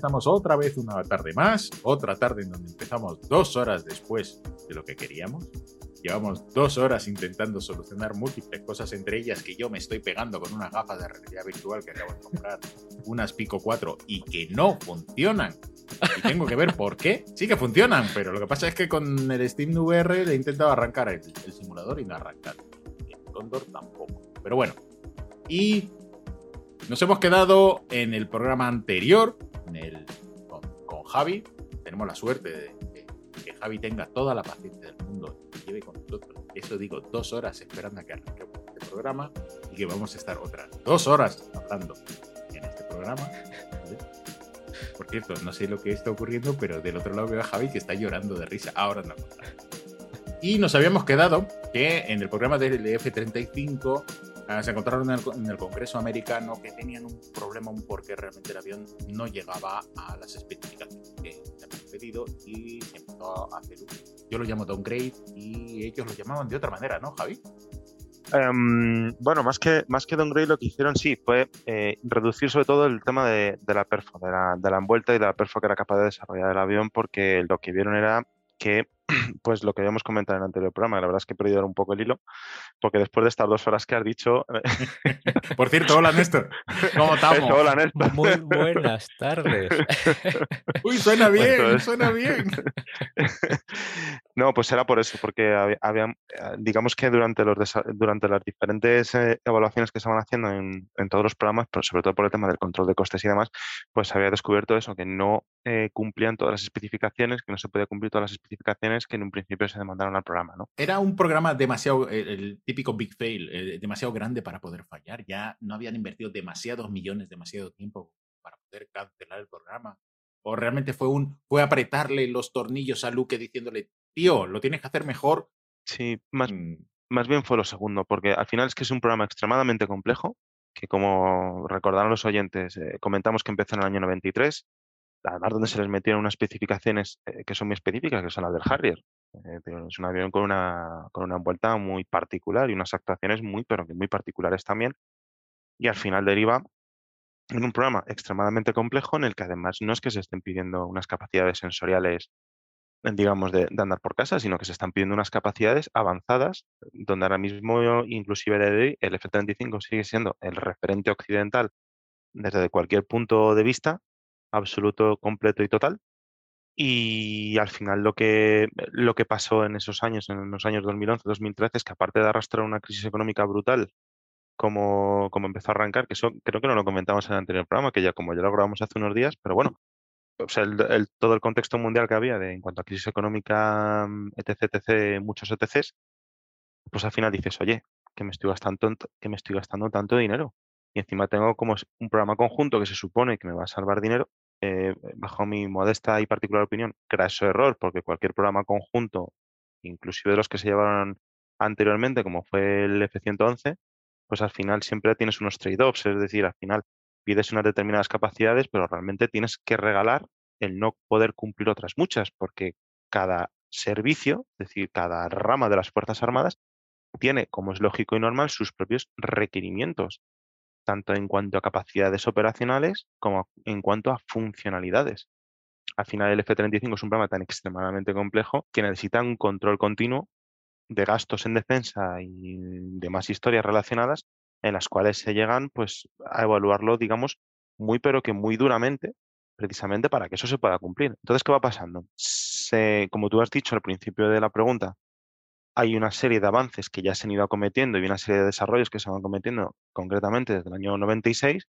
estamos otra vez, una tarde más, otra tarde en donde empezamos dos horas después de lo que queríamos. Llevamos dos horas intentando solucionar múltiples cosas, entre ellas que yo me estoy pegando con unas gafas de realidad virtual que acabo de comprar, unas Pico 4, y que no funcionan. Y tengo que ver por qué. Sí que funcionan, pero lo que pasa es que con el Steam VR le he intentado arrancar el, simulador y no arrancar. El Condor tampoco. Pero bueno. Y nos hemos quedado en el programa anterior, en el, con, Javi. Tenemos la suerte de que, Javi tenga toda la paciencia del mundo y lleve con nosotros, eso digo, dos horas esperando a que arranquemos este programa y que vamos a estar otras dos horas hablando en este programa. Por cierto, no sé lo que está ocurriendo, pero del otro lado veo a Javi que está llorando de risa. Ahora no. Y nos habíamos quedado que en el programa del F-35 Ah, se encontraron en el, Congreso americano que tenían un problema, porque realmente el avión no llegaba a las especificaciones que habían pedido y se empezó a hacer, yo lo llamo downgrade y ellos lo llamaban de otra manera, ¿no, Javi? Em, bueno, más que, más que downgrade lo que hicieron sí fue eh, reducir sobre todo el tema de, la perfo, de la, de la envuelta y de la perfo que era capaz de desarrollar el avión porque lo que vieron era que pues lo que habíamos comentado en el anterior programa, la verdad es que he perdido un poco el hilo, porque después de estas dos horas que has dicho... Por cierto, hola Néstor, ¿cómo estamos? hola Néstor. Muy buenas tardes. Uy, suena bien, pues suena bien. No, pues era por eso, porque había, digamos que durante, los durante las diferentes eh, evaluaciones que se van haciendo en, todos los programas, pero sobre todo por el tema del control de costes y demás, pues había descubierto eso, que no eh, cumplían todas las especificaciones, que no se podía cumplir todas las especificaciones que en un principio se demandaron al programa, ¿no? Era un programa demasiado, el, típico big fail, demasiado grande para poder fallar. Ya no habían invertido demasiados millones, demasiado tiempo para poder cancelar el programa. O realmente fue un fue apretarle los tornillos a Luke diciéndole tío, lo tienes que hacer mejor. Sí, más, mm. más bien fue lo segundo, porque al final es que es un programa extremadamente complejo, que como recordaron los oyentes, eh, comentamos que empezó en el año 93, además donde se les metieron unas especificaciones eh, que son muy específicas, que son las del Harrier. Eh, es un avión con una, con una vuelta muy particular y unas actuaciones muy, pero muy particulares también. Y al final deriva en un programa extremadamente complejo en el que además no es que se estén pidiendo unas capacidades sensoriales digamos, de, andar por casa, sino que se están pidiendo unas capacidades avanzadas, donde ahora mismo inclusive el F-35 sigue siendo el referente occidental desde cualquier punto de vista, absoluto, completo y total. Y al final lo que, lo que pasó en esos años, en los años 2011-2013, es que aparte de arrastrar una crisis económica brutal, como, como empezó a arrancar, que eso creo que no lo comentamos en el anterior programa, que ya como ya lo grabamos hace unos días, pero bueno, todo el contexto mundial que había de, en cuanto a crisis económica, mm, etc., etc., muchos ETCs, pues al final dices, oye, que me estoy gastando, que me estoy gastando tanto dinero. Y encima tengo como un programa conjunto que se supone que me va a salvar dinero. Eh, bajo mi modesta y particular opinión, su error, porque cualquier programa conjunto, inclusive de los que se llevaron anteriormente, como fue el F-111, pues al final siempre tienes unos trade-offs, es decir, al final pides unas determinadas capacidades, pero realmente tienes que regalar el no poder cumplir otras muchas, porque cada servicio, es decir, cada rama de las Fuerzas Armadas, tiene, como es lógico y normal, sus propios requerimientos, tanto en cuanto a capacidades operacionales como en cuanto a funcionalidades. Al final, el F-35 es un programa tan extremadamente complejo que necesita un control continuo de gastos en defensa y demás historias relacionadas en las cuales se llegan pues, a evaluarlo, digamos, muy pero que muy duramente, precisamente para que eso se pueda cumplir. Entonces, ¿qué va pasando? Como tú has dicho al principio de la pregunta, hay una serie de avances que ya se han ido acometiendo y una serie de desarrollos que se van cometiendo concretamente desde el año 96,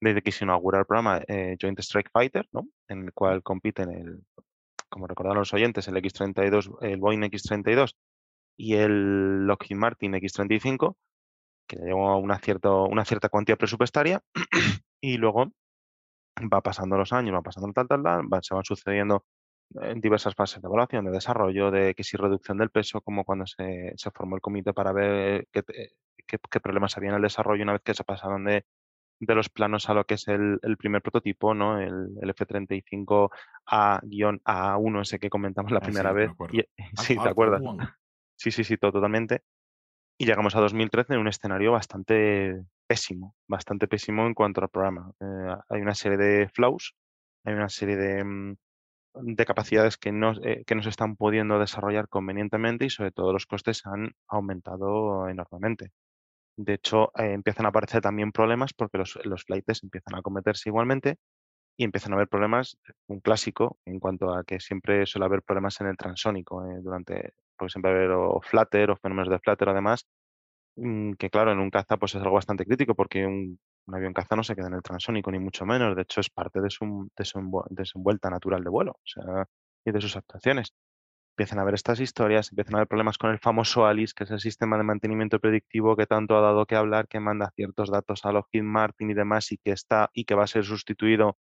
desde que se inaugura el programa eh, Joint Strike Fighter, ¿no? en el cual compiten, el, como recordaron los oyentes, el X-32, el Boeing X-32 y el Lockheed Martin X-35, que llegó una, cierto, una cierta cuantía presupuestaria y luego va pasando los años, va pasando tal, tal, tal, se van sucediendo en diversas fases de evaluación, de desarrollo, de que si reducción del peso, como cuando se, se formó el comité para ver qué, qué, problemas había en el desarrollo una vez que se pasaron de, de los planos a lo que es el, el primer prototipo, ¿no? El, el F35A-A1, ese que comentamos la ah, primera vez. sí, ¿te acuerdas? Sí, sí, sí, totalmente. Y llegamos a 2013 en un escenario bastante pésimo, bastante pésimo en cuanto al programa. Eh, hay una serie de flaws hay una serie de, mm, de capacidades que no, eh, que no se están pudiendo desarrollar convenientemente y sobre todo los costes han aumentado enormemente. De hecho, eh, empiezan a aparecer también problemas porque los, los flights empiezan a cometerse igualmente y empiezan a haber problemas, un clásico, en cuanto a que siempre suele haber problemas en el transónico, eh, durante, porque siempre haber o flutter o fenómenos de flutter además, mm, que claro, en un caza pues es algo bastante crítico porque un, un avión caza no se queda en el transónico, ni mucho menos, de hecho es parte de su, de su, de su vuelta natural de vuelo, o sea, y de sus actuaciones empiezan a haber estas historias, empiezan a haber problemas con el famoso ALICE, que es el sistema de mantenimiento predictivo que tanto ha dado que hablar, que manda ciertos datos a Lockheed Martin y demás, y que está y que va a ser sustituido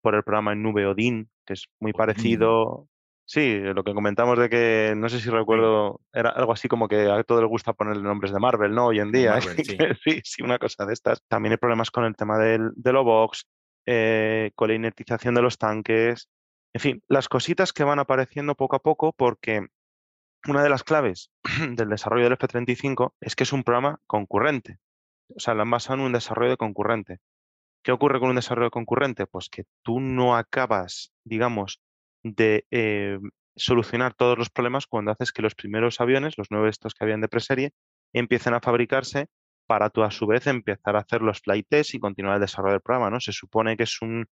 por el programa en nube Odin, que es muy parecido. Sí, lo que comentamos de que, no sé si recuerdo, era algo así como que a todo le gusta ponerle nombres de Marvel, ¿no? Hoy en día. sí. sí. una cosa de estas. También hay problemas con el tema del, de Lobox, eh, con la inertización de los tanques, en fin, las cositas que van apareciendo poco a poco porque una de las claves del desarrollo del F-35 es que es un programa concurrente. O sea, lo han basado en un desarrollo de concurrente. ¿Qué ocurre con un desarrollo concurrente? Pues que tú no acabas, digamos, de eh, solucionar todos los problemas cuando haces que los primeros aviones, los nueve estos que habían de preserie, empiecen a fabricarse para tú a su vez empezar a hacer los flight tests y continuar el desarrollo del programa, ¿no? Se supone que es un,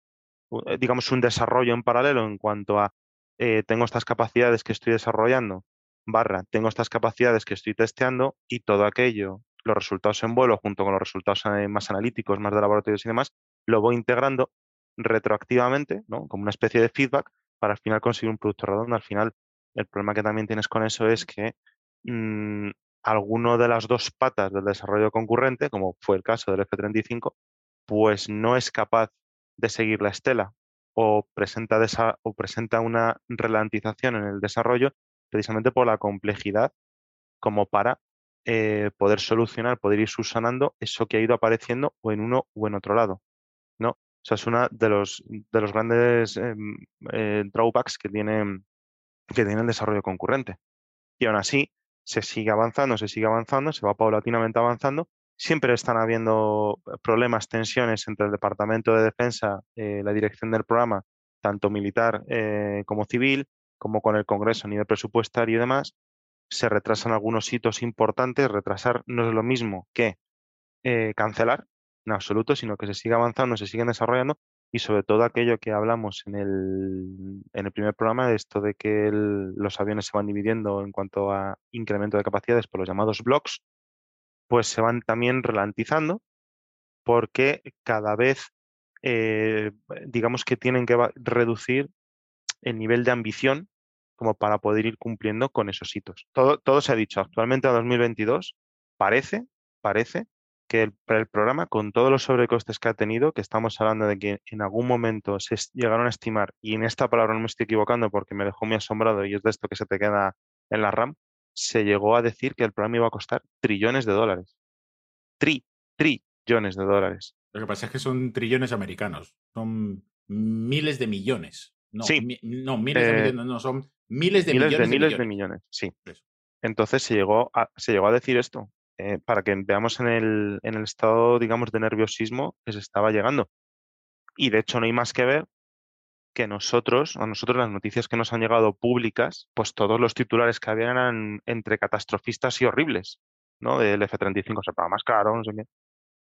eh, digamos, un desarrollo en paralelo en cuanto a eh, tengo estas capacidades que estoy desarrollando, barra, tengo estas capacidades que estoy testeando y todo aquello, los resultados en vuelo junto con los resultados más analíticos, más de laboratorios y demás, lo voy integrando retroactivamente, ¿no? Como una especie de feedback para al final conseguir un producto redondo. Al final, el problema que también tienes con eso es que mmm, alguno de las dos patas del desarrollo concurrente, como fue el caso del F-35, pues no es capaz de seguir la estela o presenta, o presenta una ralentización en el desarrollo precisamente por la complejidad como para eh, poder solucionar, poder ir subsanando eso que ha ido apareciendo o en uno o en otro lado. Sea, es uno de los, de los grandes em, eh, drawbacks que tiene, que tiene el desarrollo concurrente. Y aún así, se sigue avanzando, se sigue avanzando, se va paulatinamente avanzando siempre están habiendo problemas, tensiones entre el Departamento de Defensa, eh, la dirección del programa, tanto militar eh, como civil, como con el Congreso a nivel presupuestario y demás. Se retrasan algunos hitos importantes. Retrasar no es lo mismo que eh, cancelar en absoluto, sino que se sigue avanzando, se siguen desarrollando y sobre todo aquello que hablamos en el, en el primer programa, esto de que los aviones se van dividiendo en cuanto a incremento de capacidades por los llamados blocks, pues se van también ralentizando porque cada vez, eh, digamos que tienen que reducir el nivel de ambición como para poder ir cumpliendo con esos hitos. Todo, todo se ha dicho. Actualmente a 2022 parece, parece que el, el, programa, con todos los sobrecostes que ha tenido, que estamos hablando de que en algún momento se llegaron a estimar, y en esta palabra no me estoy equivocando porque me dejó muy asombrado y es de esto que se te queda en la RAM, se llegó a decir que el programa iba a costar trillones de dólares. Tri, trillones de dólares. Lo que pasa es que son trillones americanos, son miles de millones. No, sí. no miles de Eh, millones, no, son miles de miles millones. de miles de millones, sí. Eso. Entonces se llegó a, se llegó a decir esto, eh, para que veamos en el, en el estado, digamos, de nerviosismo que se estaba llegando. Y de hecho no hay más que ver que nosotros, a nosotros las noticias que nos han llegado públicas, pues todos los titulares que habían eran entre catastrofistas y horribles, ¿no? Del F-35 se paga más caro, no sé qué.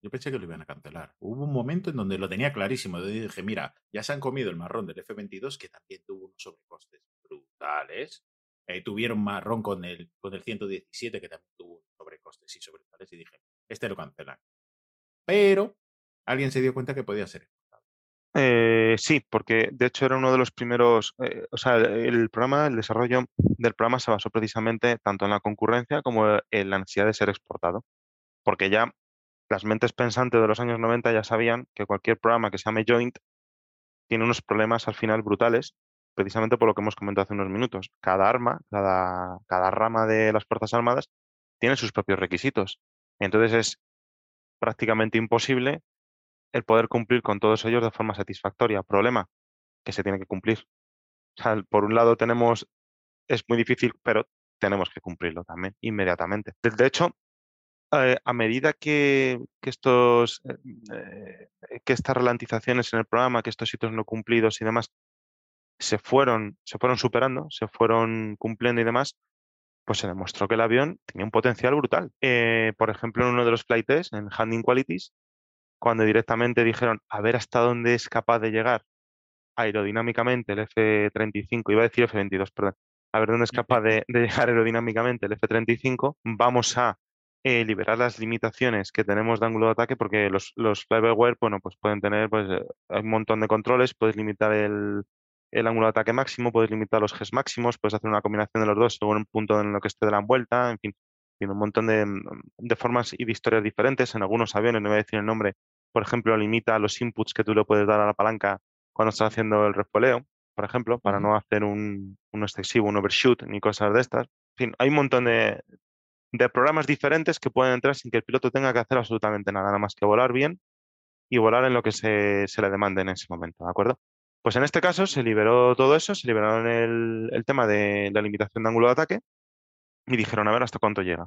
Yo pensé que lo iban a cancelar. Hubo un momento en donde lo tenía clarísimo. Yo dije, mira, ya se han comido el marrón del F-22, que también tuvo unos sobrecostes brutales. Eh, tuvieron marrón con el, con el 117, que también tuvo sobrecostes y sobrecostes. Y dije, este lo cancelan. Pero alguien se dio cuenta que podía ser. Eh, sí, porque de hecho era uno de los primeros, eh, o sea, el programa, el desarrollo del programa se basó precisamente tanto en la concurrencia como en la necesidad de ser exportado, porque ya las mentes pensantes de los años 90 ya sabían que cualquier programa que se llame Joint tiene unos problemas al final brutales, precisamente por lo que hemos comentado hace unos minutos. Cada arma, cada, cada rama de las Fuerzas Armadas tiene sus propios requisitos. Entonces es prácticamente imposible el poder cumplir con todos ellos de forma satisfactoria. Problema, que se tiene que cumplir. Por un lado tenemos, es muy difícil, pero tenemos que cumplirlo también inmediatamente. De, de hecho, eh, a medida que, que estos, eh, eh, que estas ralentizaciones en el programa, que estos hitos no cumplidos y demás, se fueron, se fueron superando, se fueron cumpliendo y demás, pues se demostró que el avión tenía un potencial brutal. Eh, por ejemplo, en uno de los flight tests, en Handling Qualities, cuando directamente dijeron a ver hasta dónde es capaz de llegar aerodinámicamente el F-35, iba a decir F-22, perdón, a ver dónde es capaz de, de llegar aerodinámicamente el F-35, vamos a eh, liberar las limitaciones que tenemos de ángulo de ataque, porque los, los fly-by-wire, bueno, pues pueden tener, pues eh, hay un montón de controles, puedes limitar el, el ángulo de ataque máximo, puedes limitar los Gs máximos, puedes hacer una combinación de los dos según un punto en lo que esté de la vuelta, en fin, tiene un montón de, de formas y de historias diferentes. En algunos aviones, no voy a decir el nombre, por ejemplo, limita los inputs que tú le puedes dar a la palanca cuando estás haciendo el refueleo, por ejemplo, para no hacer un, un excesivo, un overshoot ni cosas de estas. En fin, hay un montón de, de programas diferentes que pueden entrar sin que el piloto tenga que hacer absolutamente nada, nada más que volar bien y volar en lo que se, se le demande en ese momento, ¿de acuerdo? Pues en este caso se liberó todo eso, se liberaron el, el tema de la limitación de ángulo de ataque y dijeron a ver hasta cuánto llega.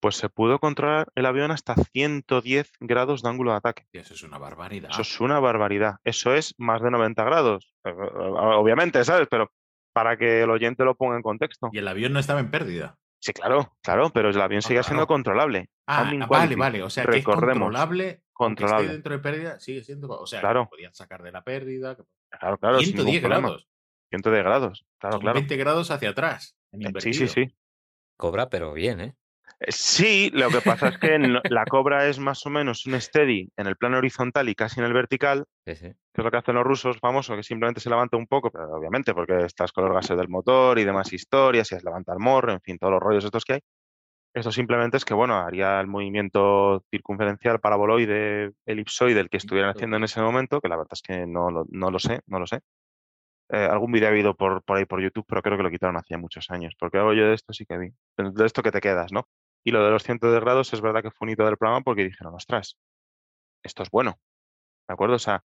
Pues se pudo controlar el avión hasta 110 grados de ángulo de ataque. Y eso es una barbaridad. Eso es una barbaridad. Eso es más de 90 grados. Eh, eh, Obviamente, ¿sabes? Pero para que el oyente lo ponga en contexto. Y el avión no estaba en pérdida. Sí, claro, claro, pero el avión Ah, sigue siendo claro. controlable. Ah, ah, vale, vale. O sea, que es controlable. Aunque esté controlable. dentro de pérdida, sigue siendo. O sea, Claro. que podían sacar de la pérdida. que- Claro, claro, sin ningún 110 problema. grados. 110 grados, claro, Son claro. 20 grados hacia atrás. en Eh, Sí, sí, sí. Cobra, pero bien, ¿eh? Eh, Sí, lo que pasa es que la cobra es más o menos un steady en el plano horizontal y casi en el vertical, Sí, sí. Que es lo que hacen los rusos famosos, que simplemente se levanta un poco, pero obviamente porque estás con los gases del motor y demás historias, y es levanta el morro, en fin, todos los rollos estos que hay. Esto simplemente es que, bueno, haría el movimiento circunferencial paraboloide, elipsoide, el que estuvieran haciendo en ese momento, que la verdad es que no lo, no lo sé, no lo sé. Eh, algún vídeo ha habido por, por ahí por YouTube, pero creo que lo quitaron hacía muchos años, porque algo yo de esto sí que vi. De esto que te quedas, ¿no? Y lo de los 110 grados es verdad que fue un hito del programa porque dijeron, ostras, esto es bueno. ¿De acuerdo? O sea,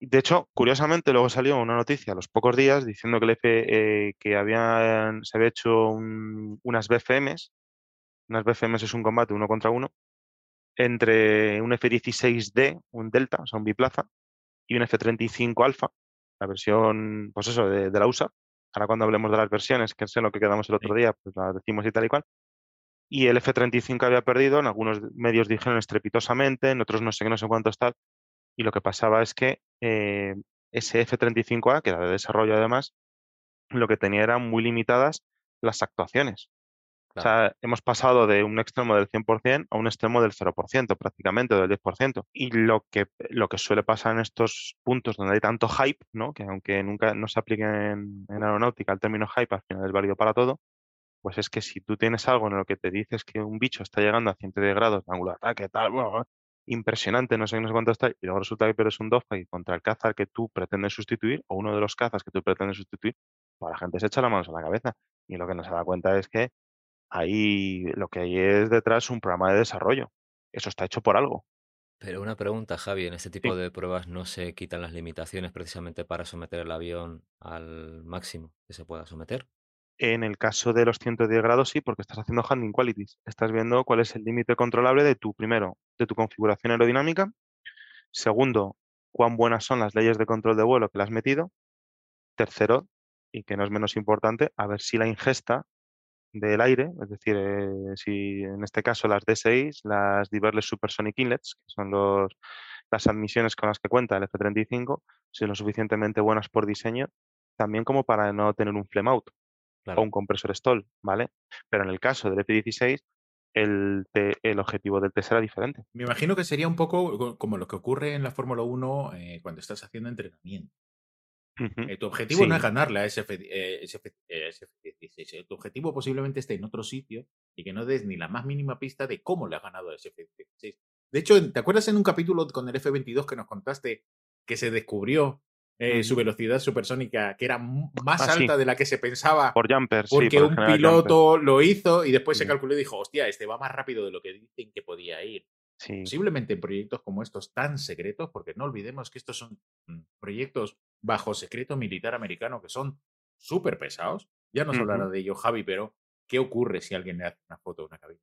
de hecho, curiosamente, luego salió una noticia a los pocos días diciendo que, el F, eh, que habían, se había hecho un- unas BFMs. Unas BFMs es un combate uno contra uno entre un F-16D, un Delta, o sea, un biplaza, y un F-35 Alpha, la versión, pues eso, de, de la USA. Ahora cuando hablemos de las versiones, que es en lo que quedamos el otro día, pues las decimos y tal y cual. Y el F-35 había perdido, en algunos medios dijeron estrepitosamente, en otros no sé qué, no sé cuántos tal. Y lo que pasaba es que eh, ese F-35A, que era de desarrollo además, lo que tenía eran muy limitadas las actuaciones. O sea, hemos pasado de un extremo del 100% a un extremo del 0% prácticamente, del 10%. Y lo que, lo que suele pasar en estos puntos donde hay tanto hype, ¿no? que aunque nunca no se aplique en, en aeronáutica el término hype, al final es válido para todo, pues es que si tú tienes algo en lo que te dices que un bicho está llegando a 110 grados de ángulo de ataque, tal, bueno, impresionante, no sé qué, no sé cuánto está, y luego resulta que pierdes un dogfight contra el caza que tú pretendes sustituir, o uno de los cazas que tú pretendes sustituir, pues la gente se echa las manos a la cabeza. Y lo que no se da cuenta es que ahí lo que hay es detrás un programa de desarrollo. Eso está hecho por algo. Pero una pregunta, Javi, en este tipo de pruebas no se quitan las limitaciones precisamente para someter el avión al máximo que se pueda someter. En el caso de los 110 grados, sí, porque estás haciendo handling qualities. Estás viendo cuál es el límite controlable de tu, primero, de tu configuración aerodinámica. Segundo, cuán buenas son las leyes de control de vuelo que le has metido. Tercero, y que no es menos importante, a ver si la ingesta del aire, es decir, eh, si en este caso las D6, las Diverless Supersonic Inlets, que son los, las admisiones con las que cuenta el F-35, son lo suficientemente buenas por diseño, también como para no tener un flame out Claro. o un compresor stall, ¿vale? Pero en el caso del F-16, el, te- el objetivo del test era diferente. Me imagino que sería un poco co- como lo que ocurre en la Fórmula 1 eh, cuando estás haciendo entrenamiento. Eh, tu objetivo no es ganarle a ese F, eh, ese F- eh, ese F-16. eh, Tu objetivo posiblemente esté en otro sitio y que no des ni la más mínima pista de cómo le has ganado a ese F-16. De hecho, ¿te acuerdas en un capítulo con el F-22 que nos contaste que se descubrió eh, su velocidad supersónica que era más Ah, sí. alta de la que se pensaba Por jumper, sí, porque por un piloto lo hizo y después se calculó y dijo, hostia, este va más rápido de lo que dicen que podía ir? posiblemente en proyectos como estos tan secretos, porque no olvidemos que estos son mm, proyectos bajo secreto militar americano que son súper pesados. Ya nos Ujú. hablará de ello Javi, pero ¿qué ocurre si alguien le hace una foto de una cabina?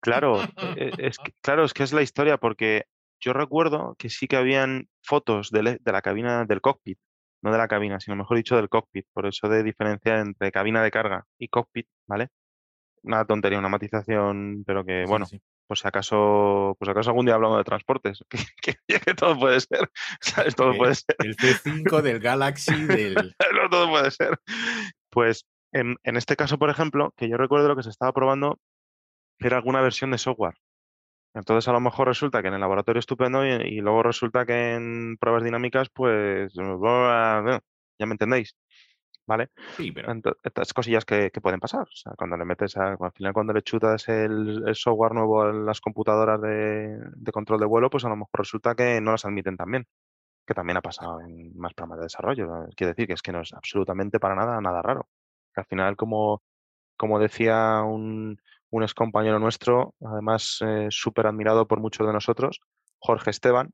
Claro, e, es que, claro, es que es la historia, porque yo recuerdo que sí que habían fotos de, de la cabina del cockpit, no de la cabina, sino mejor dicho del cockpit, por eso de diferencia entre cabina de carga y cockpit, ¿vale? Una tontería, una matización, pero que, Sí, bueno, sí. pues si acaso, pues acaso algún día hablamos de transportes, que, que- que todo puede ser, ¿sabes? Todo Eh, puede ser. El C5 del Galaxy, del. no todo puede ser. Pues en, en este caso, por ejemplo, que yo recuerdo lo que se estaba probando era alguna versión de software. Entonces, a lo mejor resulta que en el laboratorio estupendo y, y luego resulta que en pruebas dinámicas, pues, ya me entendéis, ¿vale? Sí, pero. Estas cosillas que, que pueden pasar. O sea, cuando le metes a, al final cuando le chutas el, el software nuevo a las computadoras de, de control de vuelo, pues a lo mejor resulta que no las admiten también, que también ha pasado en más programas de desarrollo. Quiere decir que es que no es absolutamente para nada, nada raro. Que al final, como, como decía un, un ex compañero nuestro, además eh, súper admirado por muchos de nosotros, Jorge Esteban,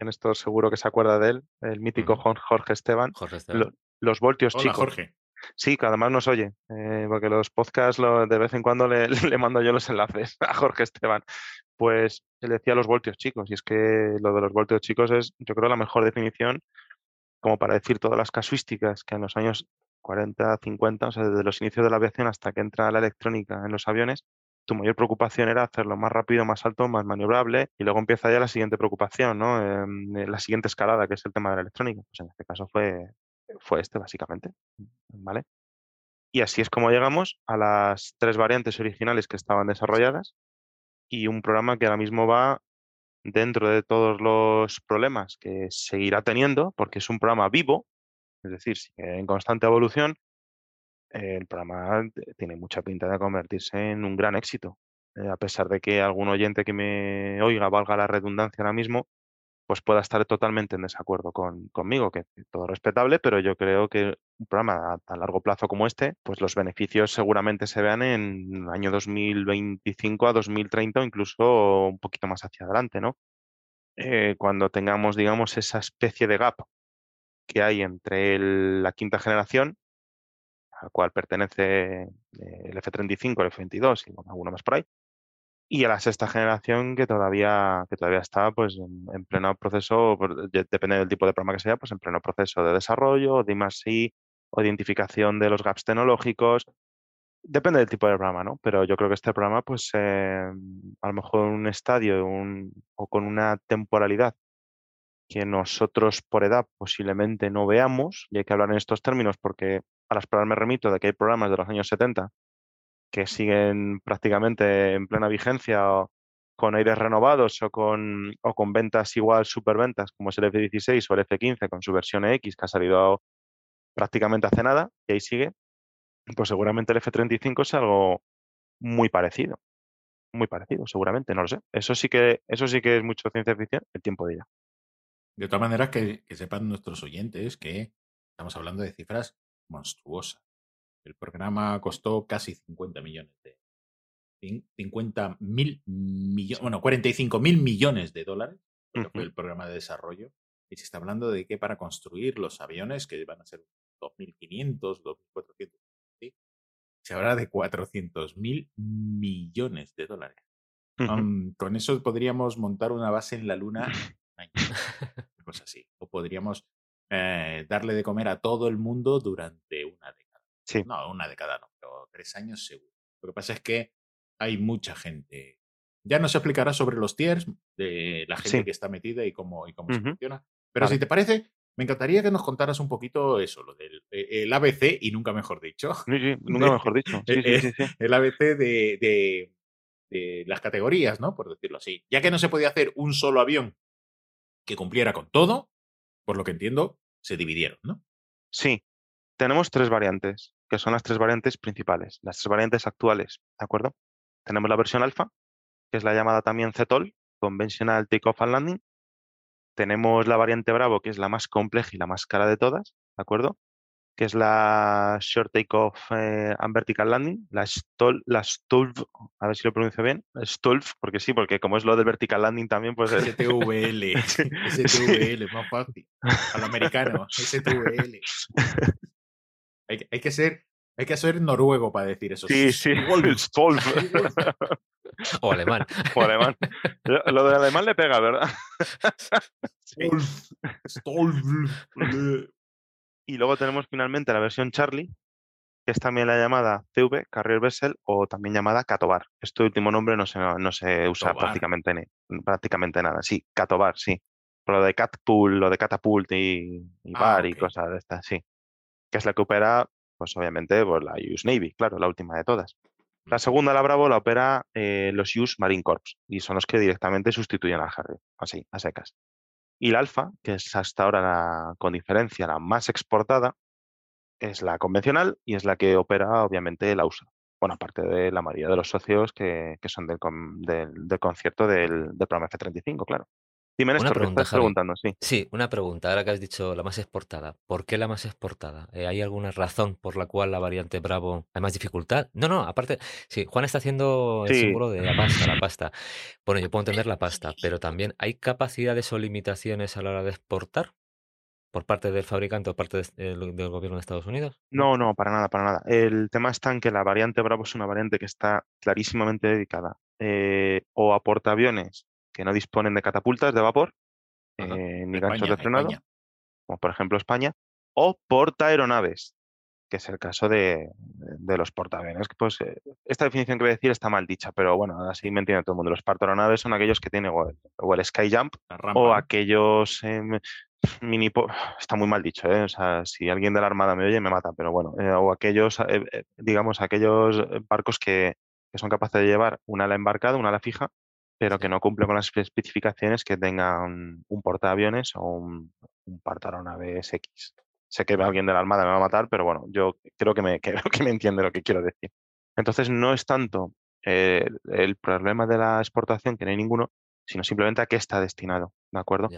en esto seguro que se acuerda de él, el mítico Jorge Esteban, Jorge lo- Esteban. los voltios Hola, chicos. Jorge. Sí, que además nos oye, eh, porque los podcasts lo- de vez en cuando le, le mando yo los enlaces a Jorge Esteban. Pues él decía los voltios chicos, y es que lo de los voltios chicos es, yo creo, la mejor definición como para decir todas las casuísticas que en los años 40, 50, o sea, desde los inicios de la aviación hasta que entra la electrónica en los aviones, tu mayor preocupación era hacerlo más rápido, más alto, más maniobrable, y luego empieza ya la siguiente preocupación, ¿no? Em, eh, la siguiente escalada, que es el tema de la electrónica. Pues en este caso fue, fue este, básicamente. ¿Vale? Y así es como llegamos a las tres variantes originales que estaban desarrolladas y un programa que ahora mismo va dentro de todos los problemas que seguirá teniendo, porque es un programa vivo, es decir, en constante evolución, eh, el programa tiene mucha pinta de convertirse en un gran éxito. Eh, a pesar de que algún oyente que me oiga, valga la redundancia ahora mismo, pues pueda estar totalmente en desacuerdo con, conmigo, que todo respetable, pero yo creo que un programa a tan largo plazo como este, pues los beneficios seguramente se vean en el año 2025 a 2030 o incluso un poquito más hacia adelante, ¿no? Eh, cuando tengamos, digamos, esa especie de gap que hay entre la quinta generación, a la cual pertenece eh, el F-35, el F-22 y bueno, alguno más por ahí, y a la sexta generación que todavía, que todavía está pues en, en pleno proceso, depende del tipo de programa que sea, pues en pleno proceso de desarrollo, de I+I, o identificación de los gaps tecnológicos. Depende del tipo de programa, ¿no? Pero yo creo que este programa, pues eh, a lo mejor un estadio o con una temporalidad que nosotros por edad posiblemente no veamos, y hay que hablar en estos términos porque a las pruebas me remito de que hay programas de los años 70 que siguen prácticamente en plena vigencia o con aires renovados o con, o con ventas igual superventas como es el F-16 o el F-15 con su versión X que ha salido prácticamente hace nada y ahí sigue, pues seguramente el F-35 es algo muy parecido, muy parecido seguramente, no lo sé. Eso sí que, eso sí que es mucho ciencia ficción, el tiempo de ella. De todas maneras, que, que sepan nuestros oyentes que estamos hablando de cifras monstruosas. El programa costó casi 50 millones de. cin- 50 mil millones. Bueno, 45 mil millones de dólares, fue el programa de desarrollo. Y se está hablando de que para construir los aviones, que van a ser 2.500, 2.400, ¿sí? se habla de 400 mil millones de dólares. Um, con eso podríamos montar una base en la Luna año, una cosa así. O podríamos eh, darle de comer a todo el mundo durante una década. Sí. No, una década no, pero tres años seguro. Lo que pasa es que hay mucha gente. Ya nos explicará sobre los tiers de la gente Sí. que está metida y cómo, y cómo se funciona. Pero Vale. si te parece, me encantaría que nos contaras un poquito eso, lo del eh, el ABC, y nunca mejor dicho, Sí, sí, nunca mejor dicho. Sí, eh, sí, sí. el ABC de, de- de las categorías, ¿no? Por decirlo así. Ya que no se podía hacer un solo avión que cumpliera con todo, por lo que entiendo, se dividieron, ¿no? Sí, tenemos tres variantes, que son las tres variantes principales, las tres variantes actuales, ¿de acuerdo? Tenemos la versión alfa, que es la llamada también CTOL, Conventional Takeoff and Landing. Tenemos la variante Bravo, que es la más compleja y la más cara de todas, ¿de acuerdo? Que es la Short Takeoff eh, and Vertical Landing, la STOL, la STOLV, a ver si lo pronuncio bien, STOLV, porque sí, porque como es lo del Vertical Landing también, pues... STVL. STVL, más fácil. A lo americano. STVL. Hay, que- hay que ser Hay que ser noruego para decir eso. Sí, sí. Stolf. O alemán. o alemán. Lo lo de alemán le pega, ¿verdad? Sí. Wolf. Y luego tenemos finalmente la versión Charlie, que es también la llamada CV, Carrier Vessel, o también llamada Catobar. Este último nombre no se, no se usa Catobar. prácticamente, ni- prácticamente nada. Sí, Catobar, sí. Pero lo de Catpool, lo de Catapult y, y Ah, Bar y cosas de estas, sí. Que es la que opera, pues obviamente, pues la US Navy, claro, la última de todas. La segunda, la Bravo, la opera eh, los US Marine Corps y son los que directamente sustituyen al Harrier, así, a secas. Y la Alfa, que es hasta ahora la, con diferencia la más exportada, es la convencional y es la que opera obviamente la USA. Bueno, aparte de la mayoría de los socios que, que son del, del, del concierto del, del programa F-35, claro. Dime, Una Néstor, que pregunta, estás Javi. preguntando, sí. Sí, una pregunta. Ahora que has dicho la más exportada, ¿por qué la más exportada? Eh, ¿Hay alguna razón por la cual la variante Bravo hay más dificultad? No, no, aparte, sí, Juan está haciendo el Sí. símbolo de la pasta, la pasta. Bueno, yo puedo entender la pasta, pero también ¿hay capacidades o limitaciones a la hora de exportar por parte del fabricante o parte de- del, del gobierno de Estados Unidos? No, no, para nada, para nada. El tema está en que la variante Bravo es una variante que está clarísimamente dedicada eh, o a portaaviones que no disponen de catapultas de vapor eh, ni ganchos de frenado, España. como por ejemplo España, o portaaeronaves, que es el caso de, de los portaaviones. Pues, eh, esta definición que voy a decir está mal dicha, pero bueno, así me entiende todo el mundo. Los portaaeronaves son aquellos que tienen o el, o el Skyjump o aquellos em, mini... Está muy mal dicho, ¿eh? O sea, si alguien de la Armada me oye, me mata, pero bueno, eh, o aquellos, eh, eh, digamos, aquellos eh, barcos que, que son capaces de llevar una ala embarcada, una ala fija, pero que no cumplen con las especificaciones que tengan un portaaviones o un, un portaavionaves X. Sé que alguien de la Armada me va a matar, pero bueno, yo creo que me, creo que me entiende lo que quiero decir. Entonces, no es tanto eh, el problema de la exportación, que no hay ninguno, sino simplemente a qué está destinado, ¿de acuerdo?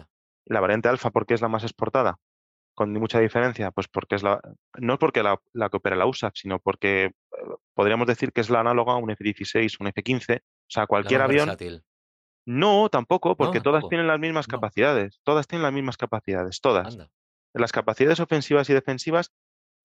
La variante alfa, ¿por qué es la más exportada? Con mucha diferencia, pues porque es la, no porque la, la que opera la USA, sino porque eh, podríamos decir que es la análoga a un F-16, un F-15, o sea, cualquier avión. versátil. No, tampoco, porque todas tampoco. tienen las mismas No. capacidades, todas tienen las mismas capacidades, todas. Anda. Las capacidades ofensivas y defensivas,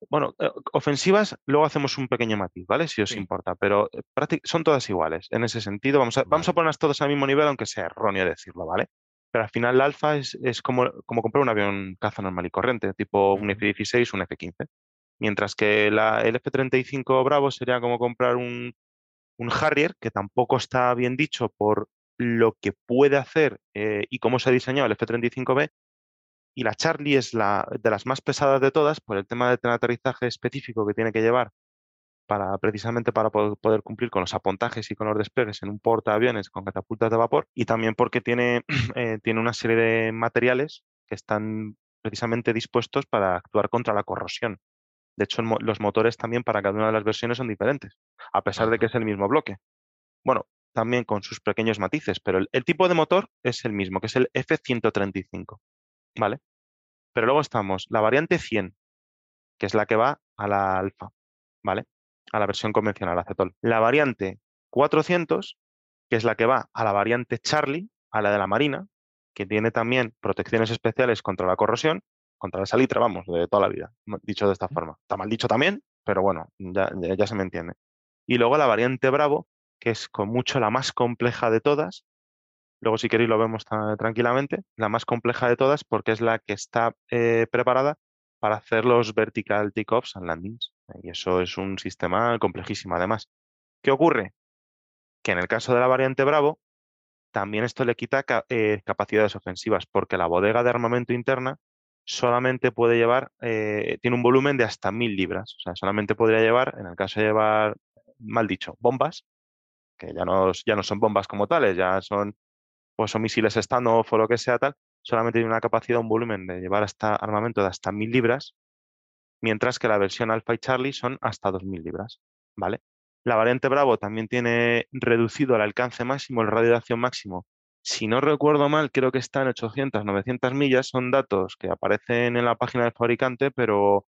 bueno, eh, ofensivas, luego hacemos un pequeño matiz, ¿vale? Si os Sí. importa, pero eh, son todas iguales. En ese sentido, vamos a, vamos a ponerlas todas al mismo nivel, aunque sea erróneo decirlo, ¿vale? Pero al final la alfa es, es como, como comprar un avión caza normal y corriente, tipo un Ujú. F-16, un F-15. Mientras que la, el F-35 Bravo sería como comprar un, un Harrier, que tampoco está bien dicho por lo que puede hacer eh, y cómo se ha diseñado el F-35B. Y la Charlie es la de las más pesadas de todas por el tema del aterrizaje específico que tiene que llevar para precisamente para po- poder cumplir con los apontajes y con los despegues en un portaaviones con catapultas de vapor y también porque tiene, eh, tiene una serie de materiales que están precisamente dispuestos para actuar contra la corrosión. De hecho, mo- los motores también para cada una de las versiones son diferentes, a pesar de que es el mismo bloque. Bueno, también con sus pequeños matices, pero el, el tipo de motor es el mismo, que es el F-135, ¿vale? Pero luego estamos la variante 100, que es la que va a la alfa, ¿vale? A la versión convencional, a Cetol. La variante 400, que es la que va a la variante Charlie, a la de la Marina, que tiene también protecciones especiales contra la corrosión, contra la salitre, vamos, de toda la vida, dicho de esta forma. Está mal dicho también, pero bueno, ya, ya- ya se me entiende. Y luego la variante Bravo, que es con mucho la más compleja de todas. Luego, si queréis, lo vemos tranquilamente. La más compleja de todas porque es la que está eh, preparada para hacer los vertical takeoffs and landings. Y eso es un sistema complejísimo, además. ¿Qué ocurre? Que en el caso de la variante Bravo, también esto le quita eh, capacidades ofensivas, porque la bodega de armamento interna solamente puede llevar, eh, tiene un volumen de hasta mil libras. O sea, solamente podría llevar, en el caso de llevar, mal dicho, bombas, que ya no, ya no son bombas como tales, ya son, pues son misiles standoff o lo que sea tal, solamente tiene una capacidad, un volumen de llevar hasta armamento de hasta mil libras, mientras que la versión Alpha y Charlie son hasta 2000 libras, ¿vale? La variante Bravo también tiene reducido el alcance máximo, el radio de acción máximo. Si no recuerdo mal, creo que está en 800, 900 millas. Son datos que aparecen en la página del fabricante, pero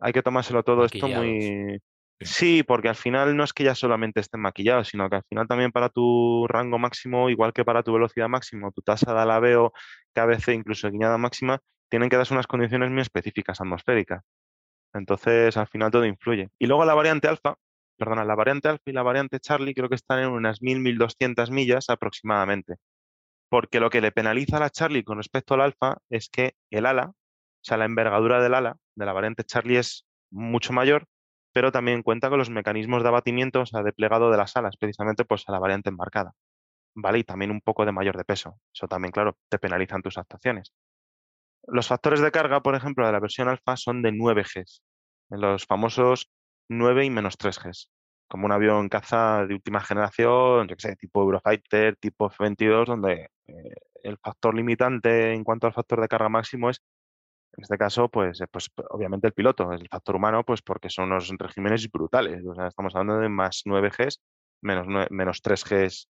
hay que tomárselo todo esto muy... Sí, porque al final no es que ya solamente estén maquillados, sino que al final también para tu rango máximo, igual que para tu velocidad máxima, tu tasa de alabeo, KBC, incluso guiñada máxima, tienen que darse unas condiciones muy específicas atmosféricas. Entonces, al final todo influye. Y luego la variante alfa, perdona, la variante alfa y la variante Charlie creo que están en unas 1.000-1.200 millas aproximadamente. Porque lo que le penaliza a la Charlie con respecto al alfa es que el ala, o sea, la envergadura del ala de la variante Charlie es mucho mayor, pero también cuenta con los mecanismos de abatimiento, o sea, de plegado de las alas, precisamente pues a la variante embarcada. ¿Vale? Y también un poco de mayor de peso. Eso también, claro, te penalizan tus actuaciones. Los factores de carga, por ejemplo, de la versión alfa son de 9 Gs, los famosos 9 y menos 3 Gs, como un avión caza de última generación, yo que sé, tipo Eurofighter, tipo F-22, donde eh, el factor limitante en cuanto al factor de carga máximo es, en este caso, pues, eh, pues obviamente el piloto, el factor humano, pues porque son unos regímenes brutales. Estamos hablando de más 9 Gs, menos, menos 3 Gs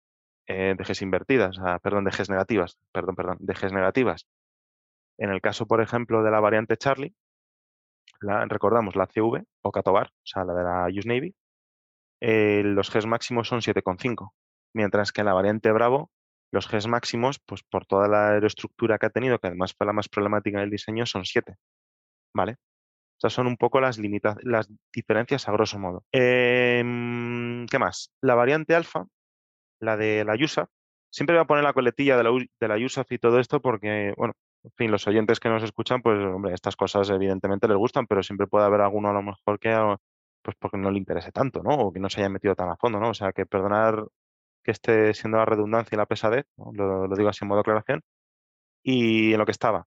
eh, de Gs invertidas, perdón, de Gs negativas, perdón, perdón, de Gs negativas. En el caso, por ejemplo, de la variante Charlie, recordamos la CV o Catobar, o sea, la de la US Navy, eh, los Gs máximos son 7,5, mientras que en la variante Bravo, los Gs máximos, pues por toda la aeroestructura que ha tenido, que además fue la más problemática del diseño, son 7. ¿Vale? O sea, son un poco las, las diferencias a grosso modo. Em, ¿Qué más? La variante alfa, la de la USAF, siempre voy a poner la coletilla de la, de la USAF y todo esto porque, bueno, en fin, los oyentes que nos escuchan, pues hombre, estas cosas evidentemente les gustan, pero siempre puede haber alguno a lo mejor que pues porque no le interese tanto, ¿no? O que no se haya metido tan a fondo, ¿no? O sea, que perdonar que esté siendo la redundancia y la pesadez, lo, digo así en modo aclaración, y en lo que estaba.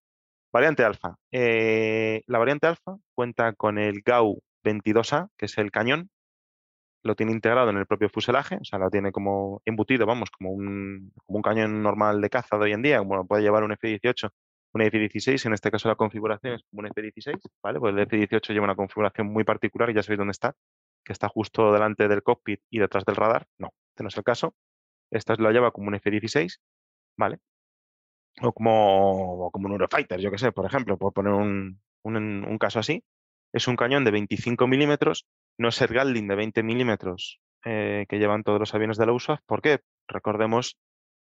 Variante alfa. Eh, la variante alfa cuenta con el GAU 22A, que es el cañón, lo tiene integrado en el propio fuselaje, o sea, lo tiene como embutido, vamos, como un, como un cañón normal de caza de hoy en día, como lo puede llevar un F-18 un F-16, en este caso la configuración es como un F-16, ¿vale? Pues el F-18 lleva una configuración muy particular y ya sabéis dónde está, que está justo delante del cockpit y detrás del radar. No, este no es el caso. Esta lo lleva como un F-16, ¿vale? O como, como un Eurofighter, yo que sé, por ejemplo, por poner un, un, caso así. Es un cañón de 25 milímetros, no es el Gatling de 20 milímetros eh, que llevan todos los aviones de la USAF. ¿Por qué? Recordemos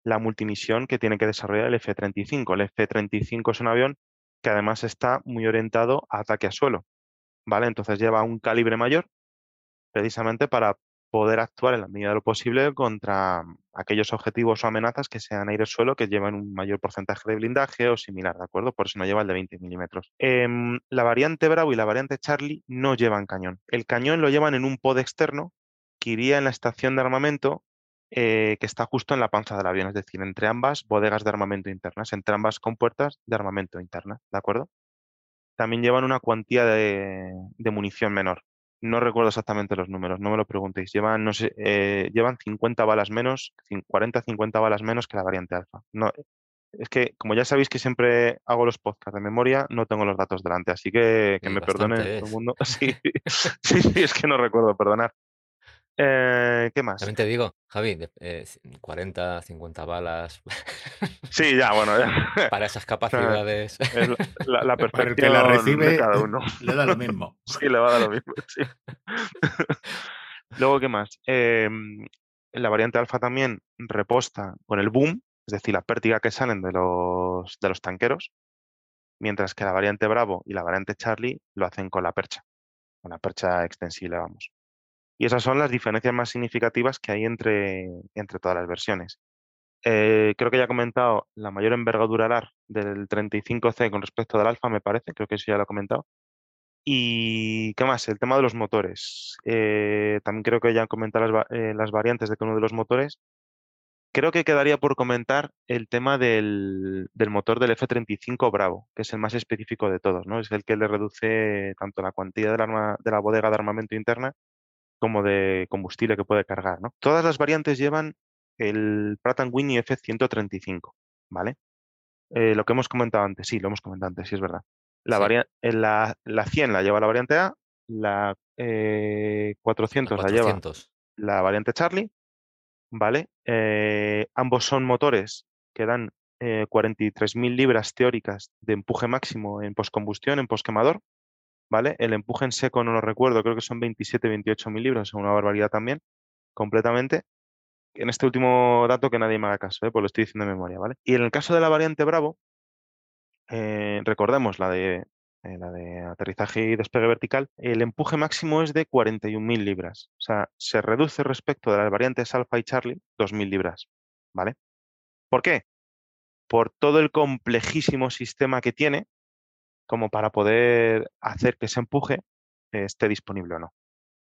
la multimisión que tiene que desarrollar el F-35. El F-35 es un avión que además está muy orientado a ataque a suelo, ¿vale? Entonces lleva un calibre mayor precisamente para poder actuar en la medida de lo posible contra aquellos objetivos o amenazas que sean aire-suelo que llevan un mayor porcentaje de blindaje o similar, ¿de acuerdo? Por eso no lleva el de 20 milímetros. Em, la variante Bravo y la variante Charlie no llevan cañón. El cañón lo llevan en un pod externo que iría en la estación de armamento eh, que está justo en la panza del avión, es decir, entre ambas bodegas de armamento internas, entre ambas compuertas de armamento interna, ¿de acuerdo? También llevan una cuantía de, munición menor. No recuerdo exactamente los números, no me lo preguntéis. Llevan, no sé, eh, llevan 50 balas menos, 40, 50 balas menos que la variante alfa. No, es que, como ya sabéis que siempre hago los podcasts de memoria, no tengo los datos delante, así que que me perdone todo el mundo. Sí, sí, sí, es que no recuerdo, perdonar. Eh, ¿Qué más? También te digo, Javi, 40, 50 eh, balas. Sí, ya, bueno. Para esas capacidades. la, la, perfección que la recibe, de cada uno. Le da lo mismo. Sí, le va a dar lo mismo. Sí. Luego, ¿qué más? Em, la variante alfa también reposta con el boom, es decir, la pértiga que salen de los, de los tanqueros, mientras que la variante Bravo y la variante Charlie lo hacen con la percha, con la percha extensible, vamos. Y esas son las diferencias más significativas que hay entre, entre todas las versiones. Eh, creo que ya he comentado la mayor envergadura del 35C con respecto del alfa, me parece, creo que eso ya lo he comentado. Y qué más, el tema de los motores. Eh, también creo que ya han comentado las, eh, las, variantes de cada uno de los motores. Creo que quedaría por comentar el tema del, del, motor del F-35 Bravo, que es el más específico de todos, ¿no? Es el que le reduce tanto la cuantía del arma, de la bodega de armamento interna como de combustible que puede cargar. ¿no? Todas las variantes llevan el Pratt Whitney F135, ¿vale? Eh, lo que hemos comentado antes, sí, lo hemos comentado antes, sí es verdad. La, eh, la, la 100 la lleva la variante A, la 400, eh, la lleva la variante Charlie, ¿vale? ambos son motores que dan 43.000 libras teóricas de empuje máximo en postcombustión, en postquemador, ¿vale? El empuje en seco no lo recuerdo, creo que son 27, 28 mil libras, una barbaridad también, completamente. En este último dato que nadie me haga caso, ¿eh? pues lo estoy diciendo de memoria, ¿vale? Y en el caso de la variante Bravo, eh, recordemos la de eh, la de aterrizaje y despegue vertical, el empuje máximo es de 41.000 libras. O sea, se reduce respecto de las variantes Alpha y Charlie 2.000 libras. ¿Vale? ¿Por qué? Por todo el complejísimo sistema que tiene como para poder hacer que ese empuje esté disponible o no.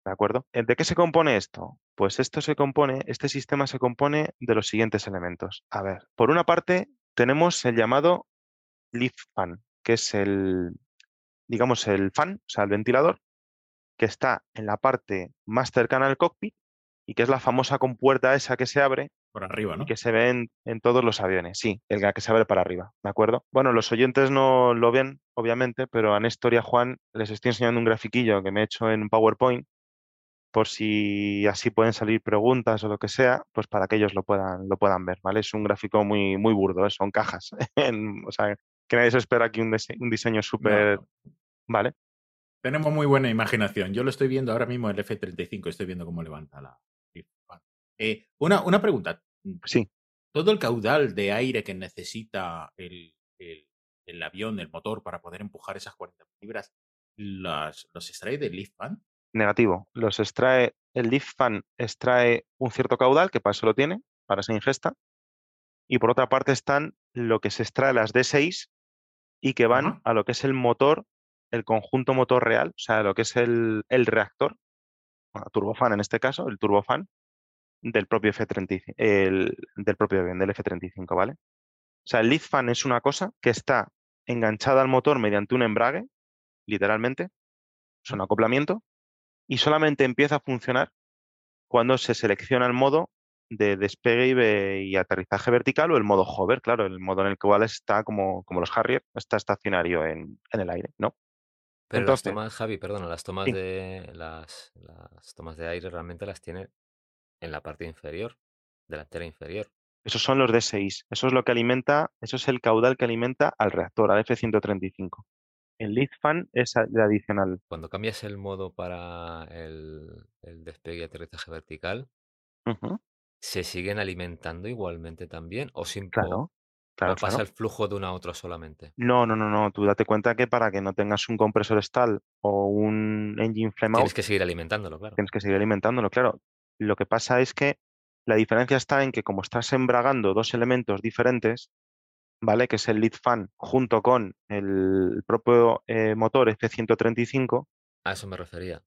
¿De acuerdo? ¿De qué se compone esto? Pues esto se compone, este sistema se compone de los siguientes elementos. A ver, por una parte tenemos el llamado lift fan, que es el, digamos, el fan, o sea, el ventilador, que está en la parte más cercana al cockpit y que es la famosa compuerta esa que se abre. Por arriba, ¿no? Que se ve en, todos los aviones, sí, el que se abre para arriba, ¿de acuerdo? Bueno, los oyentes no lo ven, obviamente, pero a Néstor y a Juan les estoy enseñando un grafiquillo que me he hecho en PowerPoint por si así pueden salir preguntas o lo que sea, pues para que ellos lo puedan, lo puedan ver, ¿vale? Es un gráfico muy, muy burdo, ¿eh? son cajas. o sea, que nadie se espera aquí un, diseño súper... ¿Vale? Tenemos muy buena imaginación. Yo lo estoy viendo ahora mismo el F-35, estoy viendo cómo levanta la... Eh, una, una pregunta. Sí. Todo el caudal de aire que necesita el, el, avión, el motor, para poder empujar esas 40 libras, ¿los, los extrae del lift fan? Negativo. Los extrae, el lift fan extrae un cierto caudal, que para eso lo tiene, para esa ingesta. Y por otra parte están lo que se extrae las D6 y que van a lo que es el motor, el conjunto motor real, o sea, lo que es el, el reactor, bueno, turbofan en este caso, el turbofan del propio F-35, el, del propio avión, del F-35, ¿vale? O sea, el lift fan es una cosa que está enganchada al motor mediante un embrague, literalmente, es un acoplamiento, y solamente empieza a funcionar cuando se selecciona el modo de despegue y, aterrizaje vertical o el modo hover, claro, el modo en el cual está como, como los Harrier, está estacionario en, el aire, ¿no? Pero las tomas, Javi, perdona, las tomas de las, las, tomas de aire realmente las tiene en la parte inferior, delantera inferior. Esos son los D6. Eso es lo que alimenta, eso es el caudal que alimenta al reactor, al F-135. El lead fan es adicional. Cuando cambias el modo para el, despegue y aterrizaje vertical, ¿se siguen alimentando igualmente también? ¿O, sin, claro, pasa el flujo de una a otra solamente? No, no, no, no. Tú date cuenta que para que no tengas un compresor stall o un engine flame Tienes que seguir alimentándolo, claro. Tienes que seguir alimentándolo, claro. Lo que pasa es que la diferencia está en que como estás embragando dos elementos diferentes, ¿vale? Que es el lead fan junto con el propio eh, motor F135. A eso me refería.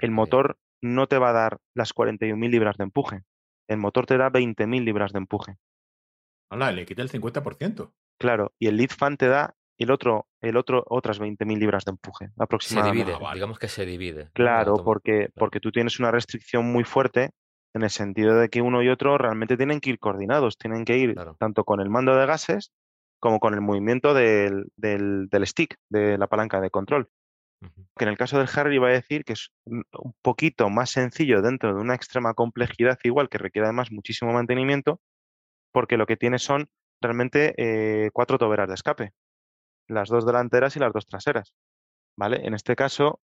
El motor no te va a dar las 41.000 libras de empuje. El motor te da 20.000 libras de empuje. Hola, le quita el 50%. Claro, y el lead fan te da el otro, el otro otras 20.000 libras de empuje aproximadamente. Se divide, ah, digamos que se divide. Claro, porque, porque tú tienes una restricción muy fuerte en el sentido de que uno y otro realmente tienen que ir coordinados, tienen que ir tanto con el mando de gases como con el movimiento del, stick, de la palanca de control. Que en el caso del Harry iba a decir que es un poquito más sencillo dentro de una extrema complejidad igual que requiere además muchísimo mantenimiento, porque lo que tiene son realmente eh, cuatro toberas de escape, las dos delanteras y las dos traseras. ¿Vale? En este caso,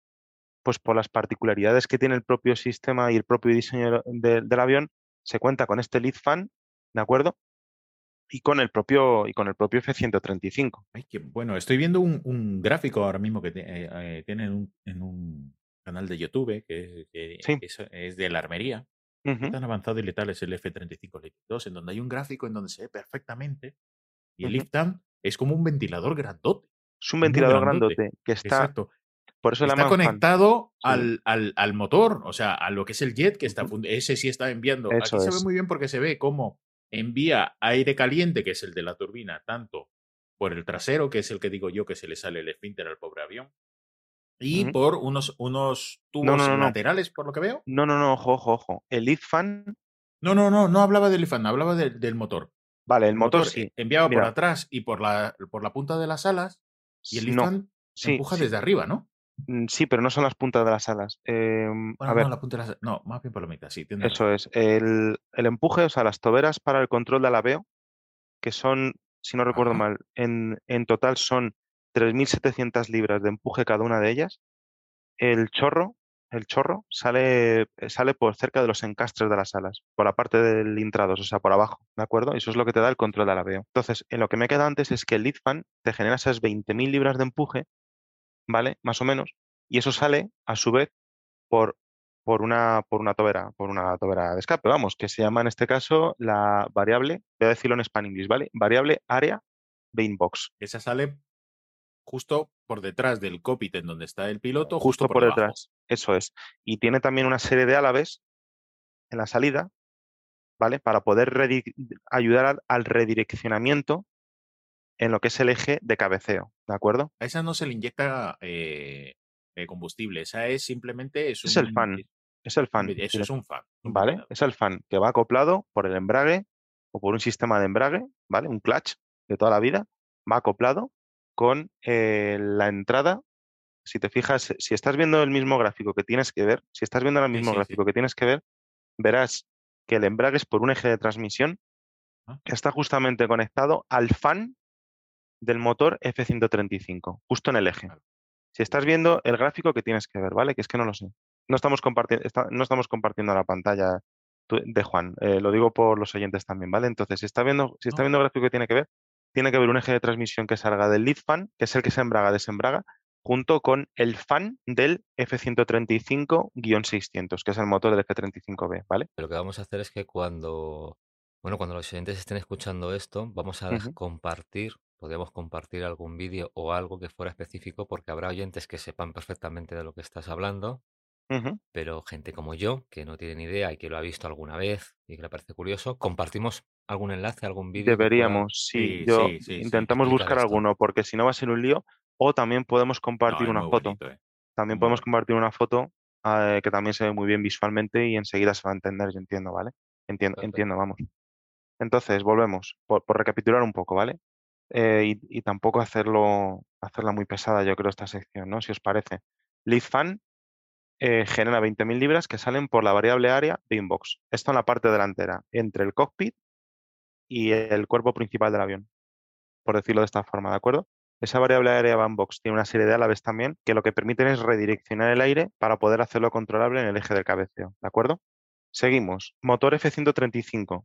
pues por las particularidades que tiene el propio sistema y el propio diseño del avión, se cuenta con este lead fan, ¿de acuerdo? y con el propio, y con el propio F-135. Ay, qué bueno. Estoy viendo un, gráfico ahora mismo que eh, eh, tiene en un, canal de YouTube que, es, de la armería. Tan avanzado y letal es el F-35 Lift 2, en donde hay un gráfico en donde se ve perfectamente. Y el lift es como un ventilador grandote. Es un ventilador grandote, que está. Por eso está conectado al, al, motor, o sea, a lo que es el jet que está. Ese sí está enviando. Aquí se ve muy bien porque se ve cómo envía aire caliente, que es el de la turbina, tanto por el trasero, que es el que digo yo que se le sale el esfínter al pobre avión, y por unos, unos tubos laterales, por lo que veo. No, no, no, ojo, ojo, ojo. El lead fan. No, no, no, no hablaba del lead fan, hablaba del motor. Vale, el, motor, sí. Enviaba por atrás y por la, por la punta de las alas, y el fan se empuja desde arriba, ¿no? Mm, sí, pero no son las puntas de las alas. Em, a ver. No, más bien por la mitad, sí. Eso es. El, empuje, o sea, las toberas para el control de alabeo, que son, si no recuerdo mal, en, en total son 3.700 libras de empuje cada una de ellas. El chorro, el chorro sale, sale por cerca de los encastres de las alas, por la parte del intrados, o sea, por abajo, ¿de acuerdo? Eso es lo que te da el control de alabeo. Entonces, en lo que me queda antes es que el lead fan te genera esas 20.000 libras de empuje ¿vale? Más o menos. Y eso sale, a su vez, por, por, una, por una tobera, por una tobera de escape, vamos, que se llama en este caso la variable, voy a decirlo en Spanish, ¿vale? Variable área de inbox. Esa sale justo por detrás del cockpit en donde está el piloto, Justo, justo, por, detrás, eso es. Y tiene también una serie de álabes en la salida, ¿vale? Para poder ayudar al, al redireccionamiento en lo que es el eje de cabeceo, ¿de acuerdo? A esa no se le inyecta eh, eh, combustible, esa es simplemente es, Es el fan, es el fan. Eso es un fan. ¿vale? Es el fan que va acoplado por el embrague o por un sistema de embrague, ¿vale? Un clutch de toda la vida, va acoplado con eh, la entrada. Si te fijas, si estás viendo el mismo gráfico que tienes que ver, si estás viendo el mismo sí, sí. gráfico que tienes que ver, verás que el embrague es por un eje de transmisión Ah. que está justamente conectado al fan del motor F135, justo en el eje. Si estás viendo el gráfico que tienes que ver, ¿vale? Que es que no lo sé. No estamos, comparti- está- no estamos compartiendo la pantalla de Juan. eh, lo digo por los oyentes también, ¿vale? Entonces, si está viendo, si está viendo el gráfico que tiene que ver, tiene que haber un eje de transmisión que salga del lead fan, que es el que se embraga, desembraga, junto con el fan del F135-600, que es el motor del F35B, ¿vale? Pero lo que vamos a hacer es que cuando, bueno, cuando los oyentes estén escuchando esto, vamos a compartir, podríamos compartir algún vídeo o algo que fuera específico, porque habrá oyentes que sepan perfectamente de lo que estás hablando, pero gente como yo, que no tiene ni idea y que lo ha visto alguna vez y que le parece curioso, compartimos algún enlace, algún vídeo. Deberíamos, sí. Sí, Yo sí, sí, sí. intentamos buscar esto. alguno, porque si no va a ser un lío, o también podemos No, compartir una foto. bonito, eh. También Muy podemos compartir una foto eh, que también se ve muy bien visualmente y enseguida se va a entender, yo entiendo, ¿vale? Entiendo, Perfecto. entiendo, vamos. Entonces, volvemos, por, por recapitular un poco, ¿vale? Eh, y, y tampoco hacerlo, hacerla muy pesada, yo creo, esta sección, ¿no? Si os parece. Lead fan eh, genera 20.000 libras que salen por la variable área de inbox. Esto en la parte delantera, entre el cockpit y el cuerpo principal del avión, por decirlo de esta forma, ¿de acuerdo? Esa variable área bandbox tiene una serie de álabes también que lo que permiten es redireccionar el aire para poder hacerlo controlable en el eje del cabeceo, ¿de acuerdo? Seguimos. Motor F135-600.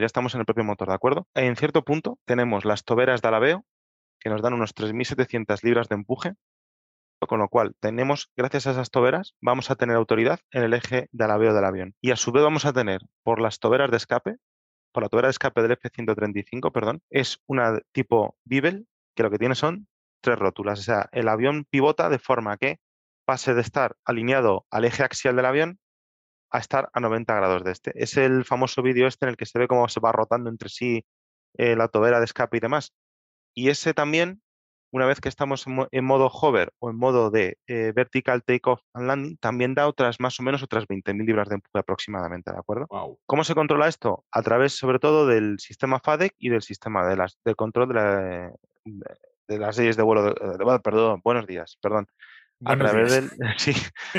Ya estamos en el propio motor, ¿de acuerdo? En cierto punto tenemos las toberas de alabeo que nos dan unos 3.700 libras de empuje, con lo cual tenemos, gracias a esas toberas, vamos a tener autoridad en el eje de alabeo del avión. Y a su vez vamos a tener por las toberas de escape, por la tobera de escape del F-135, perdón, es una tipo Beagle, que lo que tiene son tres rótulas. O sea, el avión pivota de forma que pase de estar alineado al eje axial del avión a estar a 90 grados de este. Es el famoso vídeo este en el que se ve cómo se va rotando entre sí eh, la tobera de escape y demás. Y ese también, una vez que estamos en, mo- en modo hover o en modo de eh, vertical takeoff and landing, también da otras más o menos otras 20.000 libras de empuje aproximadamente, ¿de acuerdo? Wow. ¿Cómo se controla esto? A través, sobre todo, del sistema FADEC y del sistema de las, del control de, la- de- de las leyes de vuelo. de- de- perdón, buenos días, perdón. A través del, sí,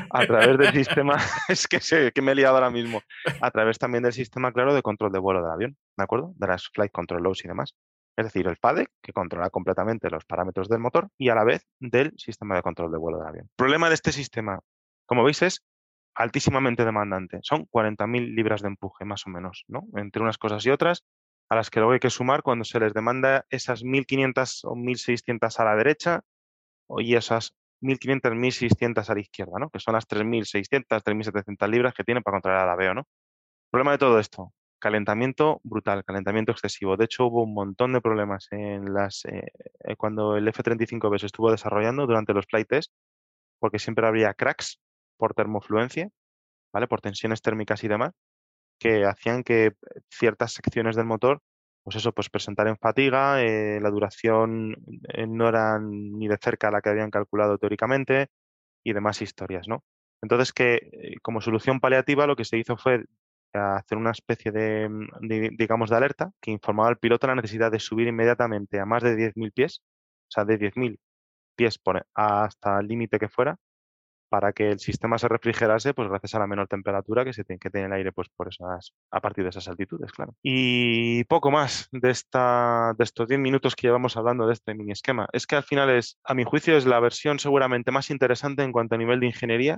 a través del sistema, es que, sé, que me he liado ahora mismo, a través también del sistema, claro, de control de vuelo del avión, ¿de acuerdo? De las flight control laws y demás. Es decir, el FADEC, que controla completamente los parámetros del motor, y a la vez del sistema de control de vuelo del avión. El problema de este sistema, como veis, es altísimamente demandante. Son 40.000 libras de empuje, más o menos, ¿no? Entre unas cosas y otras, a las que luego hay que sumar cuando se les demanda esas 1.500 o 1.600 a la derecha y esas 1.500, 1.600 a la izquierda, ¿no? Que son las 3.600, 3.700 libras que tiene para controlar el aveo, ¿no? Problema de todo esto, calentamiento brutal, calentamiento excesivo. De hecho, hubo un montón de problemas en las eh, eh, cuando el F-35B se estuvo desarrollando durante los flight tests, porque siempre habría cracks por termofluencia, ¿vale? Por tensiones térmicas y demás, que hacían que ciertas secciones del motor, pues eso, pues presentaran fatiga, eh, la duración no era ni de cerca la que habían calculado teóricamente y demás historias, ¿no? Entonces, que como solución paliativa lo que se hizo fue hacer una especie de, digamos, de alerta que informaba al piloto la necesidad de subir inmediatamente a más de 10.000 pies, o sea, de 10.000 pies por, hasta el límite que fuera, para que el sistema se refrigerase, pues gracias a la menor temperatura que se tiene, que el aire, pues por esas, a partir de esas altitudes, claro. Y poco más de esta, de estos 10 minutos que llevamos hablando de este mini esquema. Es que al final es, a mi juicio, es la versión seguramente más interesante en cuanto a nivel de ingeniería,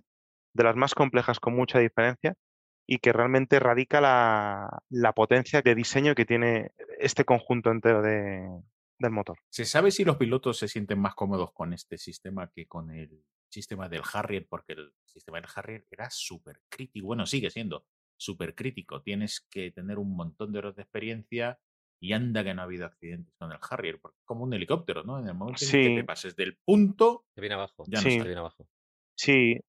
de las más complejas con mucha diferencia, y que realmente radica la, la potencia de diseño que tiene este conjunto entero de, del motor. ¿Se sabe si los pilotos se sienten más cómodos con este sistema que con el sistema del Harrier? Porque el sistema del Harrier era súper crítico, bueno, sigue siendo súper crítico. Tienes que tener un montón de horas de experiencia y anda que no ha habido accidentes con el Harrier, porque es como un helicóptero, ¿no? En el momento en que te pases del punto, Te viene abajo. ya no Sí. está. Viene abajo. Sí,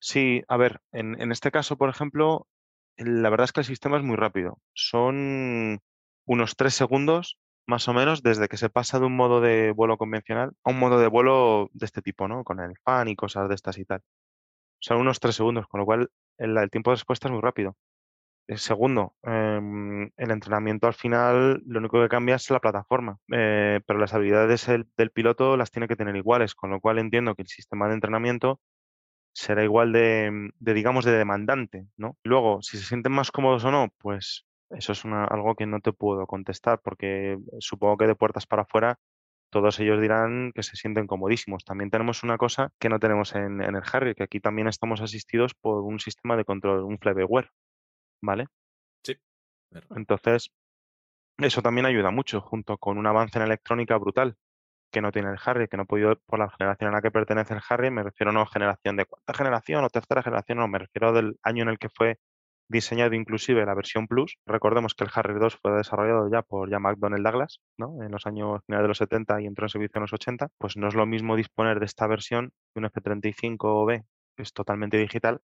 sí, a ver, en, en este caso, por ejemplo, la verdad es que el sistema es muy rápido. Son unos tres segundos, más o menos, desde que se pasa de un modo de vuelo convencional a un modo de vuelo de este tipo, ¿no? Con el fan y cosas de estas y tal. Son unos tres segundos, con lo cual el, tiempo de respuesta es muy rápido. El segundo, em, el entrenamiento al final lo único que cambia es la plataforma, eh, pero las habilidades el- del piloto las tiene que tener iguales, con lo cual entiendo que el sistema de entrenamiento será igual de, de, digamos, de demandante, ¿no? Luego, si se sienten más cómodos o no, pues eso es una- algo que no te puedo contestar, porque supongo que de puertas para afuera todos ellos dirán que se sienten comodísimos. También tenemos una cosa que no tenemos en, en el Harry, que aquí también estamos asistidos por un sistema de control, un fly-by-wire, ¿vale? Sí. Entonces, eso también ayuda mucho, junto con un avance en electrónica brutal que no tiene el Harry, que no ha podido, por la generación a la que pertenece el Harry, me refiero no a generación de cuarta generación o tercera generación, no, me refiero del año en el que fue diseñado inclusive la versión Plus. Recordemos que el Harry 2 fue desarrollado ya por ya McDonnell Douglas, ¿no? En los años finales de los 70 y entró en servicio en los 80, pues no es lo mismo disponer de esta versión de un F35B, que es totalmente digital,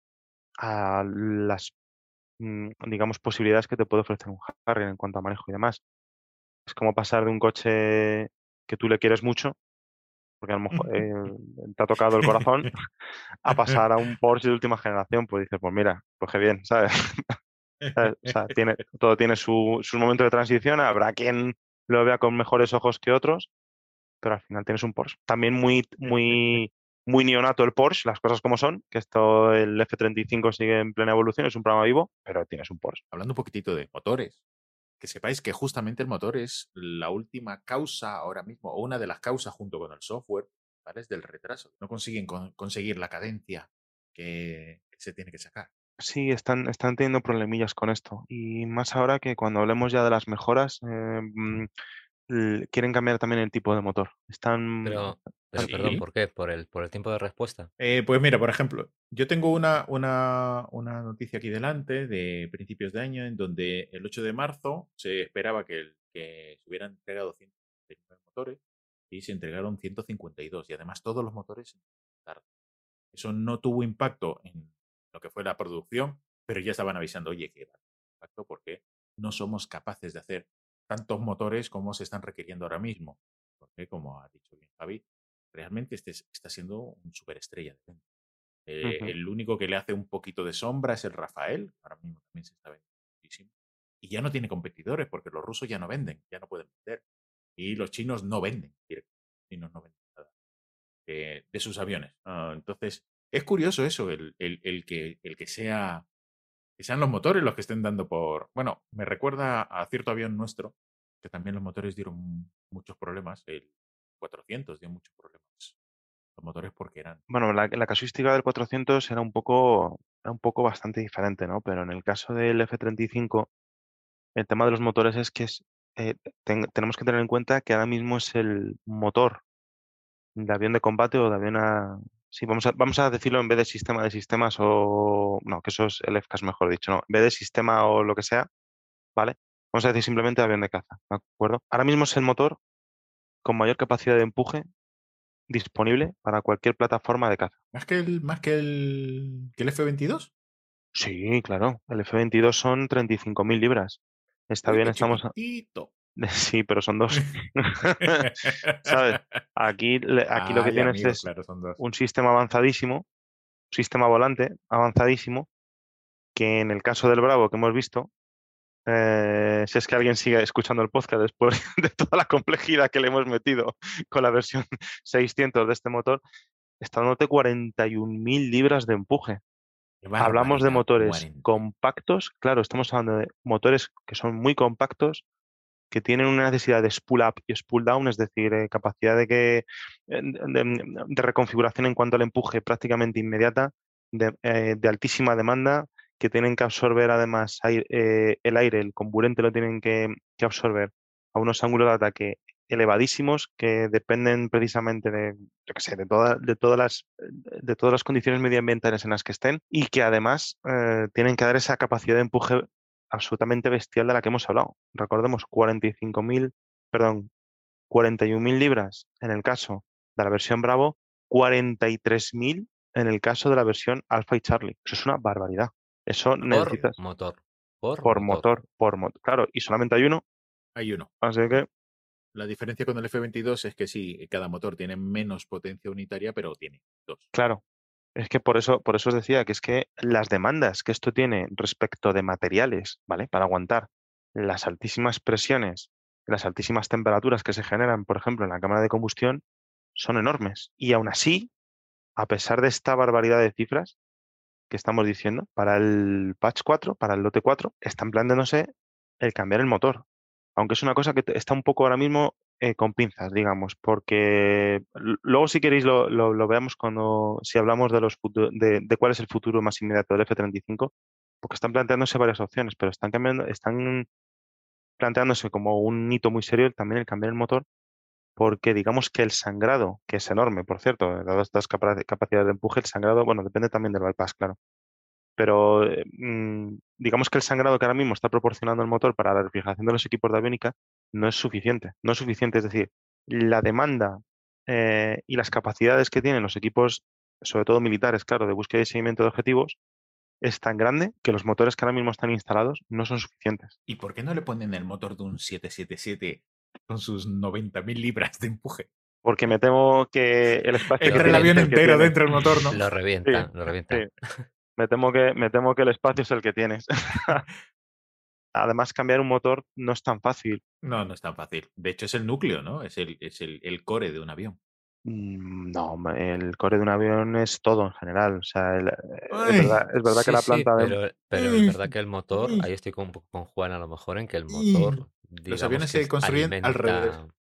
a las mm, digamos, posibilidades que te puede ofrecer un Harrier en cuanto a manejo y demás. Es como pasar de un coche que tú le quieres mucho, porque a lo mejor eh, te ha tocado el corazón, a pasar a un Porsche de última generación, pues dices, pues mira, pues qué bien, ¿sabes? O sea, tiene, todo tiene su, su momento de transición, habrá quien lo vea con mejores ojos que otros, pero al final tienes un Porsche. También muy, muy, muy neonato el Porsche, las cosas como son, que esto el F-35 sigue en plena evolución, es un programa vivo, pero tienes un Porsche. Hablando un poquitito de motores, que sepáis que justamente el motor es la última causa ahora mismo, o una de las causas junto con el software, ¿vale? Es del retraso. No consiguen con- conseguir la cadencia que, que se tiene que sacar. Sí, están, están teniendo problemillas con esto. Y más ahora que cuando hablemos ya de las mejoras, eh, quieren cambiar también el tipo de motor. Están... Pero, pero Sí. perdón, ¿por qué? ¿Por el, por el tiempo de respuesta? Eh, pues mira, por ejemplo, yo tengo una, una, una noticia aquí delante de principios de año en donde el 8 de marzo se esperaba que, el- que se hubieran entregado 139 motores y se entregaron 152 y además todos los motores tarde. Eso no tuvo impacto en lo que fue la producción, pero ya estaban avisando, oye, que va a tener impacto porque no somos capaces de hacer tantos motores como se están requiriendo ahora mismo. Porque, como ha dicho bien Javi, realmente este es- está siendo un superestrella de venta. Eh. El único que le hace un poquito de sombra es el Rafael, ahora mismo también se está vendiendo muchísimo. Y ya no tiene competidores porque los rusos ya no venden, ya no pueden vender. Y los chinos no venden, directamente, los chinos no venden nada eh, de sus aviones. Ah, entonces, es curioso eso, el, el- el que, el que sea que sean los motores los que estén dando por. Bueno, me recuerda a cierto avión nuestro, que también los motores dieron muchos problemas. El 400 dio muchos problemas. Los motores porque eran. Bueno, la, la casuística del 400 era un poco, era un poco bastante diferente, ¿no? Pero en el caso del F-35, el tema de los motores es que es, eh, ten- tenemos que tener en cuenta que ahora mismo es el motor de avión de combate o de avión a... Sí, vamos a, vamos a decirlo en vez de sistema de sistemas o... No, que eso es el FCAS mejor dicho, ¿no? En vez de sistema o lo que sea, ¿vale? Vamos a decir simplemente avión de caza, ¿de acuerdo? Ahora mismo es el motor con mayor capacidad de empuje disponible para cualquier plataforma de caza. Más que el, más que el, que el F-22. Sí, claro. El F-22 son 35.000 libras. Está bien, estamos... Sí, pero son dos. ¿Sabes? Aquí, aquí lo que tienes amigo, es claro, un sistema avanzadísimo, un sistema volante avanzadísimo, que en el caso del Bravo que hemos visto, eh, si es que alguien sigue escuchando el podcast después de toda la complejidad que le hemos metido con la versión 600 de este motor, está dándote 41.000 libras de empuje. Hablamos de motores 40. compactos, claro, estamos hablando de motores que son muy compactos, que tienen una necesidad de spool up y spool down, es decir, eh, capacidad de, que, eh, de, reconfiguración en cuanto al empuje prácticamente inmediata, de, eh, altísima demanda, que tienen que absorber además el aire, el comburente lo tienen que, que absorber a unos ángulos de ataque elevadísimos que dependen precisamente de, yo qué sé, de, toda- de, todas las, de todas las condiciones medioambientales en las que estén y que además tienen que dar esa capacidad de empuje absolutamente bestial de la que hemos hablado. Recordemos, 45.000, perdón, 41.000 libras en el caso de la versión Bravo, 43.000 en el caso de la versión Alpha y Charlie. Eso es una barbaridad. Eso Por necesitas motor. Por, por motor. motor, por motor. Claro, y solamente hay uno, Hay uno. así que La diferencia con el F22 es que sí, cada motor tiene menos potencia unitaria, pero tiene dos. Claro, es que por eso, por eso os decía que es que las demandas que esto tiene respecto de materiales, ¿vale? Para aguantar las altísimas presiones, las altísimas temperaturas que se generan, por ejemplo, en la cámara de combustión, son enormes. Y aún así, a pesar de esta barbaridad de cifras que estamos diciendo, para el patch 4, para el lote 4, están planteándose el cambiar el motor. Aunque es una cosa que está un poco ahora mismo eh, con pinzas, digamos, porque luego si queréis lo, lo- veamos cuando, si hablamos de, los de, de cuál es el futuro más inmediato del F-35, porque están planteándose varias opciones, pero están cambiando, están planteándose como un hito muy serio también el cambiar el motor, porque digamos que el sangrado, que es enorme, por cierto, dadas estas capa- capacidades de empuje, el sangrado, bueno, depende también del bypass, claro. Pero eh, mm, digamos que el sangrado que ahora mismo está proporcionando el motor para la refrigeración de los equipos de aviónica no es suficiente. No es suficiente, es decir, la demanda eh, y las capacidades que tienen los equipos, sobre todo militares, claro, de búsqueda y seguimiento de objetivos, es tan grande que los motores que ahora mismo están instalados no son suficientes. ¿Y por qué no le ponen el motor de un 777 con sus 90.000 libras de empuje? Porque me temo que el espacio Entra que el avión entero tiene- dentro del motor, ¿no? Lo revientan, lo revientan. sí. Me temo que, me temo que el espacio es el que tienes. Además, cambiar un motor no es tan fácil. No, no es tan fácil. De hecho, es el núcleo, ¿no? Es el, es el, el core de un avión. Mm, No, el core de un avión es todo en general. O sea, el- es verdad, es verdad que la sí, planta de... pero, es verdad que el motor, ahí estoy con, con Juan a lo mejor en que el motor, digamos aviones se construyen alimenta- alrededor.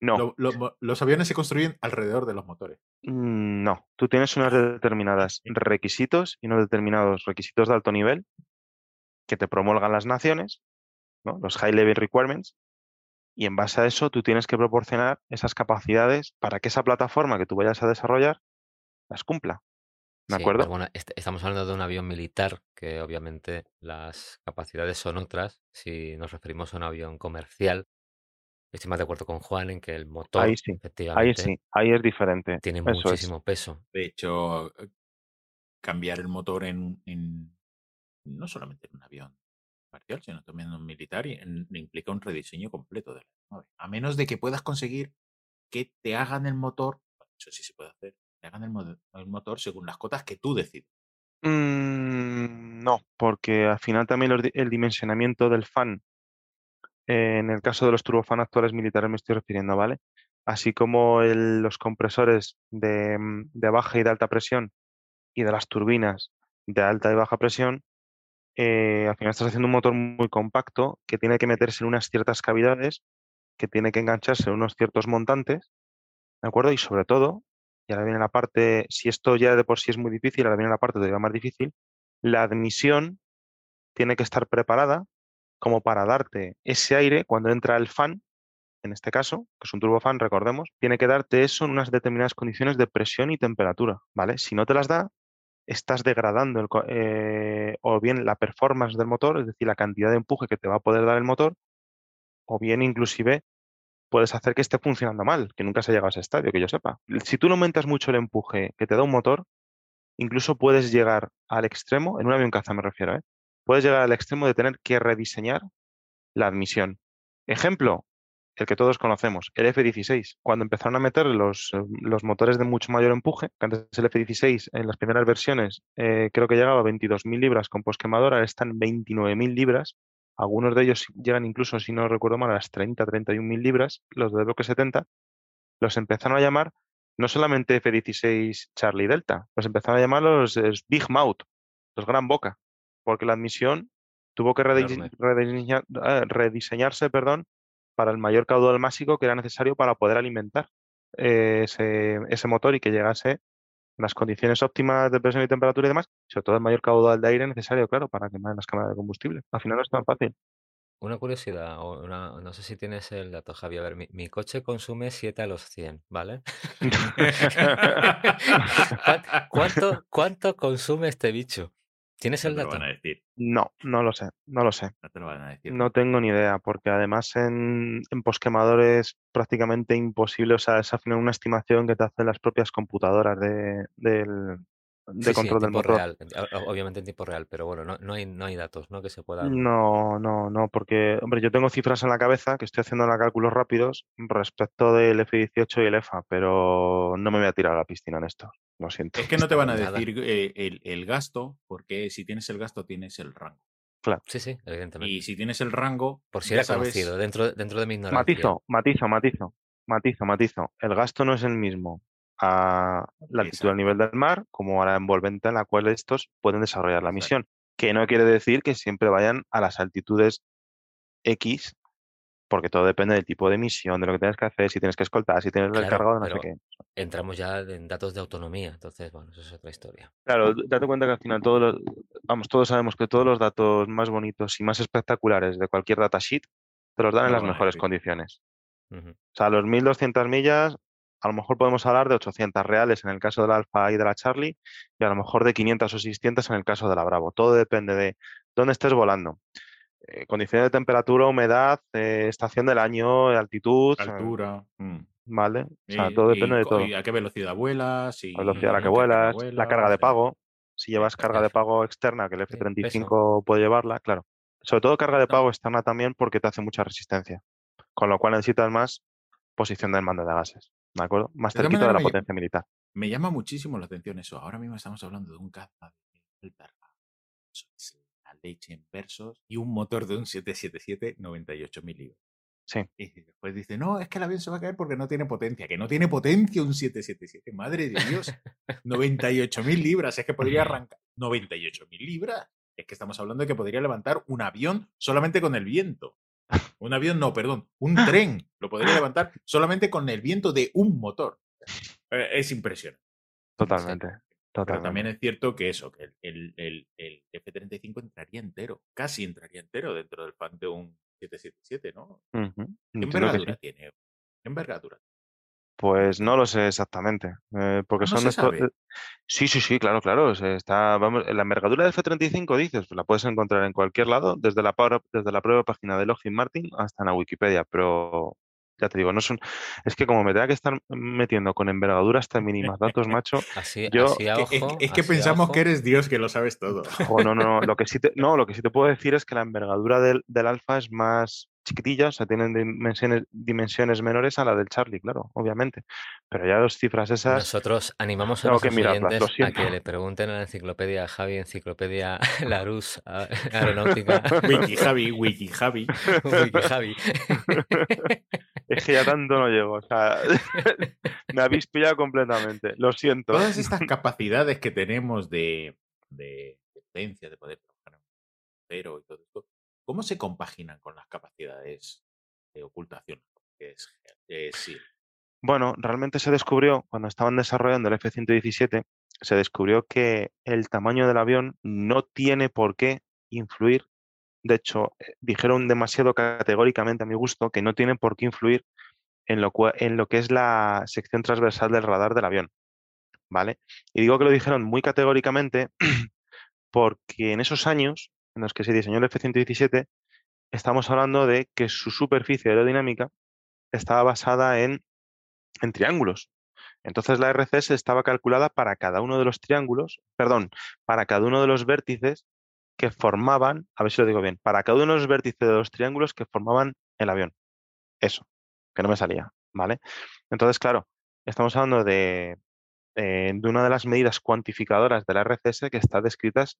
No, Lo- lo- mo- los aviones se construyen alrededor de los motores. mm, no. Tú tienes unos determinados requisitos y unos determinados requisitos de alto nivel que te promulgan las naciones, ¿no? Los High Level Requirements. Y en base a eso, tú tienes que proporcionar esas capacidades para que esa plataforma que tú vayas a desarrollar las cumpla. ¿De Sí, acuerdo? pero bueno, est- estamos hablando de un avión militar, que obviamente las capacidades son otras. Si nos referimos a un avión comercial, estoy más de acuerdo con Juan en que el motor, Ahí sí, Ahí efectivamente, sí, ahí es diferente. tiene Eso es. muchísimo peso. De hecho, cambiar el motor en, en- no solamente en un avión comercial, sino también en un militar, y en- implica un rediseño completo de la nave. A menos de que puedas conseguir que te hagan el motor, bueno, eso sí se puede hacer, te hagan el, mo- el motor según las cotas que tú decides. Mm, no, porque al final también el dimensionamiento del fan, eh, en el caso de los turbofan actuales militares me estoy refiriendo, ¿vale? Así como los compresores de, mm, de baja y de alta presión y de las turbinas de alta y baja presión, eh, al final estás haciendo un motor muy compacto que tiene que meterse en unas ciertas cavidades, que tiene que engancharse en unos ciertos montantes, ¿de acuerdo? Y sobre todo, y ahora viene la parte, si esto ya de por sí es muy difícil, ahora viene la parte todavía más difícil, la admisión tiene que estar preparada como para darte ese aire cuando entra el fan, en este caso, que es un turbofan, recordemos, tiene que darte eso en unas determinadas condiciones de presión y temperatura, ¿vale? Si no te las da, estás degradando el eh, o bien la performance del motor, es decir, la cantidad de empuje que te va a poder dar el motor, o bien inclusive puedes hacer que esté funcionando mal, que nunca se ha llegado a ese estadio, que yo sepa. Si tú no aumentas mucho el empuje que te da un motor, incluso puedes llegar al extremo, en un avión caza me refiero, ¿eh? puedes llegar al extremo de tener que rediseñar la admisión. Ejemplo, el que todos conocemos, el F-16. Cuando empezaron a meter los, eh, los motores de mucho mayor empuje, que antes el F-16 en las primeras versiones eh, creo que llegaba a 22.000 libras con posquemador, ahora están 29.000 libras. Algunos de ellos llegan incluso, si no recuerdo mal, a las 30, 31.000 libras, los de bloque 70. Los empezaron a llamar no solamente F-16 Charlie Delta, los empezaron a llamar los eh, Big Mouth, los Gran Boca, porque la admisión tuvo que redise- rediseñarse perdón, para el mayor caudal másico que era necesario para poder alimentar eh, ese, ese motor y que llegase en las condiciones óptimas de presión y temperatura y demás, sobre todo el mayor caudal de aire necesario, claro, para quemar las cámaras de combustible. Al final no es tan fácil. una curiosidad, una- no sé si tienes el dato, Javi. A ver, mi, mi coche consume 7 a los 100, ¿vale? ¿Cuán- ¿Cuánto, cuánto consume este bicho? ¿Tienes No el te lo dato? van a decir. No, no lo sé, no lo sé. No te lo van a decir. No tengo ni idea, porque además en, en posquemador es prácticamente imposible, o sea, es al final una estimación que te hacen las propias computadoras de, del, de Sí, sí, en control del tiempo motor. real, obviamente en tiempo real, pero bueno, no, no hay, no hay datos, ¿no? Que se puedan... No, no, no, porque, hombre, yo tengo cifras en la cabeza que estoy haciendo ahora cálculos rápidos respecto del F18 y el EFA, pero no me voy a tirar a la piscina en esto, lo siento. Es que no te van a decir eh, el, el gasto, porque si tienes el gasto tienes el rango. Sí, sí, evidentemente. Y si tienes el rango, Por si era sabes- conocido, dentro, dentro de mi ignorancia. Matizo, matizo, matizo, matizo, matizo. El gasto no es el mismo a la altitud del nivel del mar como a la envolvente en la cual estos pueden desarrollar la misión, que no quiere decir que siempre vayan a las altitudes X, porque todo depende del tipo de misión, de lo que tienes que hacer, si tienes que escoltar, si tienes el Claro, cargado, no sé qué. Entramos ya en datos de autonomía, entonces, bueno, eso es otra historia. Claro, date cuenta que al final todos los, vamos, todos sabemos que todos los datos más bonitos y más espectaculares de cualquier datasheet te los dan en las mejores condiciones. Ujú. O sea, los 1200 millas, a lo mejor podemos hablar de 800 reales en el caso del Alfa y de la Charlie, y a lo mejor de 500 o 600 en el caso de la Bravo. Todo depende de dónde estés volando. Eh, condiciones de temperatura, humedad, eh, estación del año, altitud, eh, altura. mm. ¿vale? O sea, Y- todo y depende de todo. y a qué velocidad vuelas. Y La velocidad a la que vuelas, la carga de pago, si llevas carga de pago externa, que el Sí, F-35 puede llevarla, claro. Sobre todo carga de pago externa también porque te hace mucha resistencia, con lo cual necesitas más posición del mando de gases, ¿de acuerdo? Más De cerquita de la potencia militar. Me llama muchísimo la atención eso. Ahora mismo estamos hablando de un caza de la leche en versos y un motor de un 777 98.000 libras. Sí. Y después dice, no, es que el avión se va a caer porque no tiene potencia. Que no tiene potencia un 777. Madre de Dios. 98.000 libras. Es que podría arrancar. 98.000 libras. Es que estamos hablando de que podría levantar un avión solamente con el viento. Un avión, no, perdón. Un tren lo podría levantar solamente con el viento de un motor. Eh, Es impresionante. Totalmente. Pero Totalmente. también es cierto que eso, que el, el- el- el F-35 entraría entero, casi entraría entero dentro del Pantheon 777, ¿no? Ujú. ¿Qué Entiendo que envergadura sí. tiene? ¿Qué envergadura? Pues no lo sé exactamente, eh, porque no son estos. eh, Sí, sí, sí, claro, claro. está, vamos, la envergadura del F-35, dices, pues la puedes encontrar en cualquier lado, desde la, desde la propia página de Lockheed Martin hasta en la Wikipedia, pero ya te digo, no son. Es que como me tenga que estar metiendo con envergaduras tan mínimas datos, macho, Así, Yo- así Que- es, ojo. es que pensamos ojo. que eres Dios, que lo sabes todo. no, no, no, lo que sí te, no, lo que sí te puedo decir es que la envergadura del, del Alfa es más chiquitilla, o sea, tienen dimensiones, dimensiones menores a la del Charlie, claro, obviamente. Pero ya las cifras esas. Nosotros animamos a Tengo que mirarlas, lo a siento. que le pregunten a la enciclopedia Javi, enciclopedia Larus a- Aeronáutica. Wiki Javi, Wiki Javi. Wiki Javi. Es que ya tanto no llego, o sea, me habéis pillado completamente, lo siento. Todas estas capacidades que tenemos de, de potencia, de poder trabajar en cero y todo esto, ¿cómo se compaginan con las capacidades de ocultación? Es, es sí, Bueno, realmente se descubrió, cuando estaban desarrollando el F-117, se descubrió que el tamaño del avión no tiene por qué influir. De hecho, eh, dijeron demasiado categóricamente a mi gusto que no tiene por qué influir en lo, en lo que es la sección transversal del radar del avión. ¿Vale? Y digo que lo dijeron muy categóricamente porque en esos años en los que se diseñó el F-117, estamos hablando de que su superficie aerodinámica estaba basada en, en triángulos. Entonces la RCS estaba calculada para cada uno de los triángulos, perdón, para cada uno de los vértices que formaban, a ver si lo digo bien, para cada uno de los vértices de los triángulos que formaban el avión. Eso, que no me salía, ¿vale? Entonces, claro, estamos hablando de, eh, de una de las medidas cuantificadoras de la RCS que está descritas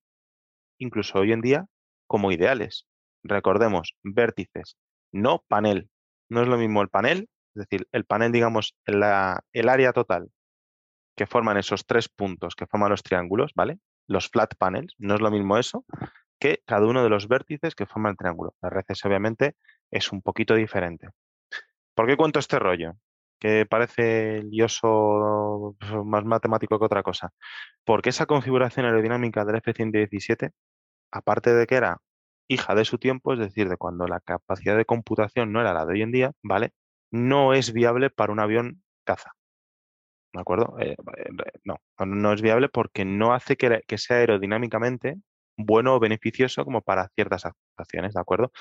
incluso hoy en día como ideales. Recordemos, vértices, no panel. No es lo mismo el panel, es decir, el panel, digamos, el área total que forman esos tres puntos que forman los triángulos, ¿vale? Los flat panels, no es lo mismo eso que cada uno de los vértices que forman el triángulo. La RCS obviamente es un poquito diferente. ¿Por qué cuento este rollo? Que parece lioso, pues, más matemático que otra cosa. Porque esa configuración aerodinámica del F-117, aparte de que era hija de su tiempo, es decir, de cuando la capacidad de computación no era la de hoy en día, ¿vale? No es viable para un avión caza. ¿De acuerdo? Eh, eh, no, no es viable porque no hace que, que sea aerodinámicamente bueno o beneficioso como para ciertas actuaciones, ¿de acuerdo?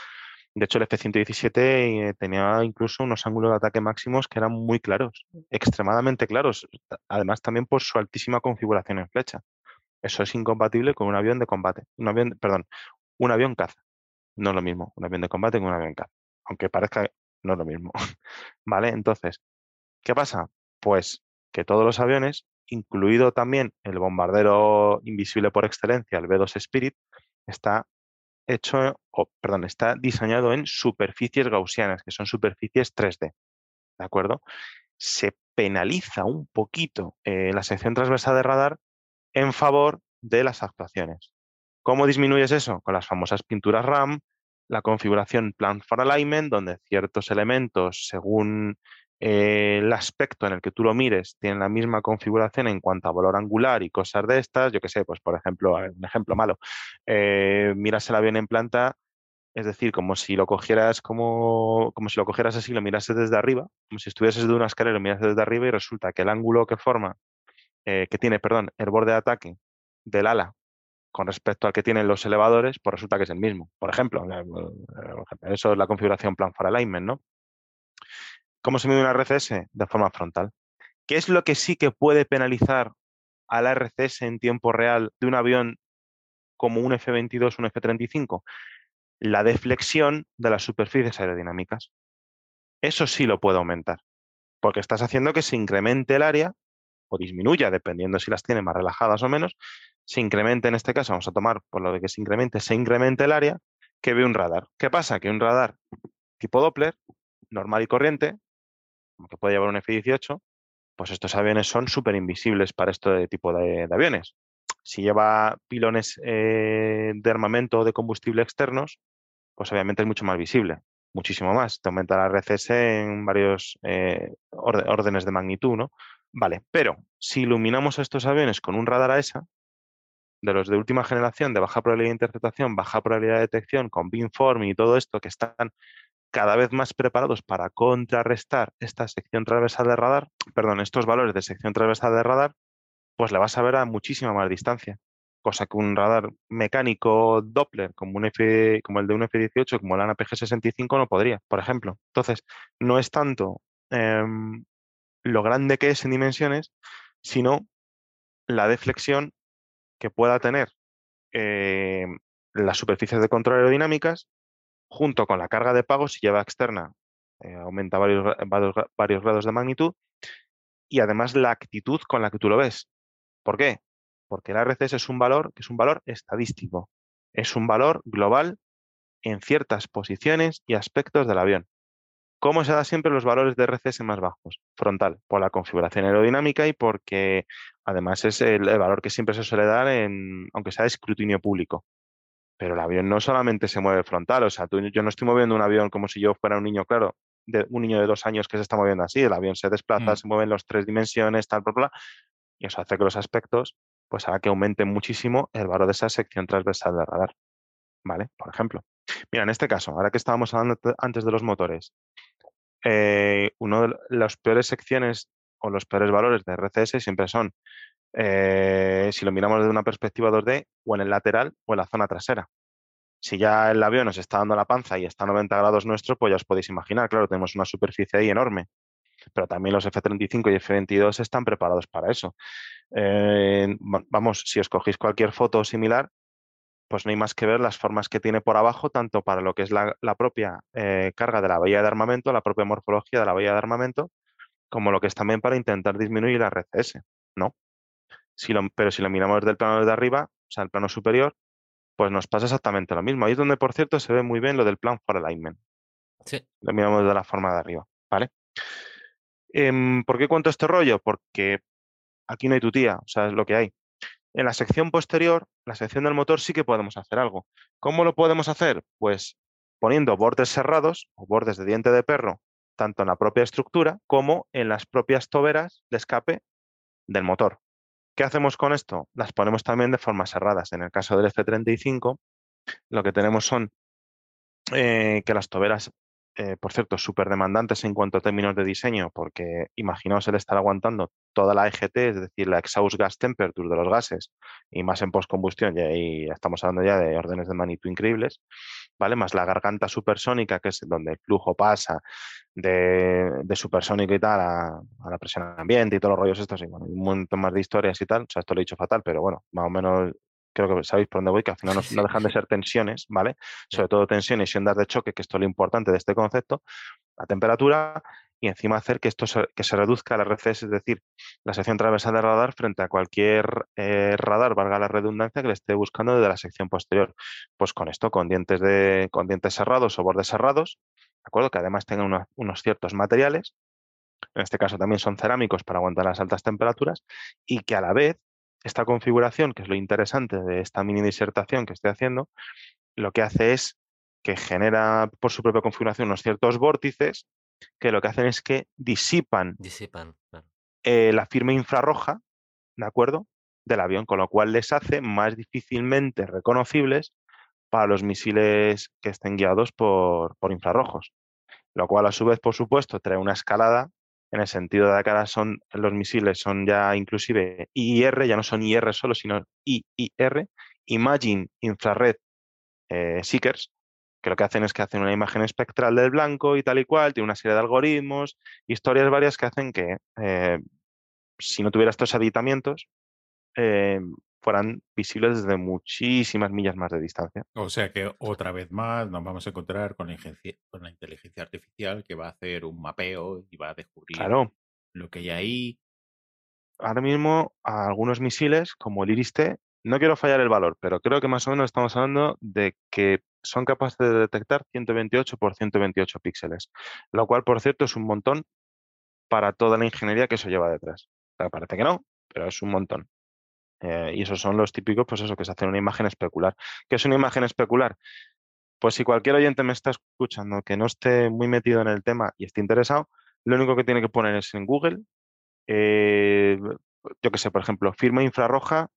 De hecho, el F-117 eh, tenía incluso unos ángulos de ataque máximos que eran muy claros, extremadamente claros, además también por su altísima configuración en flecha. Eso es incompatible con un avión de combate, un avión, perdón, un avión caza. No es lo mismo un avión de combate que un avión caza, aunque parezca no es lo mismo. ¿Vale? Entonces, ¿qué pasa? Pues que todos los aviones, incluido también el bombardero invisible por excelencia, el B-2 Spirit, está hecho, o, perdón, está diseñado en superficies gaussianas, que son superficies 3D. ¿De acuerdo? Se penaliza un poquito eh, la sección transversal de radar en favor de las actuaciones. ¿Cómo disminuyes eso? Con las famosas pinturas RAM, la configuración Plan for Alignment, donde ciertos elementos, según eh, el aspecto en el que tú lo mires tiene la misma configuración en cuanto a valor angular y cosas de estas, yo que sé, pues por ejemplo, un ejemplo malo, eh, miras el avión en planta, es decir, como si lo cogieras como, como si lo cogieras así, lo mirases desde arriba, como si estuvieses de una escalera y lo mirases desde arriba y resulta que el ángulo que forma, eh, que tiene, perdón, el borde de ataque del ala con respecto al que tienen los elevadores, pues resulta que es el mismo. Por ejemplo, eso es la configuración plan for alignment, ¿no? ¿Cómo se mide una RCS? De forma frontal. ¿Qué es lo que sí que puede penalizar a la RCS en tiempo real de un avión como un F-22 o un F-35? La deflexión de las superficies aerodinámicas. Eso sí lo puede aumentar, porque estás haciendo que se incremente el área o disminuya, dependiendo si las tiene más relajadas o menos, se incremente en este caso, vamos a tomar por lo de que se incremente, se incremente el área que ve un radar. ¿Qué pasa? Que un radar tipo Doppler, normal y corriente, que puede llevar un F-18, pues estos aviones son súper invisibles para este tipo de, aviones. Si lleva pilones eh, de armamento o de combustible externos, pues obviamente es mucho más visible, muchísimo más. Te aumenta la RCS en varios eh, órdenes de magnitud, ¿no? Vale, pero si iluminamos estos aviones con un radar AESA, de los de última generación, de baja probabilidad de interceptación, baja probabilidad de detección, con beamform y todo esto, que están cada vez más preparados para contrarrestar esta sección transversal de radar, perdón, estos valores de sección transversal de radar, pues le vas a ver a muchísima más distancia. Cosa que un radar mecánico Doppler, como, un F, como el de un F-18, como el ANAPG-65, no podría, por ejemplo. Entonces, no es tanto em, lo grande que es en dimensiones, sino la deflexión que pueda tener em, las superficies de control aerodinámicas junto con la carga de pago, si lleva externa, eh, aumenta varios, varios, grados de magnitud y además la actitud con la que tú lo ves. ¿Por qué? Porque el RCS es un valor que es un valor estadístico, es un valor global en ciertas posiciones y aspectos del avión. ¿Cómo se da siempre los valores de RCS más bajos? Frontal, por la configuración aerodinámica y porque además es el, valor que siempre se suele dar en, aunque sea de escrutinio público. Pero el avión no solamente se mueve frontal, o sea, yo no estoy moviendo un avión como si yo fuera un niño, claro, de, un niño de dos años que se está moviendo así, el avión se desplaza, mm. se mueve en las tres dimensiones, tal, bla, bla, y eso hace que los aspectos, pues haga que aumente muchísimo el valor de esa sección transversal de radar, ¿vale? Por ejemplo. Mira, en este caso, ahora que estábamos hablando antes de los motores, eh, uno de las peores secciones o los peores valores de RCS siempre son eh, si lo miramos desde una perspectiva 2D, o en el lateral o en la zona trasera. Si ya el avión nos está dando la panza y está a 90 grados nuestro, pues ya os podéis imaginar, claro, tenemos una superficie ahí enorme. Pero también los F-35 y F-22 están preparados para eso. Eh, vamos, si os cogéis cualquier foto similar, pues no hay más que ver las formas que tiene por abajo, tanto para lo que es la, propia eh, carga de la bahía de armamento, la propia morfología de la bahía de armamento, como lo que es también para intentar disminuir la RCS, ¿no? Pero si lo miramos desde el plano de arriba, o sea, el plano superior, pues nos pasa exactamente lo mismo. Ahí es donde, por cierto, se ve muy bien lo del plan for alignment. Sí. Lo miramos de la forma de arriba, ¿vale? Em, ¿Por qué cuento este rollo? Porque aquí no hay tu tía, o sea, es lo que hay. En la sección posterior, la sección del motor, sí que podemos hacer algo. ¿Cómo lo podemos hacer? Pues poniendo bordes cerrados o bordes de diente de perro, tanto en la propia estructura como en las propias toberas de escape del motor. ¿Qué hacemos con esto? Las ponemos también de formas cerradas. En el caso del F-35, lo que tenemos son eh, que las toberas, eh, por cierto, súper demandantes en cuanto a términos de diseño, porque imaginaos el estar aguantando toda la EGT, es decir, la exhaust gas temperature de los gases, y más en postcombustión, y ahí estamos hablando ya de órdenes de magnitud increíbles, ¿vale? Más la garganta supersónica, que es donde el flujo pasa de, de supersónico y tal a, la presión ambiente y todos los rollos estos, y bueno, un montón más de historias y tal, o sea, esto lo he dicho fatal, pero bueno, más o menos creo que sabéis por dónde voy, que al final no, dejan de ser tensiones, ¿vale? Sobre todo tensiones y ondas de choque, que esto es lo importante de este concepto, la temperatura y encima hacer que esto se, que se reduzca la RCS, es decir, la sección transversal del radar frente a cualquier eh, radar, valga la redundancia, que le esté buscando desde la sección posterior. Pues con esto, con dientes, de, con dientes cerrados o bordes cerrados, ¿de acuerdo? Que además tengan unos ciertos materiales, en este caso también son cerámicos para aguantar las altas temperaturas, y que a la vez esta configuración, que es lo interesante de esta mini disertación que estoy haciendo, lo que hace es que genera por su propia configuración unos ciertos vórtices que lo que hacen es que disipan, disipan eh, la firma infrarroja, ¿de acuerdo? Del avión, con lo cual les hace más difícilmente reconocibles para los misiles que estén guiados por, por infrarrojos. Lo cual, a su vez, por supuesto, trae una escalada en el sentido de que ahora son, los misiles son ya inclusive IIR, ya no son IR solo, sino IIR, Imagine Infrared eh, Seekers, que lo que hacen es que hacen una imagen espectral del blanco y tal y cual, tiene una serie de algoritmos, historias varias que hacen que eh, si no tuviera estos aditamientos, eh, fueran visibles desde muchísimas millas más de distancia. O sea que otra vez más nos vamos a encontrar con la, con la inteligencia artificial que va a hacer un mapeo y va a descubrir lo que hay ahí. Ahora mismo algunos misiles, como el Iris-T, no quiero fallar el valor, pero creo que más o menos estamos hablando de que son capaces de detectar 128 por 128 píxeles, lo cual, por cierto, es un montón para toda la ingeniería que eso lleva detrás. parece que no, pero es un montón. Eh, y esos son los típicos, pues eso, que se hace una imagen especular. ¿Qué es una imagen especular? Pues si cualquier oyente me está escuchando que no esté muy metido en el tema y esté interesado, lo único que tiene que poner es en Google, eh, yo que sé, por ejemplo, firma infrarroja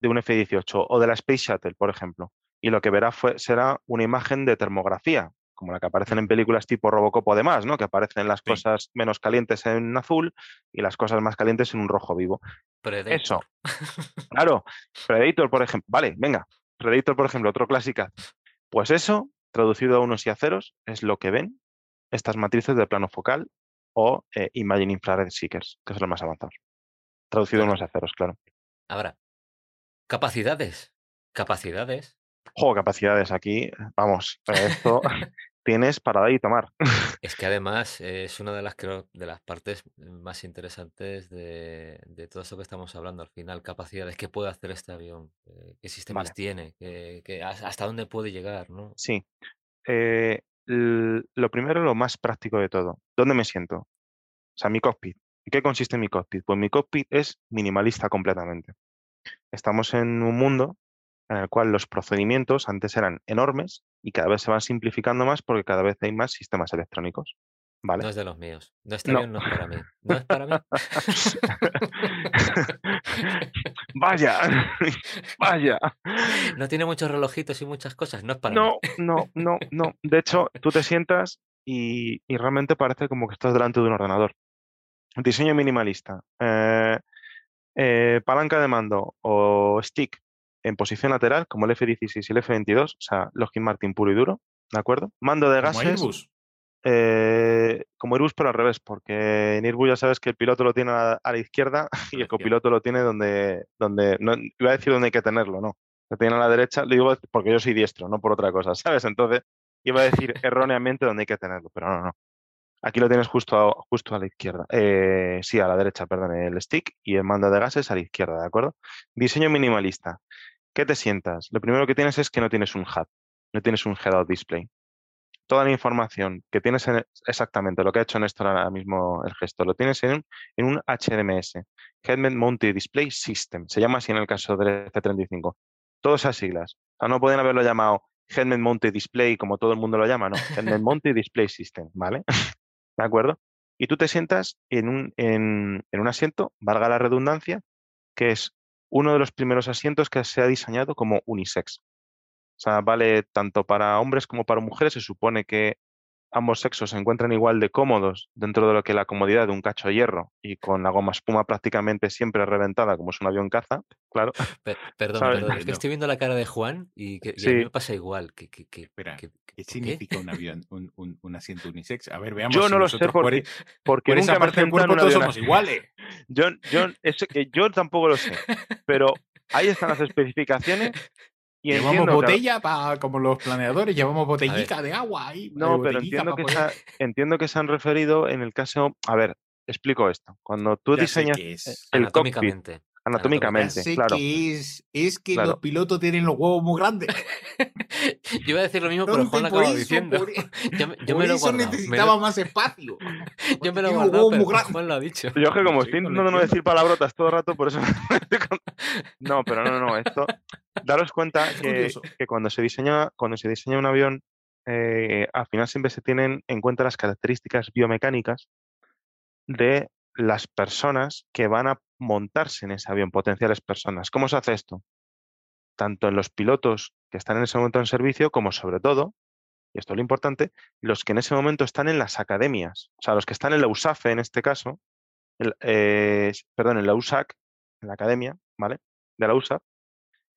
de un F-18 o de la Space Shuttle, por ejemplo. Y lo que verá fue, será una imagen de termografía, como la que aparecen en películas tipo Robocop o demás, ¿no? Que aparecen las cosas menos calientes en azul y las cosas más calientes en un rojo vivo. Predator. Eso. Claro, Predator, por ejemplo. Vale, venga. Predator, por ejemplo, otro clásica. Pues eso, traducido a unos y a ceros, es lo que ven estas matrices de plano focal o eh, Imagine Infrared Seekers, que son los más avanzados. Traducido a unos y a ceros, claro. Ahora, capacidades. Capacidades. Juego capacidades aquí, vamos, esto tienes para dar y tomar. Es que además es una de las creo de las partes más interesantes de, todo eso que estamos hablando al final, capacidades, qué puede hacer este avión, eh, qué sistemas tiene, hasta dónde puede llegar, ¿no? Sí. Eh, lo primero, lo más práctico de todo, ¿dónde me siento? O sea, mi cockpit. ¿En qué consiste mi cockpit? Pues mi cockpit es minimalista completamente. Estamos en un mundo en el cual los procedimientos antes eran enormes y cada vez se van simplificando más porque cada vez hay más sistemas electrónicos. ¿Vale? No es de los míos. No está bien, no es para mí. No es para mí. vaya, vaya. No tiene muchos relojitos y muchas cosas. No es para no, mí. No, no, no. De hecho, tú te sientas y, realmente parece como que estás delante de un ordenador. Diseño minimalista. Eh, eh, palanca de mando o stick en posición lateral, como el F-16 y el F-22, o sea, Lockheed Martin puro y duro, ¿de acuerdo? Mando de gases. Airbus? Eh, como Airbus, pero al revés, porque en Airbus ya sabes que el piloto lo tiene a, la izquierda y el copiloto lo tiene donde, donde no, iba a decir donde hay que tenerlo, no. Lo tiene a la derecha, lo digo porque yo soy diestro, no por otra cosa, ¿sabes? Entonces iba a decir erróneamente donde hay que tenerlo, pero no, no. Aquí lo tienes justo a, justo a la izquierda. Eh, sí, a la derecha, perdón, el stick y el mando de gases a la izquierda, ¿de acuerdo? Diseño minimalista. ¿Qué te sientas? Lo primero que tienes es que no tienes un HUD, no tienes un head-out display. Toda la información que tienes en, exactamente lo que ha hecho Néstor ahora mismo el gesto, lo tienes en, en un HMS, Headman Mounted Display System. Se llama así en el caso del F35. Todas esas siglas. O sea, no pueden haberlo llamado Headman Mounted Display como todo el mundo lo llama, ¿no? Headman Mounted Display System, ¿vale? ¿De acuerdo? Y tú te sientas en un, en, un asiento, valga la redundancia, que es uno de los primeros asientos que se ha diseñado como unisex. O sea, vale tanto para hombres como para mujeres. Se supone que ambos sexos se encuentran igual de cómodos dentro de lo que la comodidad de un cacho de hierro y con la goma espuma prácticamente siempre reventada como es un avión caza, claro. perdón, perdón, es que estoy viendo la cara de Juan y, que, a mí me pasa igual. Que, Espera, ¿qué significa un avión, un, un, asiento unisex? A ver, veamos. Yo no lo sé porque, porque nunca esa parte del cuerpo todos somos iguales. Yo, yo, yo tampoco lo sé, pero ahí están las especificaciones llevamos botella para como los planeadores, llevamos botellita de agua ahí. No, pero entiendo que, se entiendo que se han referido en el caso. A ver, explico esto. Cuando tú diseñas el anatómicamente. anatómicamente, claro. Que es, es que los pilotos tienen los huevos muy grandes. yo iba a decir lo mismo, pero Juan acaba diciendo. yo, yo me lo eso necesitaba más espacio. yo me lo he guardado, pero Juan lo ha dicho. Yo que como estoy intentando no decir palabrotas todo el rato, por eso... no, pero no, no. Esto, daros cuenta que, cuando, se diseña, cuando se diseña un avión, eh, al final siempre se tienen en cuenta las características biomecánicas de las personas que van a montarse en ese avión, potenciales personas. ¿Cómo se hace esto? Tanto en los pilotos que están en ese momento en servicio, como sobre todo, y esto es lo importante, los que en ese momento están en las academias, o sea, los que están en la USAFE en este caso, eh, perdón, en la USAC, en la academia, ¿vale? De la USAC,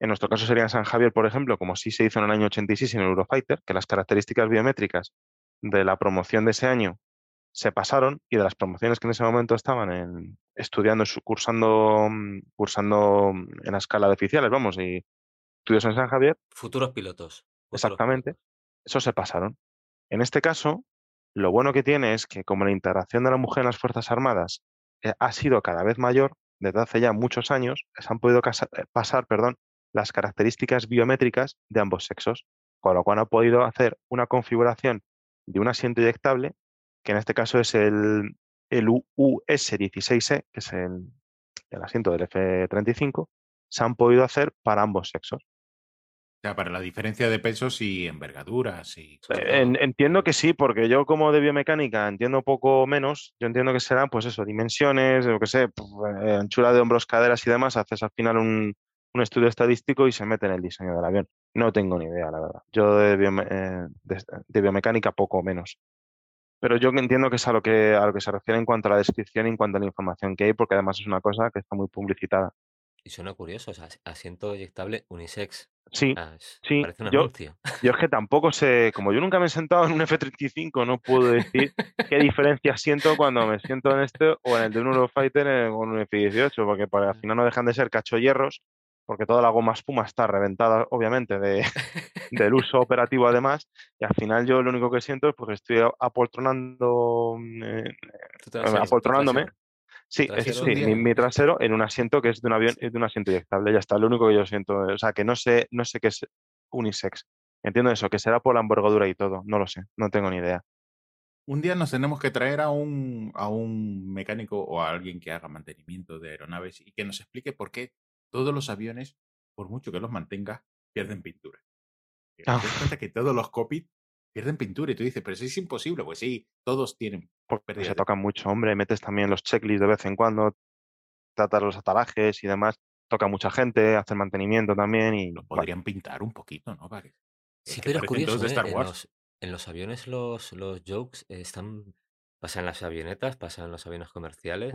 en nuestro caso sería en San Javier, por ejemplo, como sí se hizo en el año 86 en el Eurofighter, que las características biométricas de la promoción de ese año se pasaron y de las promociones que en ese momento estaban en, estudiando, cursando, mm, cursando mm, en la escala de oficiales, vamos, y estudios en San Javier. Futuros pilotos. exactamente. Eso se pasaron. En este caso, lo bueno que tiene es que como la integración de la mujer en las Fuerzas Armadas eh, ha sido cada vez mayor, desde hace ya muchos años, se han podido eh, pasar perdón, las características biométricas de ambos sexos, con lo cual ha podido hacer una configuración de un asiento eyectable, que en este caso es el, el US16E, que es el, asiento del F-35, se han podido hacer para ambos sexos. O sea, para la diferencia de pesos y envergaduras. Y... entiendo que sí, porque yo como de biomecánica entiendo poco menos. Yo entiendo que serán, pues eso, dimensiones, lo que sé, eh, anchura de hombros, caderas y demás. Haces al final un, un estudio estadístico y se mete en el diseño del avión. No tengo ni idea, la verdad. Yo de, eh, biomecánica poco menos. Pero yo entiendo que es a lo que, a lo que se refiere en cuanto a la descripción y en cuanto a la información que hay, porque además es una cosa que está muy publicitada. Y suena curioso, o sea, asiento eyectable unisex. Sí, sí. Parece yo, yo es que tampoco sé, como yo nunca me he sentado en un F-35, no puedo decir qué diferencia siento cuando me siento en este o en el de un Eurofighter o en un F-18, porque al final no dejan de ser cacho hierros porque toda la goma espuma está reventada, obviamente, de, del uso operativo además, y al final yo lo único que siento es porque estoy apoltronando, eh, apoltronándome. Sí, sí mi, trasero en un asiento que es de un avión, es de un asiento eyectable, ya está, lo único que yo siento, o sea, que no sé, no sé qué es unisex. Entiendo eso, que será por la envergadura y todo, no lo sé, no tengo ni idea. Un día nos tenemos que traer a un, a un mecánico o a alguien que haga mantenimiento de aeronaves y que nos explique por qué todos los aviones, por mucho que los mantenga, pierden pintura. Te das ah. cuenta que todos los cockpits pierden pintura y tú dices, pero eso es imposible. Pues sí, todos tienen. Porque se tocan mucho, hombre. Metes también los checklists de vez en cuando, tratas los atalajes y demás. Toca mucha gente, hacer mantenimiento también y. Lo podrían pintar un poquito, ¿no? sí, pero es curioso. ¿eh? En, los, aviones los, los jokes están. Pasan las avionetas, pasan los aviones comerciales.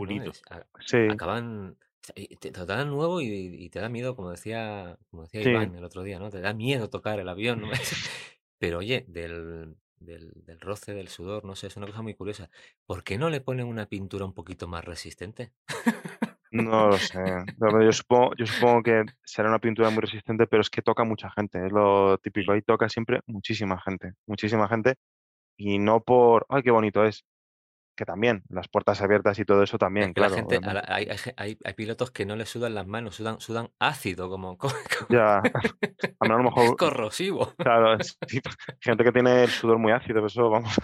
sí. Acaban te, te da nuevo y, te da miedo, como decía, como decía Iván el otro día, ¿no? Te da miedo tocar el avión. Pero oye, del, del, del, roce, del sudor, no sé, es una cosa muy curiosa. ¿Por qué no le ponen una pintura un poquito más resistente? No lo sé. Yo supongo, yo supongo que será una pintura muy resistente, pero es que toca mucha gente. Es lo típico. Ahí toca siempre muchísima gente. Muchísima gente. Y no por, ay, qué bonito es que también, las puertas abiertas y todo eso también, claro. gente, hay, hay, hay, pilotos que no les sudan las manos, sudan, sudan ácido, como. ya, a lo mejor. Es corrosivo. Claro, gente que tiene el sudor muy ácido, eso vamos.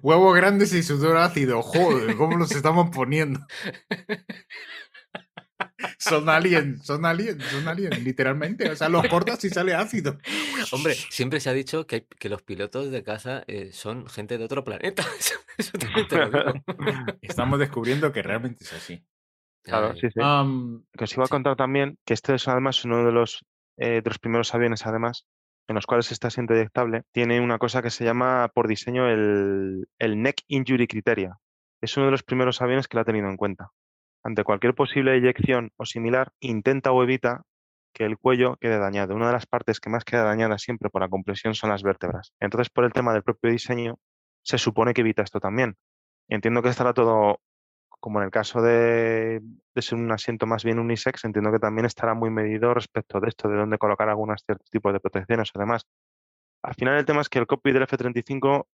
Huevos grandes y sudor ácido, joder, ¿cómo los estamos poniendo? Son alien, son alien, son alien, literalmente. O sea, los cortas y sale ácido. Hombre, siempre se ha dicho que, que los pilotos de caza eh, son gente de otro planeta. Estamos descubriendo que realmente es así. Claro, sí, sí. que os iba a contar también que este es además uno de los eh, de los primeros aviones además, en los cuales este asiento eyectable tiene una cosa que se llama por diseño el, el Neck Injury Criteria. Es uno de los primeros aviones que lo ha tenido en cuenta. Ante cualquier posible eyección o similar, intenta o evita que el cuello quede dañado. Una de las partes que más queda dañada siempre por la compresión son las vértebras. Entonces, por el tema del propio diseño, se supone que evita esto también. Entiendo que estará todo, como en el caso de, ser un asiento más bien unisex, entiendo que también estará muy medido respecto de esto, de dónde colocar algunos ciertos tipos de protecciones. Además, al final el tema es que el copy del F-35,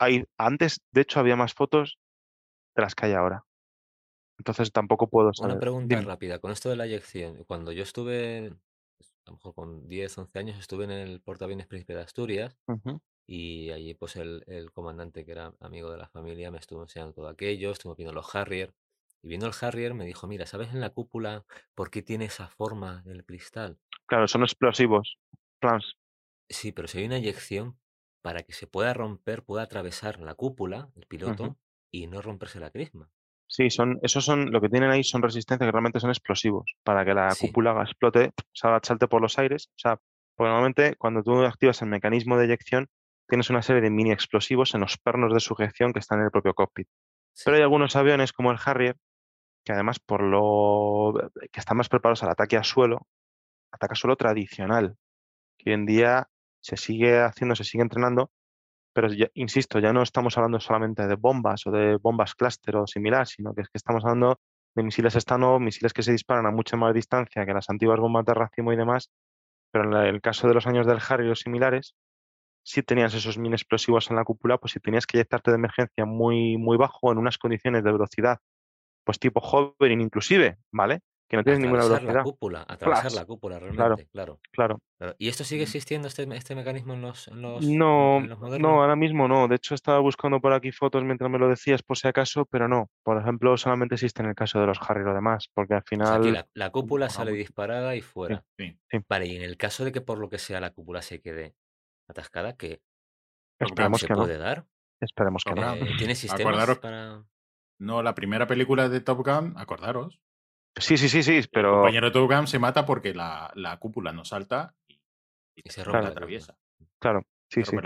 hay, antes, de hecho, había más fotos de las que hay ahora. Entonces tampoco puedo saber. Una pregunta rápida, con esto de la eyección, cuando yo estuve, a lo mejor con 10, 11 años, estuve en el portaaviones Príncipe de Asturias y allí pues el, el, comandante que era amigo de la familia me estuvo enseñando todo aquello, estuvo viendo los Harrier y viendo el Harrier me dijo, mira, ¿sabes en la cúpula por qué tiene esa forma del cristal? Claro, son explosivos, plans. Sí, pero si hay una eyección para que se pueda romper, pueda atravesar la cúpula, el piloto, y no romperse la crisma. Sí, son, esos son, lo que tienen ahí son resistencias que realmente son explosivos, para que la cúpula explote, salte por los aires. O sea, porque normalmente cuando tú activas el mecanismo de eyección, tienes una serie de mini explosivos en los pernos de sujeción que están en el propio cockpit. Pero hay algunos aviones como el Harrier, que además por lo que están más preparados al ataque a suelo, ataque a suelo tradicional, que hoy en día se sigue haciendo, se sigue entrenando, pero insisto, ya no estamos hablando solamente de bombas o de bombas clúster o similar, sino que es que estamos hablando de misiles estano, misiles que se disparan a mucha más distancia que las antiguas bombas de racimo y demás, pero en el caso de los años del Harry los similares, si tenías esos mini explosivos en la cúpula, pues si tenías que eyectarte de emergencia muy, muy bajo en unas condiciones de velocidad, pues tipo hovering inclusive, ¿vale? Que no tienes ninguna velocidad. la cúpula, atravesar la cúpula realmente, claro, claro. ¿Y esto sigue existiendo, este, este mecanismo en los, en los, no, No, ahora mismo no. De hecho, estaba buscando por aquí fotos mientras me lo decías, por si acaso, pero no. Por ejemplo, solamente existe en el caso de los Harry lo demás, porque al final... la, cúpula sale disparada y fuera. Vale, y en el caso de que por lo que sea la cúpula se quede atascada, ¿qué Esperemos se que puede dar? Esperemos que no. ¿Tiene sistemas para...? No, la primera película de Top Gun, acordaros, Sí, sí, sí, sí, pero. El compañero de Top Gun se mata porque la, la cúpula no salta y, se rompe la atraviesa. Claro, sí, sí.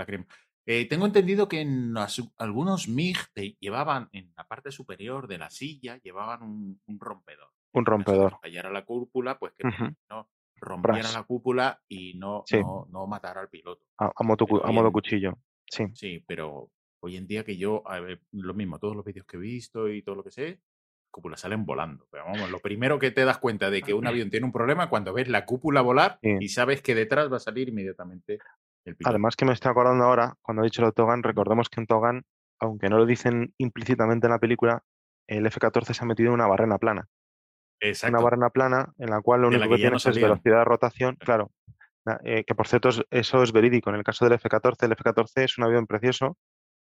Eh, tengo entendido que en algunos MIG te llevaban en la parte superior de la silla, llevaban un, un rompedor. Un rompedor. A la cúpula, pues que no rompiera la cúpula y no, no, no matara al piloto. A, a, modo, cuchillo. Sí. Sí, pero hoy en día que yo, lo mismo, todos los vídeos que he visto y todo lo que sé, cúpulas salen volando. Pero vamos, lo primero que te das cuenta de que un avión tiene un problema cuando ves la cúpula volar y sabes que detrás va a salir inmediatamente el piloto. Además que me estoy acordando ahora, cuando he dicho el Togan, recordemos que en Togan, aunque no lo dicen implícitamente en la película, el F-14 se ha metido en una barrena plana. Exacto. Una barrena plana en la cual lo único que, tienes es velocidad de rotación. Claro, eh, que por cierto eso es verídico. En el caso del F-14, el F-14 es un avión precioso,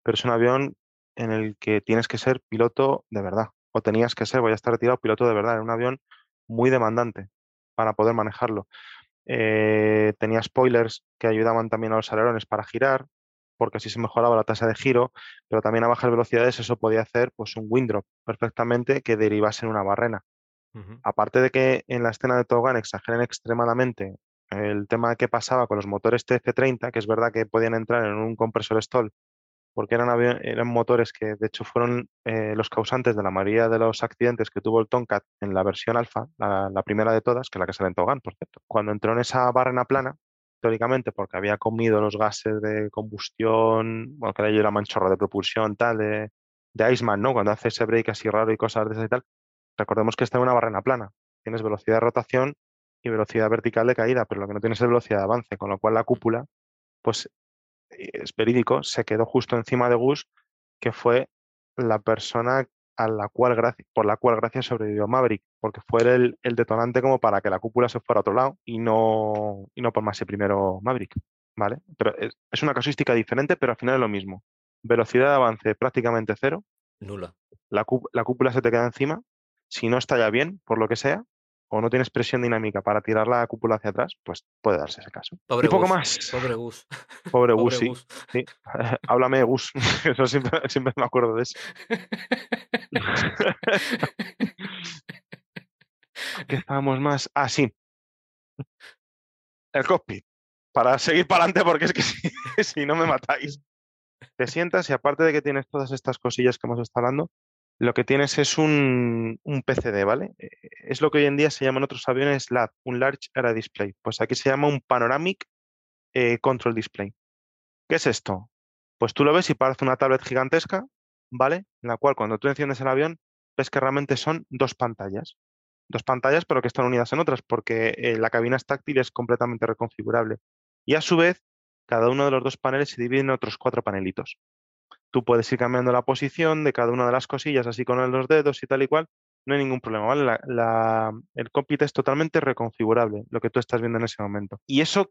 pero es un avión en el que tienes que ser piloto de verdad o tenías que ser, voy a estar retirado, piloto de verdad, en un avión muy demandante para poder manejarlo. Eh, tenía spoilers que ayudaban también a los alerones para girar, porque así se mejoraba la tasa de giro, pero también a bajas velocidades eso podía hacer pues un windrop perfectamente que derivase en una barrena. Aparte de que en la escena de Togan exageren extremadamente el tema que pasaba con los motores TF30, que es verdad que podían entrar en un compresor stall porque eran, eran motores que de hecho fueron eh, los causantes de la mayoría de los accidentes que tuvo el Tomcat en la versión alfa, la, primera de todas, que es la que sale en Togan, por cierto. Cuando entró en esa barrena plana, teóricamente porque había comido los gases de combustión, bueno, que le llaman chorro de propulsión, tal, de, de Iceman, ¿no? Cuando hace ese break así raro y cosas de ese y tal, recordemos que está en una barrena plana. Tienes velocidad de rotación y velocidad vertical de caída, pero lo que no tienes es velocidad de avance, con lo cual la cúpula, pues es verídico, se quedó justo encima de Gus, que fue la persona a la cual por la cual gracias sobrevivió Maverick, porque fue el, detonante como para que la cúpula se fuera a otro lado y no, y no por primero Maverick. ¿Vale? Pero es, una casuística diferente, pero al final es lo mismo. Velocidad de avance prácticamente cero. Nula. La, la cúpula se te queda encima. Si no está ya bien, por lo que sea, o no tienes presión dinámica para tirar la cúpula hacia atrás, pues puede darse ese caso. Pobre y poco más. Pobre Gus. Pobre, Gus, sí. sí. Háblame de Gus. Eso siempre, siempre me acuerdo de eso. ¿Qué estábamos más? Ah, sí. el cockpit, para seguir para adelante porque es que si, no me matáis. Te sientas y aparte de que tienes todas estas cosillas que hemos estado hablando, lo que tienes es un, un, PCD, ¿vale? Eh, es lo que hoy en día se llama otros aviones LAD, un Large Area Display. Pues aquí se llama un Panoramic eh, Control Display. ¿Qué es esto? Pues tú lo ves y parece una tablet gigantesca, ¿vale? En la cual cuando tú enciendes el avión, ves que realmente son dos pantallas. Dos pantallas, pero que están unidas en otras, porque eh, la cabina es táctil y es completamente reconfigurable. Y a su vez, cada uno de los dos paneles se divide en otros cuatro panelitos. Tú puedes ir cambiando la posición de cada una de las cosillas, así con los dedos y tal y cual. No hay ningún problema, ¿vale? el cockpit es totalmente reconfigurable, lo que tú estás viendo en ese momento. ¿Y eso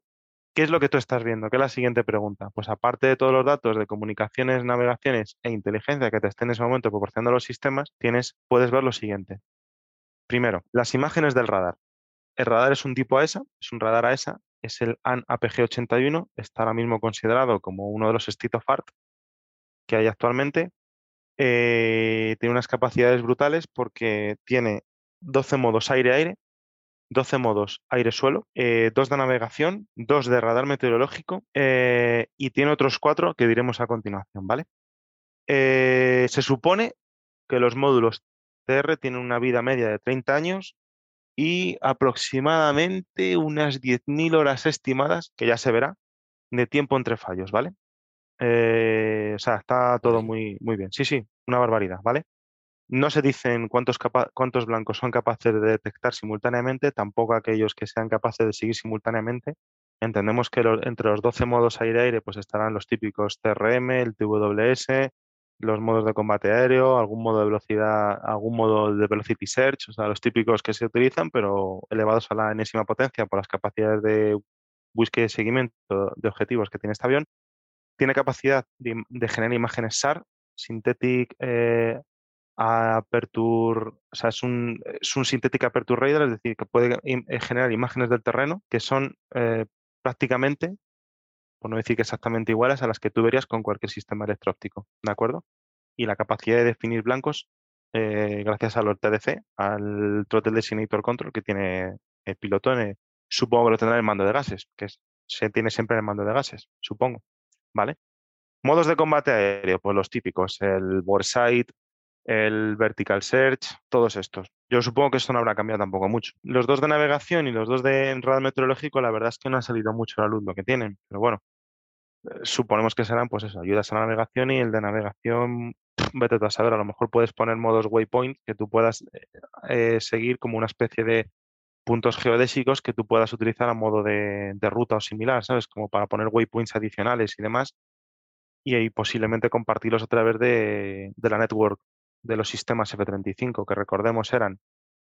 qué es lo que tú estás viendo? ¿Qué es la siguiente pregunta? Pues aparte de todos los datos de comunicaciones, navegaciones e inteligencia que te estén en ese momento proporcionando los sistemas, tienes, puedes ver lo siguiente. Primero, las imágenes del radar. El radar es un tipo AESA, es un radar AESA, es el AN APG81, está ahora mismo considerado como uno de los state of art que hay actualmente. Eh, tiene unas capacidades brutales porque tiene 12 modos aire-aire, 12 modos aire-suelo, eh, dos de navegación, dos de radar meteorológico eh, y tiene otros cuatro que diremos a continuación, ¿vale? se supone que los módulos TR tienen una vida media de 30 años y aproximadamente unas 10.000 horas estimadas, que ya se verá, de tiempo entre fallos, ¿vale? Eh, o sea, está todo muy, muy bien. Sí, sí, una barbaridad, ¿vale? No se dicen cuántos, cuántos blancos son capaces de detectar simultáneamente, tampoco aquellos que sean capaces de seguir simultáneamente. Entendemos que entre los 12 modos aire-aire pues estarán los típicos TRM, el TWS, los modos de combate aéreo, algún modo de velocidad, algún modo de velocity search, o sea, los típicos que se utilizan, pero elevados a la enésima potencia por las capacidades de búsqueda y seguimiento de objetivos que tiene este avión tiene capacidad de, generar imágenes SAR, Synthetic eh, Aperture, o sea, es un, es un Synthetic Aperture Radar, es decir, que puede eh, generar imágenes del terreno que son eh, prácticamente, por no decir que exactamente iguales a las que tú verías con cualquier sistema electróptico, ¿de acuerdo? Y la capacidad de definir blancos gracias al TDC, al Throttle Designator Control que tiene el piloto, supongo que lo tendrá en el mando de gases, que se tiene siempre en el mando de gases, supongo. ¿Vale? Modos de combate aéreo, pues los típicos, el Boresight, el Vertical Search, todos estos. Yo supongo que esto no habrá cambiado tampoco mucho. Los dos de navegación y los dos de radar meteorológico, la verdad es que no ha salido mucho a la luz lo que tienen, pero bueno, eh, suponemos que serán, pues eso, ayudas a la navegación y el de navegación, vete a saber, a lo mejor puedes poner modos waypoint que tú puedas eh, eh, seguir como una especie de puntos geodésicos que tú puedas utilizar a modo de, ruta o similar, ¿sabes? Como para poner waypoints adicionales y demás. Y ahí posiblemente compartirlos a través de, la network de los sistemas F35, que recordemos eran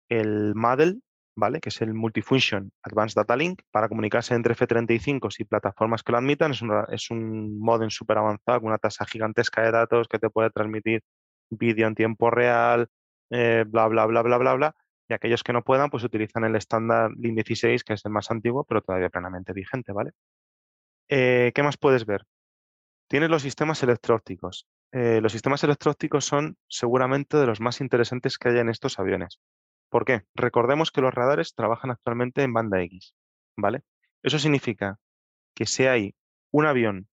el MADEL, ¿vale? Que es el Multifunction Advanced Data Link, para comunicarse entre F35 y plataformas que lo admitan. Es, es un modem súper avanzado con una tasa gigantesca de datos que te puede transmitir vídeo en tiempo real, eh, bla, bla, bla, bla, bla, bla y aquellos que no puedan, pues utilizan el estándar LIN 16, que es el más antiguo, pero todavía plenamente vigente, ¿vale? Eh, ¿Qué más puedes ver? Tienes los sistemas electrópticos. Eh, los sistemas electrópticos son seguramente de los más interesantes que hay en estos aviones. ¿Por qué? Recordemos que los radares trabajan actualmente en banda X, ¿vale? Eso significa que si hay un avión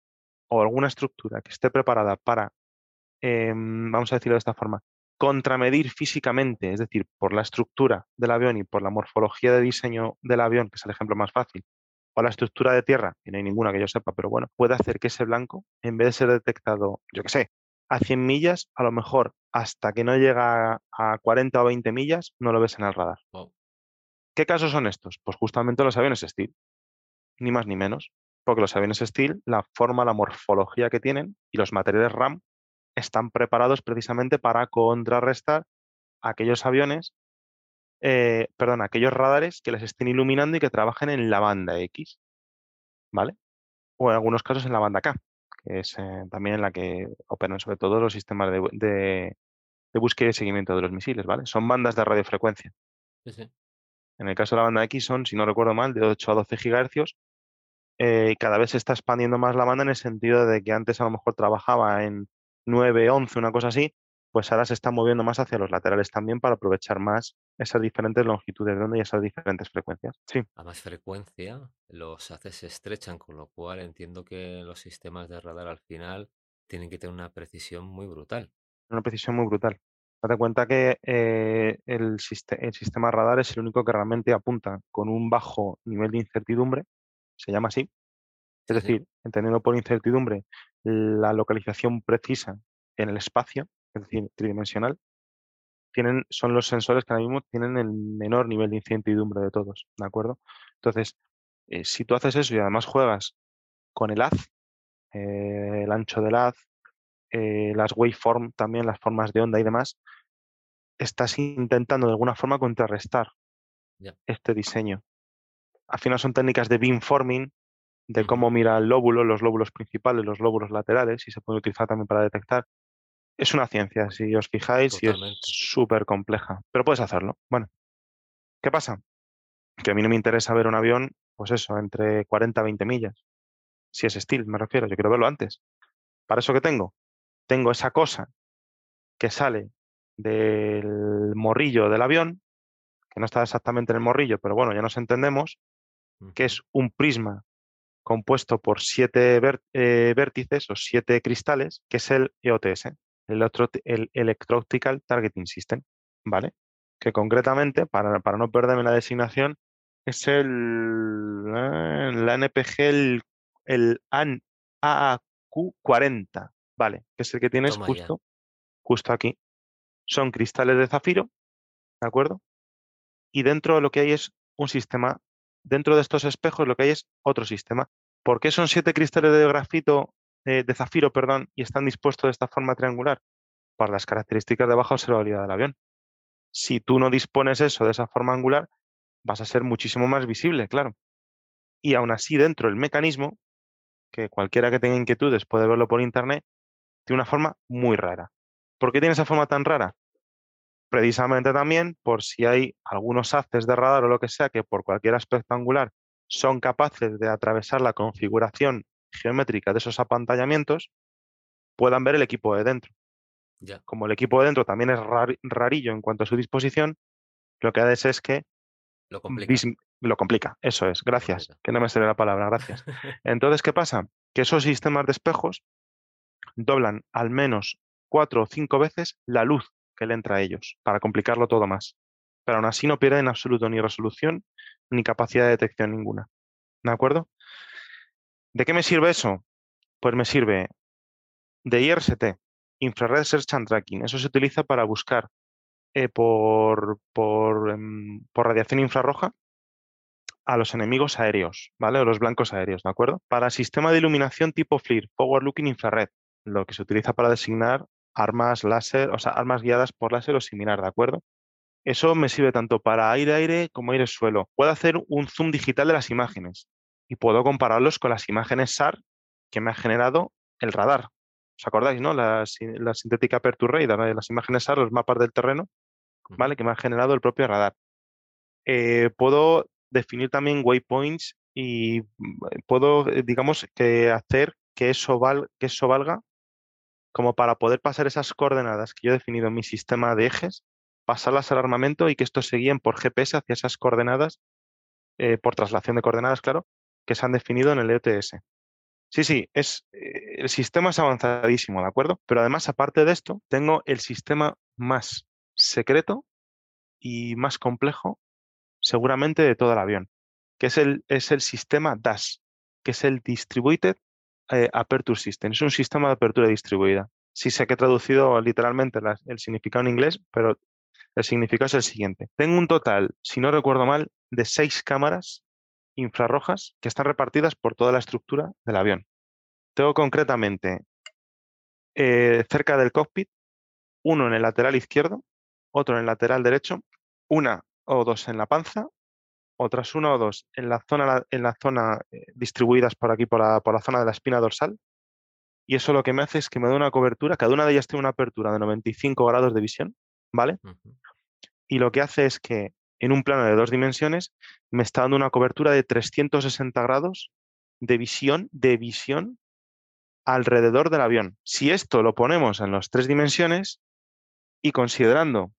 o alguna estructura que esté preparada para, em, vamos a decirlo de esta forma, contramedir físicamente, es decir, por la estructura del avión y por la morfología de diseño del avión, que es el ejemplo más fácil, o la estructura de tierra, que no hay ninguna que yo sepa, pero bueno, puede hacer que ese blanco, en vez de ser detectado, yo qué sé, a 100 millas, a lo mejor hasta que no llega a 40 o 20 millas, no lo ves en el radar. ¿Qué casos son estos? Pues justamente los aviones Steel, ni más ni menos, porque los aviones Steel, la forma, la morfología que tienen y los materiales RAM están preparados precisamente para contrarrestar aquellos aviones, eh, perdón, aquellos radares que les estén iluminando y que trabajen en la banda X, ¿vale? O en algunos casos en la banda K, que es eh, también en la que operan sobre todo los sistemas de, búsqueda y seguimiento de los misiles, ¿vale? Son bandas de radiofrecuencia. En el caso de la banda X son, si no recuerdo mal, de 8 a 12 gigahercios. Eh, cada vez se está expandiendo más la banda en el sentido de que antes a lo mejor trabajaba en 9, 11, una cosa así, pues ahora se está moviendo más hacia los laterales también para aprovechar más esas diferentes longitudes de onda y esas diferentes frecuencias. Sí. A más frecuencia, los haces se estrechan, con lo cual entiendo que los sistemas de radar al final tienen que tener una precisión muy brutal. Una precisión muy brutal. Date cuenta que eh, el, el sistema radar es el único que realmente apunta con un bajo nivel de incertidumbre, se llama así. Es decir, entendiendo por incertidumbre la localización precisa en el espacio, es decir, tridimensional, tienen, son los sensores que ahora mismo tienen el menor nivel de incertidumbre de todos, ¿de acuerdo? Entonces, eh, si tú haces eso y además juegas con el haz, eh, el ancho del haz, eh, las waveform también, las formas de onda y demás, estás intentando de alguna forma contrarrestar este diseño. Al final son técnicas de beamforming, de cómo mira el lóbulo, los lóbulos principales, los lóbulos laterales, y se puede utilizar también para detectar. Es una ciencia, si os fijáis, y es súper compleja, pero puedes hacerlo. Bueno, ¿qué pasa? Que a mí no me interesa ver un avión, pues eso, entre 40 y 20 millas. Si es steel, me refiero, yo quiero verlo antes. ¿Para eso qué tengo? Tengo esa cosa que sale del morrillo del avión, que no está exactamente en el morrillo, pero bueno, ya nos entendemos, que es un prisma compuesto por siete eh, vértices o siete cristales, que es el EOTS, el, el Electro-Optical Targeting System, ¿vale? Que concretamente, para, para, no perderme la designación, es el eh, la NPG, el, el AAQ40, ¿vale? Que es el que tienes justo, justo aquí. Son cristales de zafiro, ¿de acuerdo? Y dentro lo que hay es un sistema dentro de estos espejos lo que hay es otro sistema. ¿Por qué son siete cristales de grafito, eh, de zafiro, perdón, y están dispuestos de esta forma triangular? Por las características de baja observabilidad del avión. Si tú no dispones eso de esa forma angular, vas a ser muchísimo más visible, claro. Y aún así, dentro del mecanismo, que cualquiera que tenga inquietudes puede verlo por internet, tiene una forma muy rara. ¿Por qué tiene esa forma tan rara? Precisamente también por si hay algunos haces de radar o lo que sea que por cualquier aspecto angular son capaces de atravesar la configuración geométrica de esos apantallamientos, puedan ver el equipo de dentro. Como el equipo de dentro también es rarillo en cuanto a su disposición, lo que hace es que lo complica. lo complica. Eso es, gracias, que no me sale la palabra, gracias. Entonces, ¿qué pasa? Que esos sistemas de espejos doblan al menos cuatro o cinco veces la luz que le entra a ellos, para complicarlo todo más. Pero aún así no pierden en absoluto ni resolución ni capacidad de detección ninguna. ¿De acuerdo? ¿De qué me sirve eso? Pues me sirve de IRST, Infrared Search and Tracking. Eso se utiliza para buscar eh, por, por, em, por, radiación infrarroja a los enemigos aéreos, ¿vale? O los blancos aéreos, ¿de acuerdo? Para sistema de iluminación tipo FLIR, Forward Looking Infrared, lo que se utiliza para designar armas láser, o sea, armas guiadas por láser o similar, ¿de acuerdo? Eso me sirve tanto para aire-aire como aire-suelo. Puedo hacer un zoom digital de las imágenes y puedo compararlos con las imágenes SAR que me ha generado el radar. ¿Os acordáis, no? La, la sintética Aperture Radar, las imágenes SAR, los mapas del terreno, ¿vale? Que me ha generado el propio radar. Eh, puedo definir también waypoints y mm, puedo, eh, digamos, que hacer que eso, que eso valga como para poder pasar esas coordenadas que yo he definido en mi sistema de ejes, pasarlas al armamento y que estos se guíen por GPS hacia esas coordenadas, eh, por traslación de coordenadas, claro, que se han definido en el EOTS. Sí, sí, es, eh, el sistema es avanzadísimo, ¿de acuerdo? Pero además, aparte de esto, tengo el sistema más secreto y más complejo, seguramente, de todo el avión, que es el, es el sistema DAS, que es el Distributed eh, Aperture System. Es un sistema de apertura distribuida. Sí sé que he traducido literalmente el significado en inglés, pero el significado es el siguiente. Tengo un total, si no recuerdo mal, de seis cámaras infrarrojas que están repartidas por toda la estructura del avión. Tengo concretamente eh, cerca del cockpit, uno en el lateral izquierdo, otro en el lateral derecho, una o dos en la panza otras una o dos en la zona, en la zona eh, distribuidas por aquí, por la, por la zona de la espina dorsal. Y eso lo que me hace es que me da una cobertura, cada una de ellas tiene una apertura de 95 grados de visión, ¿vale? Y lo que hace es que en un plano de dos dimensiones me está dando una cobertura de 360 grados de visión, de visión alrededor del avión. Si esto lo ponemos en las tres dimensiones y considerando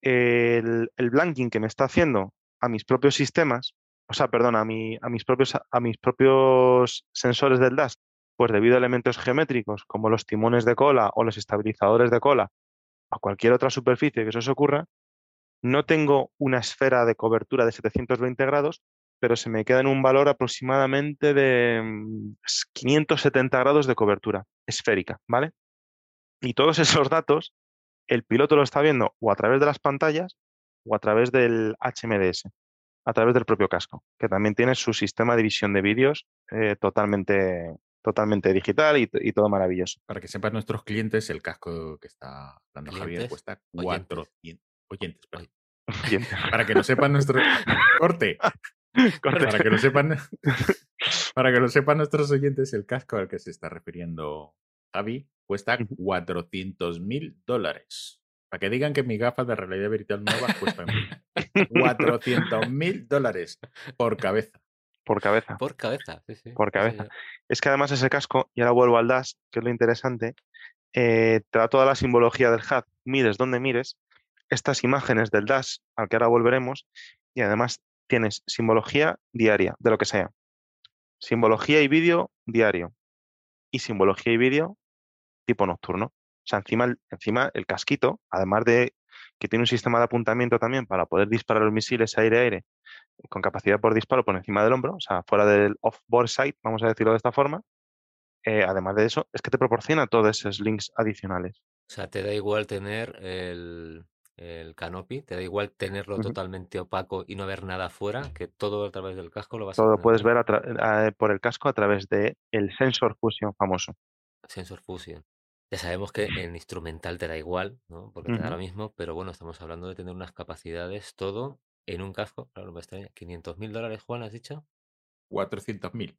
el, el blanking que me está haciendo a mis propios sistemas, o sea, perdón, a, a, mis propios, a mis propios sensores del DAS, pues debido a elementos geométricos como los timones de cola o los estabilizadores de cola o cualquier otra superficie que se ocurra, no tengo una esfera de cobertura de 720 grados, pero se me queda en un valor aproximadamente de 570 mm, grados de cobertura esférica, ¿vale? Y todos esos datos, el piloto lo está viendo o a través de las pantallas o a través del HMDS, a través del propio casco, que también tiene su sistema de visión de vídeos eh, totalmente, totalmente digital y, todo maravilloso. Para que sepan nuestros clientes, el casco que está dando Javier cuesta 400 oyentes. Para que lo sepan nuestro corte. Para que lo sepan, para que lo sepan nuestros oyentes, el casco al que se está refiriendo Javi cuesta 400 mil dólares. Para que digan que mi gafa de realidad virtual nueva cuesta 400 mil dólares por cabeza. Por cabeza. Por cabeza, Por cabeza. Es que además ese casco, y ahora vuelvo al DAS, que es lo interesante, eh, te da toda la simbología del HUD, mires donde mires, estas imágenes del DAS, al que ahora volveremos, y además tienes simbología diaria, de lo que sea. Simbología y vídeo diario. Y simbología y vídeo tipo nocturno. O sea, encima, encima el casquito, además de que tiene un sistema de apuntamiento también para poder disparar los misiles aire-aire con capacidad por disparo por encima del hombro, o sea, fuera del off-board sight, vamos a decirlo de esta forma. Eh, además de eso, es que te proporciona todos esos links adicionales. O sea, te da igual tener el, el canopy, te da igual tenerlo totalmente opaco y no ver nada afuera, que todo a través del casco lo vas a Todo puedes ver por el casco a través de el sensor fusion famoso. Sensor fusion. Ya sabemos que en instrumental te da igual, ¿no? Porque te da lo mismo, pero bueno, estamos hablando de tener unas capacidades, todo en un casco. Claro, me extraña. ¿500 mil dólares, Juan, has dicho? 400 mil.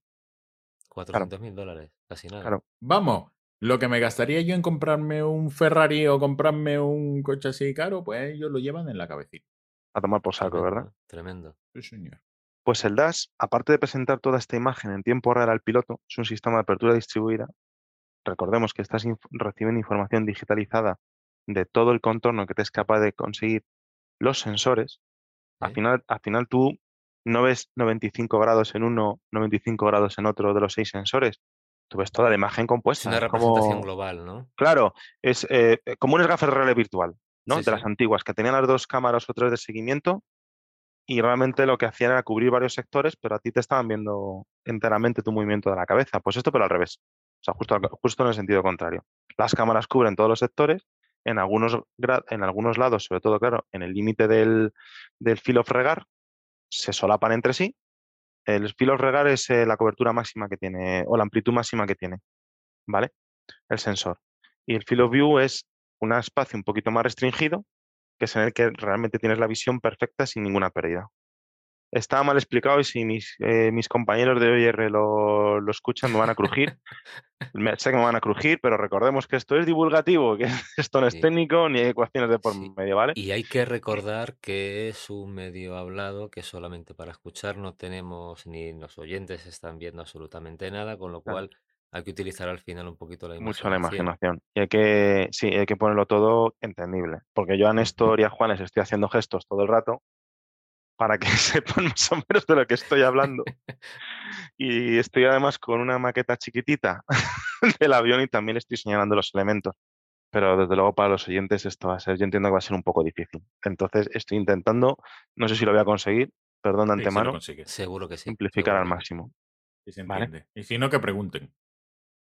400 mil dólares, casi nada. Claro. Vamos, lo que me gastaría yo en comprarme un Ferrari o comprarme un coche así caro, pues ellos lo llevan en la cabecita. A tomar por saco, ¿verdad? Tremendo. Sí, señor. Pues el DAS, aparte de presentar toda esta imagen en tiempo real al piloto, es un sistema de apertura distribuida. Recordemos que estás recibiendo información digitalizada de todo el contorno que te es capaz de conseguir los sensores al, final, al final tú no ves 95 grados en uno, 95 grados en otro de los seis sensores. Tú ves toda la imagen compuesta. Es una representación global, ¿no? Claro, es eh, como un gafas de realidad virtual, ¿no? de las antiguas, que tenían las dos cámaras o tres de seguimiento y realmente lo que hacían era cubrir varios sectores, pero a ti te estaban viendo enteramente tu movimiento de la cabeza. Pues esto, pero al revés. O sea, justo, justo en el sentido contrario. Las cámaras cubren todos los sectores en algunos, en algunos lados, sobre todo, claro, en el límite del, del filo fregar, se solapan entre sí. El filo regar es eh, la cobertura máxima que tiene, o la amplitud máxima que tiene, ¿vale? El sensor. Y el field of view es un espacio un poquito más restringido, que es en el que realmente tienes la visión perfecta sin ninguna pérdida está mal explicado y si mis, eh, mis compañeros de OIR lo, lo, escuchan me van a crujir. me, sé que me van a crujir, pero recordemos que esto es divulgativo, que esto no es técnico ni hay ecuaciones de por medio, ¿vale? Y hay que recordar que es un medio hablado que solamente para escuchar no tenemos ni los oyentes están viendo absolutamente nada, con lo cual hay que utilizar al final un poquito la imaginación. Mucho la imaginación. Y hay que, sí, hay que ponerlo todo entendible. Porque yo a Néstor y a Juanes estoy haciendo gestos todo el rato para que sepan más o menos de lo que estoy hablando. Y estoy además con una maqueta chiquitita del avión y también estoy señalando los elementos. Pero desde luego para los oyentes esto va a ser, yo entiendo que va a ser un poco difícil. Entonces estoy intentando, no sé si lo voy a conseguir, perdón de antemano, seguro que sí. Simplificar al máximo. Y si no, que pregunten.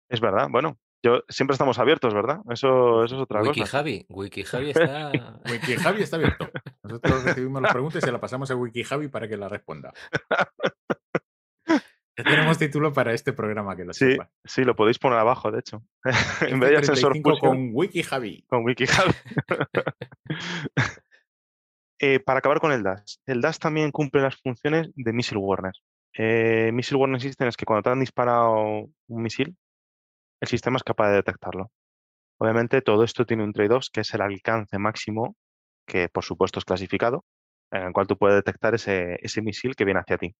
Es verdad, bueno, yo, siempre estamos abiertos, ¿verdad? Eso, eso es otra Wiki cosa. Javi, Wiki Javi está. Wiki Javi está abierto. Nosotros recibimos las preguntas y se las pasamos a Wiki Javi para que la responda. Ya tenemos título para este programa que lo sí, sepa. Sí, lo podéis poner abajo, de hecho. en vez de sensor con Wiki Javi. Con Wiki Javi. Eh, para acabar con el DAS. El DAS también cumple las funciones de Missile Warner. Eh, missile Warner System es que cuando te han disparado un misil, el sistema es capaz de detectarlo. Obviamente todo esto tiene un trade-off que es el alcance máximo, que por supuesto es clasificado, en el cual tú puedes detectar ese, misil que viene hacia ti.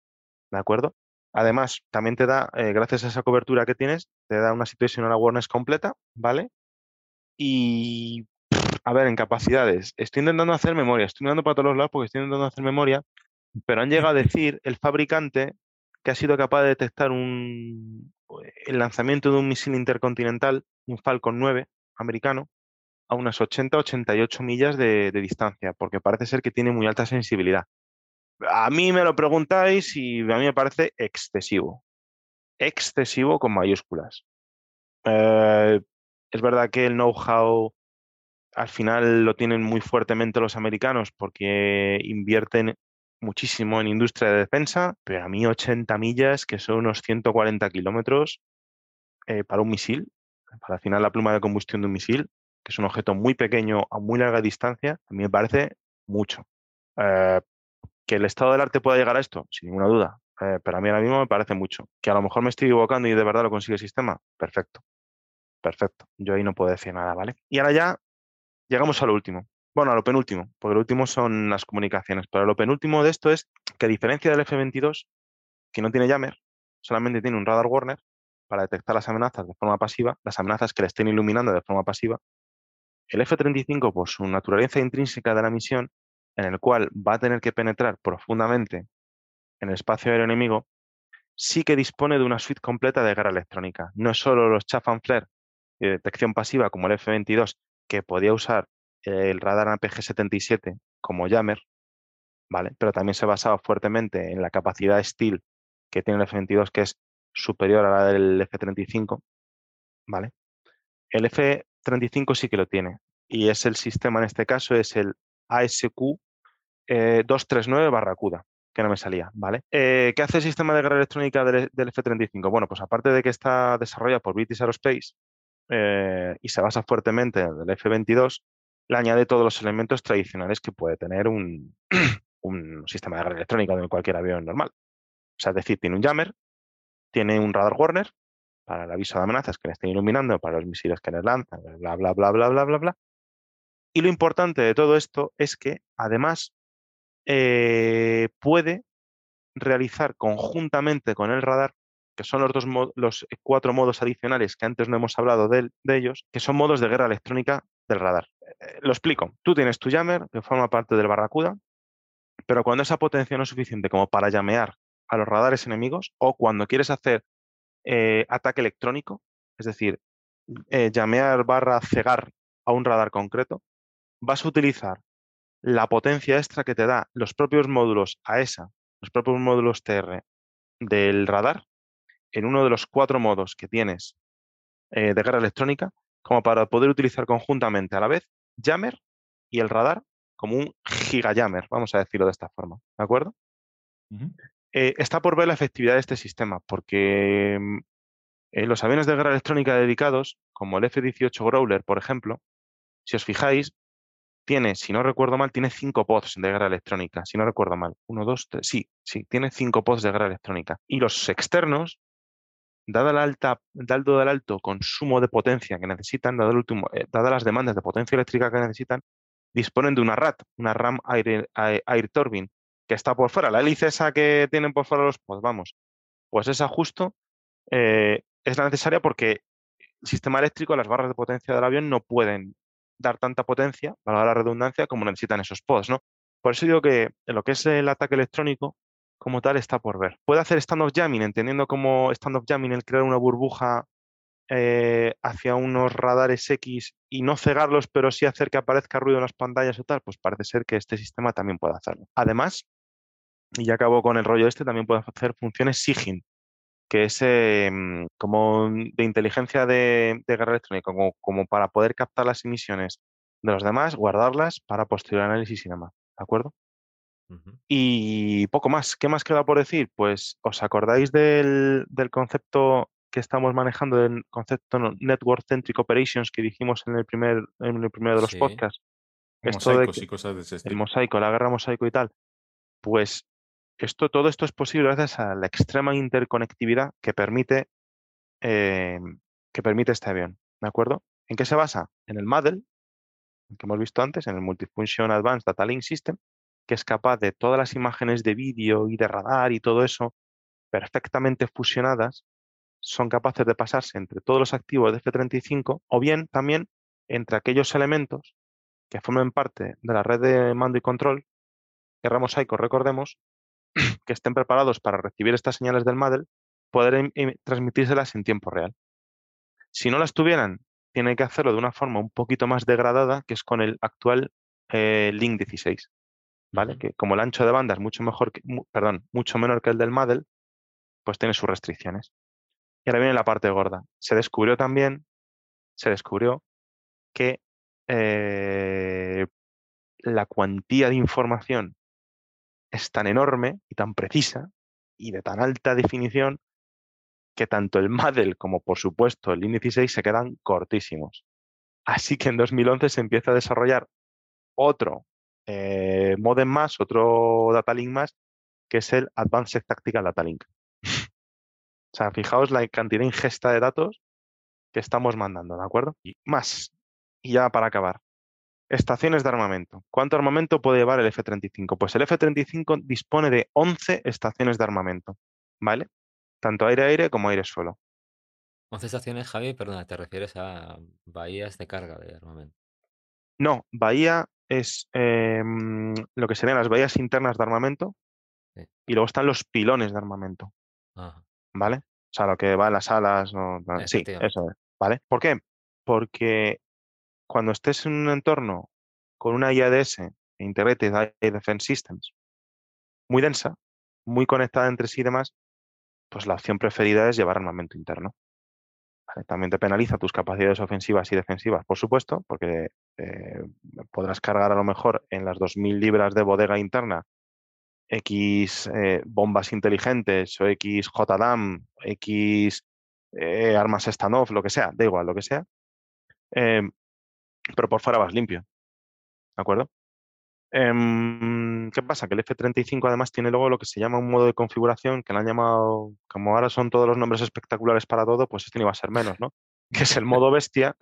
¿De acuerdo? Además, también te da, eh, gracias a esa cobertura que tienes, te da una situational awareness completa, ¿vale? Y A ver, en capacidades. Estoy intentando hacer memoria. Estoy mirando para todos los lados porque estoy intentando hacer memoria. Pero han llegado a decir el fabricante que ha sido capaz de detectar un, el lanzamiento de un misil intercontinental, un Falcon 9 americano, a unas 80-88 millas de, de, distancia, porque parece ser que tiene muy alta sensibilidad. A mí me lo preguntáis y a mí me parece excesivo. Excesivo con mayúsculas. Eh, es verdad que el know-how al final lo tienen muy fuertemente los americanos porque invierten muchísimo en industria de defensa, pero a mí 80 millas, que son unos 140 kilómetros eh, para un misil, para al final la pluma de combustión de un misil, que es un objeto muy pequeño a muy larga distancia, a mí me parece mucho. Eh, que el estado del arte pueda llegar a esto, sin ninguna duda, eh, pero a mí ahora mismo me parece mucho. Que a lo mejor me estoy equivocando y de verdad lo consigue el sistema, perfecto. Perfecto. Yo ahí no puedo decir nada, ¿vale? Y ahora ya llegamos a lo último. Bueno, a lo penúltimo, porque lo último son las comunicaciones. Pero lo penúltimo de esto es que a diferencia del F-22, que no tiene jammer, solamente tiene un radar Warner para detectar las amenazas de forma pasiva, las amenazas que le estén iluminando de forma pasiva. El F-35, por su naturaleza intrínseca de la misión, en el cual va a tener que penetrar profundamente en el espacio aéreo enemigo, sí que dispone de una suite completa de guerra electrónica. No solo los chaff and flare de detección pasiva como el F-22, que podía usar el radar APG-77 como jammer, ¿vale? Pero también se basaba fuertemente en la capacidad Steel que tiene el F-22, que es superior a la del F-35, ¿vale? El F-35 sí que lo tiene, y es el sistema, en este caso, es el ASQ 239 eh, Barracuda, que no me salía, ¿vale? Eh, ¿Qué hace el sistema de guerra electrónica del, F-35? Bueno, pues aparte de que está desarrollado por British Aerospace eh, y se basa fuertemente en el F-22, le añade todos los elementos tradicionales que puede tener un, sistema de guerra electrónica de cualquier avión normal. O sea, es decir, tiene un jammer, tiene un radar Warner para el aviso de amenazas que le estén iluminando, para los misiles que les lanzan, bla, bla, bla, bla, bla, bla, bla. Y lo importante de todo esto es que además eh, puede realizar conjuntamente con el radar, que son los, dos los cuatro modos adicionales que antes no hemos hablado de, ellos, que son modos de guerra electrónica del radar. Eh, lo explico. Tú tienes tu jammer, que forma parte del Barracuda, pero cuando esa potencia no es suficiente como para llamear a los radares enemigos o cuando quieres hacer eh, ataque electrónico, es decir, llamear barra cegar a un radar concreto, vas a utilizar la potencia extra que te da los propios módulos AESA, los propios módulos TR del radar, en uno de los cuatro modos que tienes eh, de guerra electrónica, como para poder utilizar conjuntamente a la vez Jammer y el radar como un gigajammer, vamos a decirlo de esta forma, ¿de acuerdo? Eh, está por ver la efectividad de este sistema, porque mm, eh, los aviones de guerra electrónica dedicados, como el F-18 Growler, por ejemplo, si os fijáis, tiene, si no recuerdo mal, tiene cinco pods de guerra electrónica, si no recuerdo mal. Uno, dos, tres, sí, sí, tiene cinco pods de guerra electrónica. Y los externos, dada la alta, dado el alto consumo de potencia que necesitan, dado el último, eh, dadas las demandas de potencia eléctrica que necesitan, disponen de una RAT, una RAM Air, Air, Turbine, que está por fuera. La hélice esa que tienen por fuera los pods, vamos, pues esa justo eh, es la necesaria porque el sistema eléctrico, las barras de potencia del avión no pueden dar tanta potencia, para la redundancia, como necesitan esos pods, ¿no? Por eso digo que en lo que es el ataque electrónico, como tal, está por ver. Puede hacer stand-off jamming, entendiendo como stand-off jamming el crear una burbuja eh, hacia unos radares X y no cegarlos, pero sí hacer que aparezca ruido en las pantallas o tal, pues parece ser que este sistema también puede hacerlo. Además, y ya acabo con el rollo este, también puede hacer funciones SIGINT, que es em, como de inteligencia de, guerra electrónica, como, para poder captar las emisiones de los demás, guardarlas para posterior análisis y demás. ¿De acuerdo? Y poco más. ¿Qué más queda por decir? Pues, ¿os acordáis del, concepto que estamos manejando, del concepto Network Centric Operations que dijimos en el primer, en el primero de los podcasts? Esto de y cosas de ese El mosaico, la guerra mosaico y tal. Pues esto, todo esto es posible gracias a la extrema interconectividad que permite, em, que permite este avión. ¿De acuerdo? ¿En qué se basa? En el MADEL, que hemos visto antes, en el Multifunction Advanced Data Link System, que es capaz de todas las imágenes de vídeo y de radar y todo eso perfectamente fusionadas, son capaces de pasarse entre todos los activos de F-35 o bien también entre aquellos elementos que formen parte de la red de mando y control, querramos ICO, recordemos, que estén preparados para recibir estas señales del MADEL, poder transmitírselas en tiempo real. Si no las tuvieran, tienen que hacerlo de una forma un poquito más degradada, que es con el actual eh, Link 16. ¿Vale? Que como el ancho de banda es mucho mejor que, perdón, mucho menor que el del MADEL, pues tiene sus restricciones. Y ahora viene la parte gorda. Se descubrió también, se descubrió que eh, la cuantía de información es tan enorme y tan precisa y de tan alta definición que tanto el MADEL como, por supuesto, el índice 16 se quedan cortísimos. Así que en 2011 se empieza a desarrollar otro eh, modem más, otro data link más, que es el Advanced Tactical Data Link. o sea, fijaos la cantidad ingesta de datos que estamos mandando, ¿de acuerdo? Y más. Y ya para acabar. Estaciones de armamento. ¿Cuánto armamento puede llevar el F-35? Pues el F-35 dispone de 11 estaciones de armamento, ¿vale? Tanto aire-aire como aire-suelo. 11 estaciones, Javi, perdona, ¿te refieres a bahías de carga de armamento? No, bahía es em, lo que serían las bahías internas de armamento y luego están los pilones de armamento, ¿vale? O sea, lo que va en las alas, sí, eso es, ¿vale? ¿Por qué? Porque cuando estés en un entorno con una IADS, Integrated Air Defense Systems, muy densa, muy conectada entre sí y demás, pues la opción preferida es llevar armamento interno. También te penaliza tus capacidades ofensivas y defensivas, por supuesto, porque eh, podrás cargar a lo mejor en las 2.000 libras de bodega interna X eh, bombas inteligentes o X JDAM, X eh, armas standoff, lo que sea, da igual, lo que sea. Em, pero por fuera vas limpio. ¿De acuerdo? Em, ¿Qué pasa? Que el F-35 además tiene luego lo que se llama un modo de configuración que le han llamado, como ahora son todos los nombres espectaculares para todo, pues este ni va a ser menos, ¿no? Que es el modo bestia,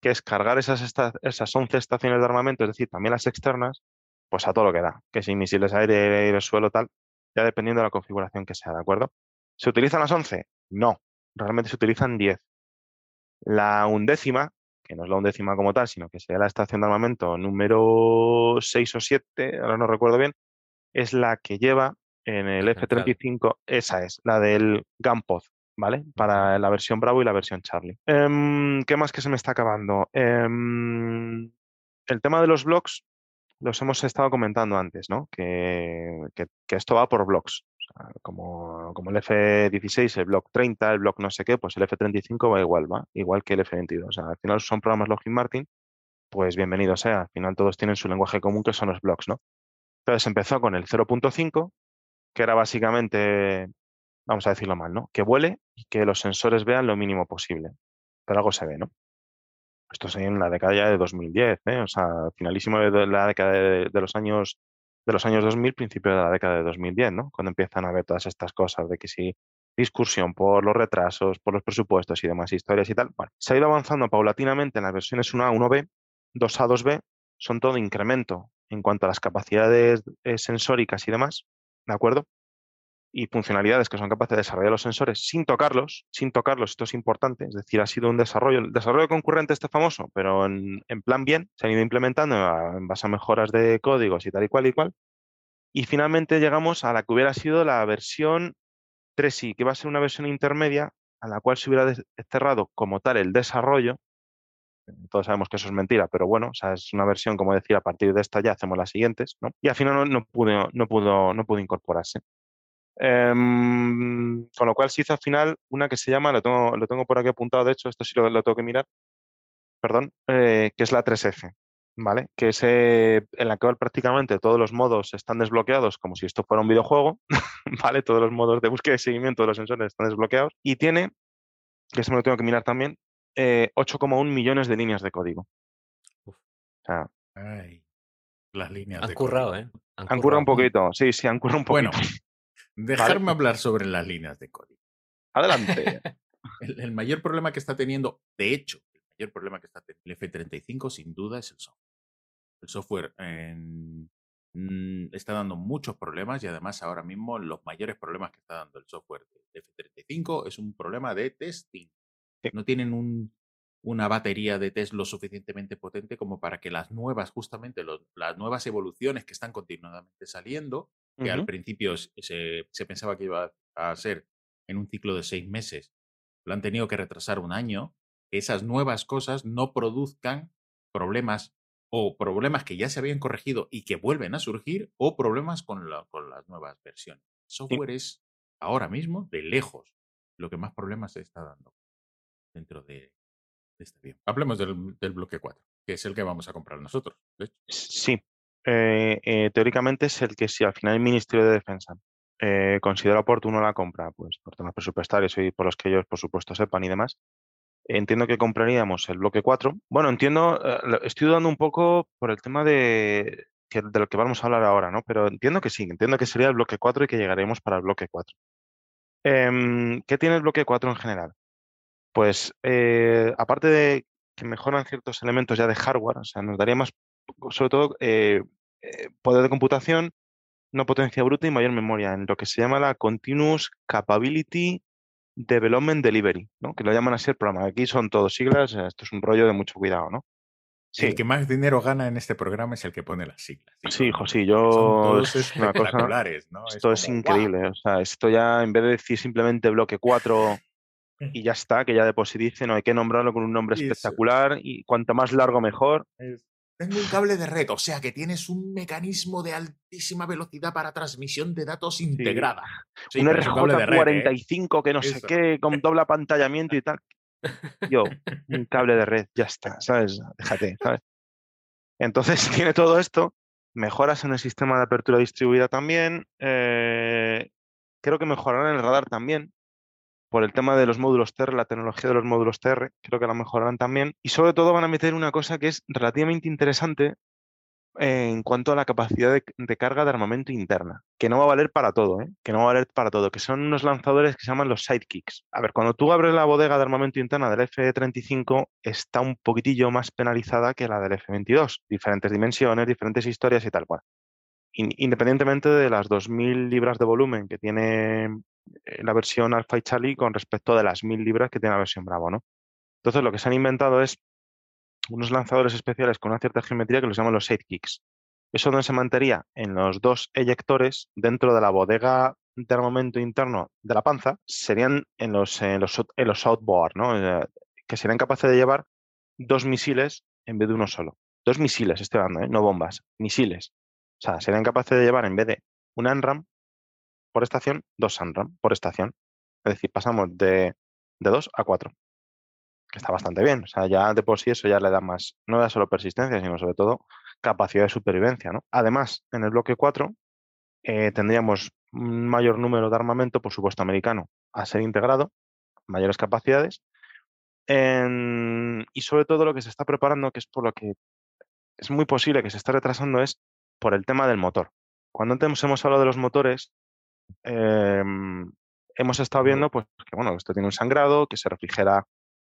que es cargar esas, esas 11 estaciones de armamento, es decir, también las externas, pues a todo lo que da, que si misiles aire, aire, suelo, tal, ya dependiendo de la configuración que sea, ¿de acuerdo? ¿Se utilizan las 11? No, realmente se utilizan 10. La undécima, que no es la undécima como tal, sino que sería la estación de armamento número 6 o 7, ahora no recuerdo bien, es la que lleva en el F-35, esa es, la del Gampod, ¿vale? Para la versión Bravo y la versión Charlie. Em, ¿Qué más que se me está acabando? Em, el tema de los blogs los hemos estado comentando antes, ¿no? Que, que esto va por blogs como, como el F16, el Block 30, el Block no sé qué, pues el F35 va igual, va igual que el F22. O sea, al final son programas Lockheed Martin, pues bienvenido sea. Al final todos tienen su lenguaje común que son los blocks, ¿no? Entonces empezó con el 0.5, que era básicamente, vamos a decirlo mal, ¿no? Que vuele y que los sensores vean lo mínimo posible. Pero algo se ve, ¿no? Esto es en la década ya de 2010, ¿eh? O sea, finalísimo de la década de, los años de los años 2000, principio de la década de 2010, ¿no? Cuando empiezan a ver todas estas cosas de que si discusión por los retrasos, por los presupuestos y demás historias y tal. Bueno, se ha ido avanzando paulatinamente en las versiones 1A, 1B, 2A, 2B, son todo incremento en cuanto a las capacidades eh, sensóricas y demás, ¿de acuerdo? Y funcionalidades que son capaces de desarrollar los sensores sin tocarlos, sin tocarlos, esto es importante, es decir, ha sido un desarrollo, el desarrollo concurrente este famoso, pero en, plan bien, se han ido implementando en base a mejoras de códigos y tal y cual y cual, y finalmente llegamos a la que hubiera sido la versión 3i, que va a ser una versión intermedia a la cual se hubiera cerrado como tal el desarrollo. Todos sabemos que eso es mentira, pero bueno, es una versión, como decir, a partir de esta ya hacemos las siguientes, ¿no? Y al final no, pudo, no, pudo, no pudo incorporarse. Em, con lo cual se hizo al final una que se llama, lo tengo, lo tengo por aquí apuntado, de hecho, esto sí lo, lo tengo que mirar, perdón, eh, que es la 3F. ¿vale? Que es en la cual prácticamente todos los modos están desbloqueados como si esto fuera un videojuego, ¿vale? Todos los modos de búsqueda y seguimiento de los sensores están desbloqueados y tiene, que eso me lo tengo que mirar también, 8,1 eh, millones de líneas de código. O sea, las líneas han currado, ¿eh? Han, currado un poquito, sí, sí, han currado un poquito. Bueno, dejarme hablar sobre las líneas de código. Adelante. el mayor problema que está teniendo, de hecho, mayor problema que está teniendo el F-35 sin duda es el software. El software mm, está dando muchos problemas y además ahora mismo los mayores problemas que está dando el software del F-35 es un problema de testing. No tienen un, una batería de test lo suficientemente potente como para que las nuevas, justamente las nuevas evoluciones que están continuamente saliendo, que al principio se, se, pensaba que iba a ser en un ciclo de seis meses, lo han tenido que retrasar un año, que esas nuevas cosas no produzcan problemas o problemas que ya se habían corregido y que vuelven a surgir o problemas con, con las nuevas versiones. software es ahora mismo, de lejos, lo que más problemas se está dando dentro de, Está bien. Hablemos del, bloque 4, que es el que vamos a comprar nosotros. Sí. Eh, eh, teóricamente es el que si al final el Ministerio de Defensa eh, considera oportuno la compra, pues por temas presupuestarios y por los que ellos, por supuesto, sepan y demás, entiendo que compraríamos el bloque 4. Bueno, entiendo, estoy dudando un poco por el tema de, de lo que vamos a hablar ahora, ¿no? Pero entiendo que sí, entiendo que sería el bloque 4 y que llegaremos para el bloque 4. Em, ¿Qué tiene el bloque 4 en general? pues aparte de que mejoran ciertos elementos ya de hardware, o sea, nos daría más, sobre todo, eh, poder de computación, no potencia bruta y mayor memoria, en lo que se llama la Continuous Capability Development Delivery, ¿no? que lo llaman así el programa. Aquí son todos siglas, esto es un rollo de mucho cuidado, ¿no? Sí. El que más dinero gana en este programa es el que pone las siglas. Sí, sí, yo... todos espectaculares, ¿no? Esto es, increíble, o sea, esto ya en vez de decir simplemente bloque 4 y ya está, que ya de por sí dice, no hay que nombrarlo con un nombre espectacular y cuanto más largo mejor. Tengo un cable de red, o sea que tienes un mecanismo de altísima velocidad para transmisión de datos integrada. un RJ45 ¿eh? que no sé qué, con doble apantallamiento y tal. Yo, un cable de red, ya está, ¿sabes? Déjate, ¿sabes? Entonces tiene todo esto, mejoras en el sistema de apertura distribuida también, eh, creo que mejorarán el radar también, por el tema de los módulos TR, la tecnología de los módulos TR, creo que la mejorarán también. Y sobre todo van a meter una cosa que es relativamente interesante en cuanto a la capacidad de, carga de armamento interna, que no va a valer para todo, ¿eh? que no va a valer para todo, que son unos lanzadores que se llaman los sidekicks. A ver, cuando tú abres la bodega de armamento interna del F-35, está un poquitillo más penalizada que la del F-22, diferentes dimensiones, diferentes historias y tal cual. Independientemente de las 2.000 libras de volumen que tiene la versión Alpha y Charlie con respecto de las 1000 libras que tiene la versión Bravo, ¿no? Entonces lo que se han inventado es unos lanzadores especiales con una cierta geometría que los llaman los sidekicks. Eso donde se mantenía en los dos eyectores dentro de la bodega de armamento interno de la panza, serían en los, en los, en los ¿no? Eh, que serían capaces de llevar dos misiles en vez de uno solo. Dos misiles, estoy hablando, ¿eh? no bombas, misiles. O sea, serían capaces de llevar en vez de un ANRAM, por estación, dos Sunram por estación. Es decir, pasamos de, de 2 a 4, que está bastante bien. O sea, ya de por sí eso ya le da más, no da solo persistencia, sino sobre todo capacidad de supervivencia. ¿no? Además, en el bloque 4 eh, tendríamos un mayor número de armamento, por supuesto americano, a ser integrado, mayores capacidades. y sobre todo lo que se está preparando, que es por lo que es muy posible que se esté retrasando, es por el tema del motor. Cuando antes hemos hablado de los motores, Em, hemos estado viendo pues, que bueno, esto tiene un sangrado, que se refrigera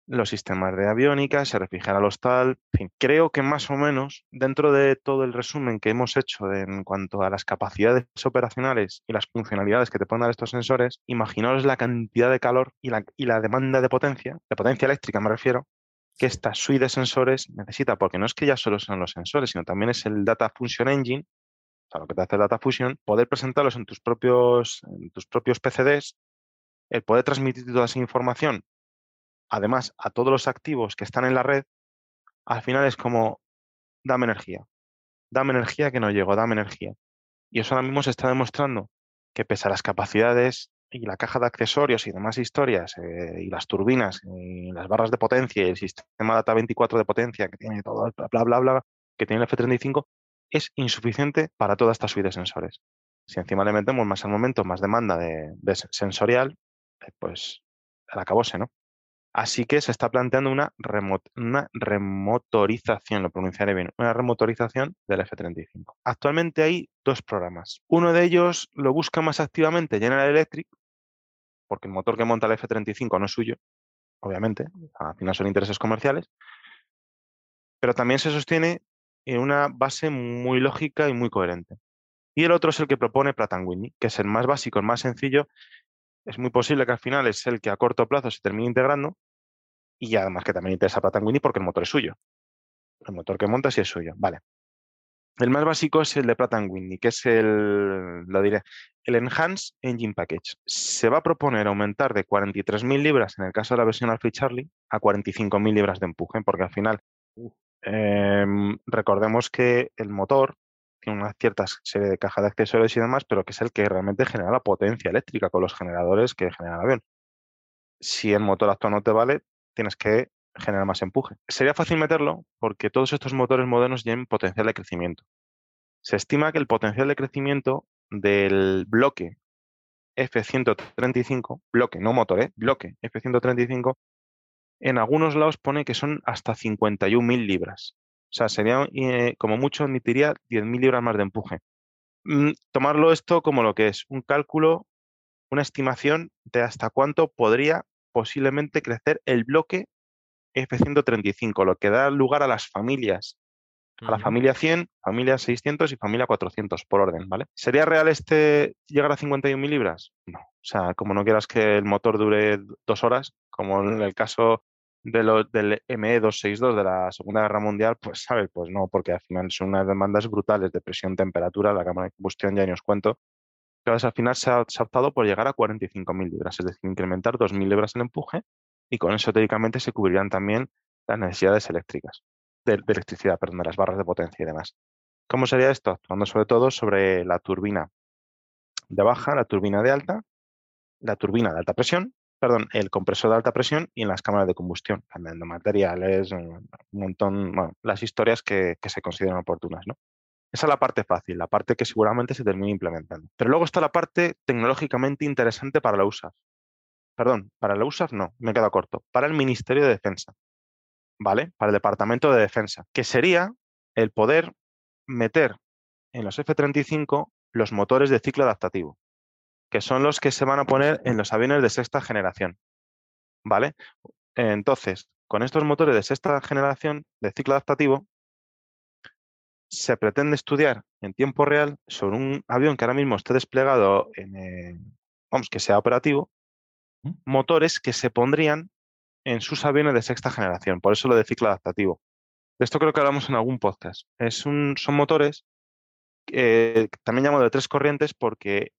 los sistemas de aviónica, se refrigera los tal. En fin, creo que más o menos dentro de todo el resumen que hemos hecho en cuanto a las capacidades operacionales y las funcionalidades que te pueden dar estos sensores, imaginaos la cantidad de calor y la, y la demanda de potencia, de potencia eléctrica me refiero, que esta suite de sensores necesita, porque no es que ya solo son los sensores, sino también es el Data Function Engine, lo que te hace Data Fusion, poder presentarlos en tus propios, en tus propios PCDs, el poder transmitir toda esa información, además a todos los activos que están en la red, al final es como, dame energía, dame energía que no llego, dame energía. Y eso ahora mismo se está demostrando que pese a las capacidades y la caja de accesorios y demás historias, eh, y las turbinas, y las barras de potencia y el sistema Data 24 de potencia que tiene todo, bla, bla, bla, que tiene el F35, es insuficiente para toda esta suite de sensores. Si encima le metemos más al momento, más demanda de, sensorial, eh, pues el acabose, ¿no? Así que se está planteando una, una remotorización, lo pronunciaré bien, una remotorización del F-35. Actualmente hay dos programas. Uno de ellos lo busca más activamente General Electric, porque el motor que monta el F-35 no es suyo, obviamente, al final son intereses comerciales, pero también se sostiene en una base muy lógica y muy coherente. Y el otro es el que propone Pratt Whitney, que es el más básico, el más sencillo. Es muy posible que al final es el que a corto plazo se termine integrando, y además que también interesa a Whitney porque el motor es suyo. El motor que monta sí es suyo. Vale. El más básico es el de Pratt Whitney, que es el, lo diré, el Enhanced Engine Package. Se va a proponer aumentar de 43.000 libras en el caso de la versión Alfie Charlie a 45.000 libras de empuje, porque al final em, recordemos que el motor tiene una cierta serie de cajas de accesorios y demás, pero que es el que realmente genera la potencia eléctrica con los generadores que genera el avión. Si el motor actual no te vale, tienes que generar más empuje. Sería fácil meterlo porque todos estos motores modernos tienen potencial de crecimiento. Se estima que el potencial de crecimiento del bloque F135, bloque, no motor, ¿eh? bloque F135, en algunos lados pone que son hasta 51.000 libras. O sea, sería eh, como mucho emitiría 10.000 libras más de empuje. Mm, tomarlo esto como lo que es, un cálculo, una estimación de hasta cuánto podría posiblemente crecer el bloque F135, lo que da lugar a las familias. A la familia 100, familia 600 y familia 400 por orden, ¿vale? ¿Sería real este llegar a 51.000 libras? No. O sea, como no quieras que el motor dure dos horas, como en el caso de lo, del ME262 de la Segunda Guerra Mundial, pues, ¿sabes? Pues no, porque al final son unas demandas brutales de presión, temperatura, la cámara de combustión ya ni os cuento. Entonces, al final se ha, optado por llegar a 45.000 libras, es decir, incrementar 2.000 libras en empuje y con eso teóricamente se cubrirían también las necesidades eléctricas, de, electricidad, perdón, de las barras de potencia y demás. ¿Cómo sería esto? Actuando sobre todo sobre la turbina de baja, la turbina de alta, la turbina de alta presión, perdón, el compresor de alta presión y en las cámaras de combustión, cambiando materiales, un montón, bueno, las historias que, se consideran oportunas, ¿no? Esa es la parte fácil, la parte que seguramente se termina implementando. Pero luego está la parte tecnológicamente interesante para la USAF. Perdón, para la USAF no, me queda corto. Para el Ministerio de Defensa. ¿Vale? Para el Departamento de Defensa. Que sería el poder meter en los F-35 los motores de ciclo adaptativo, que son los que se van a poner en los aviones de sexta generación. ¿Vale? Entonces, con estos motores de sexta generación de ciclo adaptativo, se pretende estudiar en tiempo real sobre un avión que ahora mismo esté desplegado, en, vamos, que sea operativo, motores que se pondrían en sus aviones de sexta generación. Por eso lo de ciclo adaptativo. De esto creo que hablamos en algún podcast. Es un, son motores también llamo de tres corrientes porque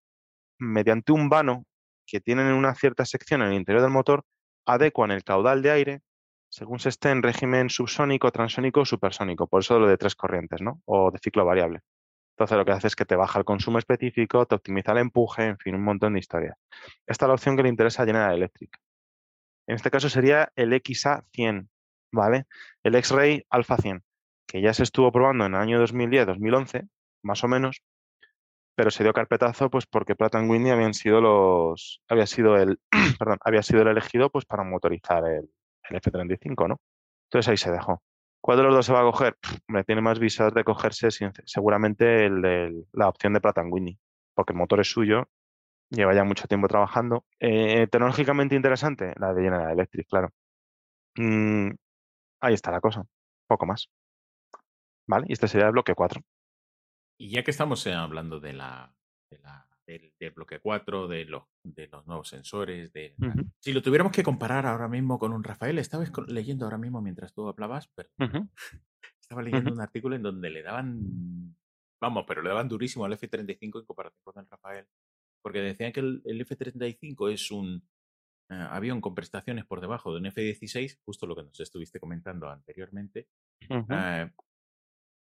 mediante un vano que tienen una cierta sección en el interior del motor, adecuan el caudal de aire según se esté en régimen subsónico, transónico o supersónico. Por eso lo de tres corrientes, ¿no? O de ciclo variable. Entonces lo que hace es que te baja el consumo específico, te optimiza el empuje, en fin, un montón de historias. Esta es la opción que le interesa a General Electric. En este caso sería el XA100, ¿vale? El X-Ray Alpha 100, que ya se estuvo probando en el año 2010-2011, más o menos, pero se dio carpetazo pues porque Pratt Whitney habían sido los había sido el perdón, había sido el elegido pues para motorizar el, el F-35, ¿no? Entonces ahí se dejó. ¿Cuál de los dos se va a coger? Me tiene más visas de cogerse seguramente la opción de Pratt Whitney, porque el motor es suyo, lleva ya mucho tiempo trabajando. Eh, tecnológicamente interesante, la de General Electric, claro. Mm, ahí está la cosa, poco más. ¿Vale? Y este sería el bloque 4. Y ya que estamos eh, hablando de la, de la del, bloque 4, de los, de los nuevos sensores. De, Si lo tuviéramos que comparar ahora mismo con un Rafael, estaba leyendo ahora mismo mientras tú hablabas, pero estaba leyendo un artículo en donde le daban, vamos, pero le daban durísimo al F-35 en comparación con el Rafael, porque decían que el, F-35 es un eh, avión con prestaciones por debajo de un F-16, justo lo que nos estuviste comentando anteriormente, eh,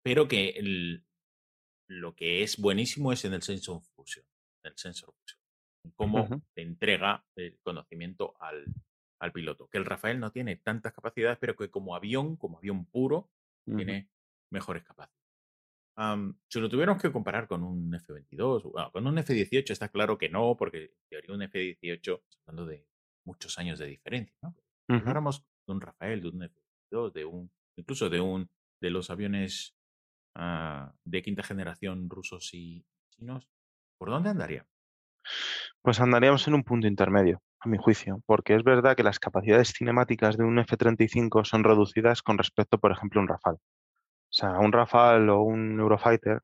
pero que el, lo que es buenísimo es en el Sensor Fusion el sensor cómo te entrega el conocimiento al, piloto. Que el Rafael no tiene tantas capacidades, pero que como avión, como avión puro, tiene mejores capacidades. si lo tuviéramos que comparar con un F-22, con un F-18 está claro que no, porque en teoría un F-18, hablando de muchos años de diferencia, ¿no? Si habláramos de un Rafael, de un F-22, de un, incluso de un de los aviones de quinta generación rusos y chinos, ¿Por dónde andaría? Pues andaríamos en un punto intermedio, a mi juicio, porque es verdad que las capacidades cinemáticas de un F-35 son reducidas con respecto, por ejemplo, a un Rafale. O sea, un Rafale o un Eurofighter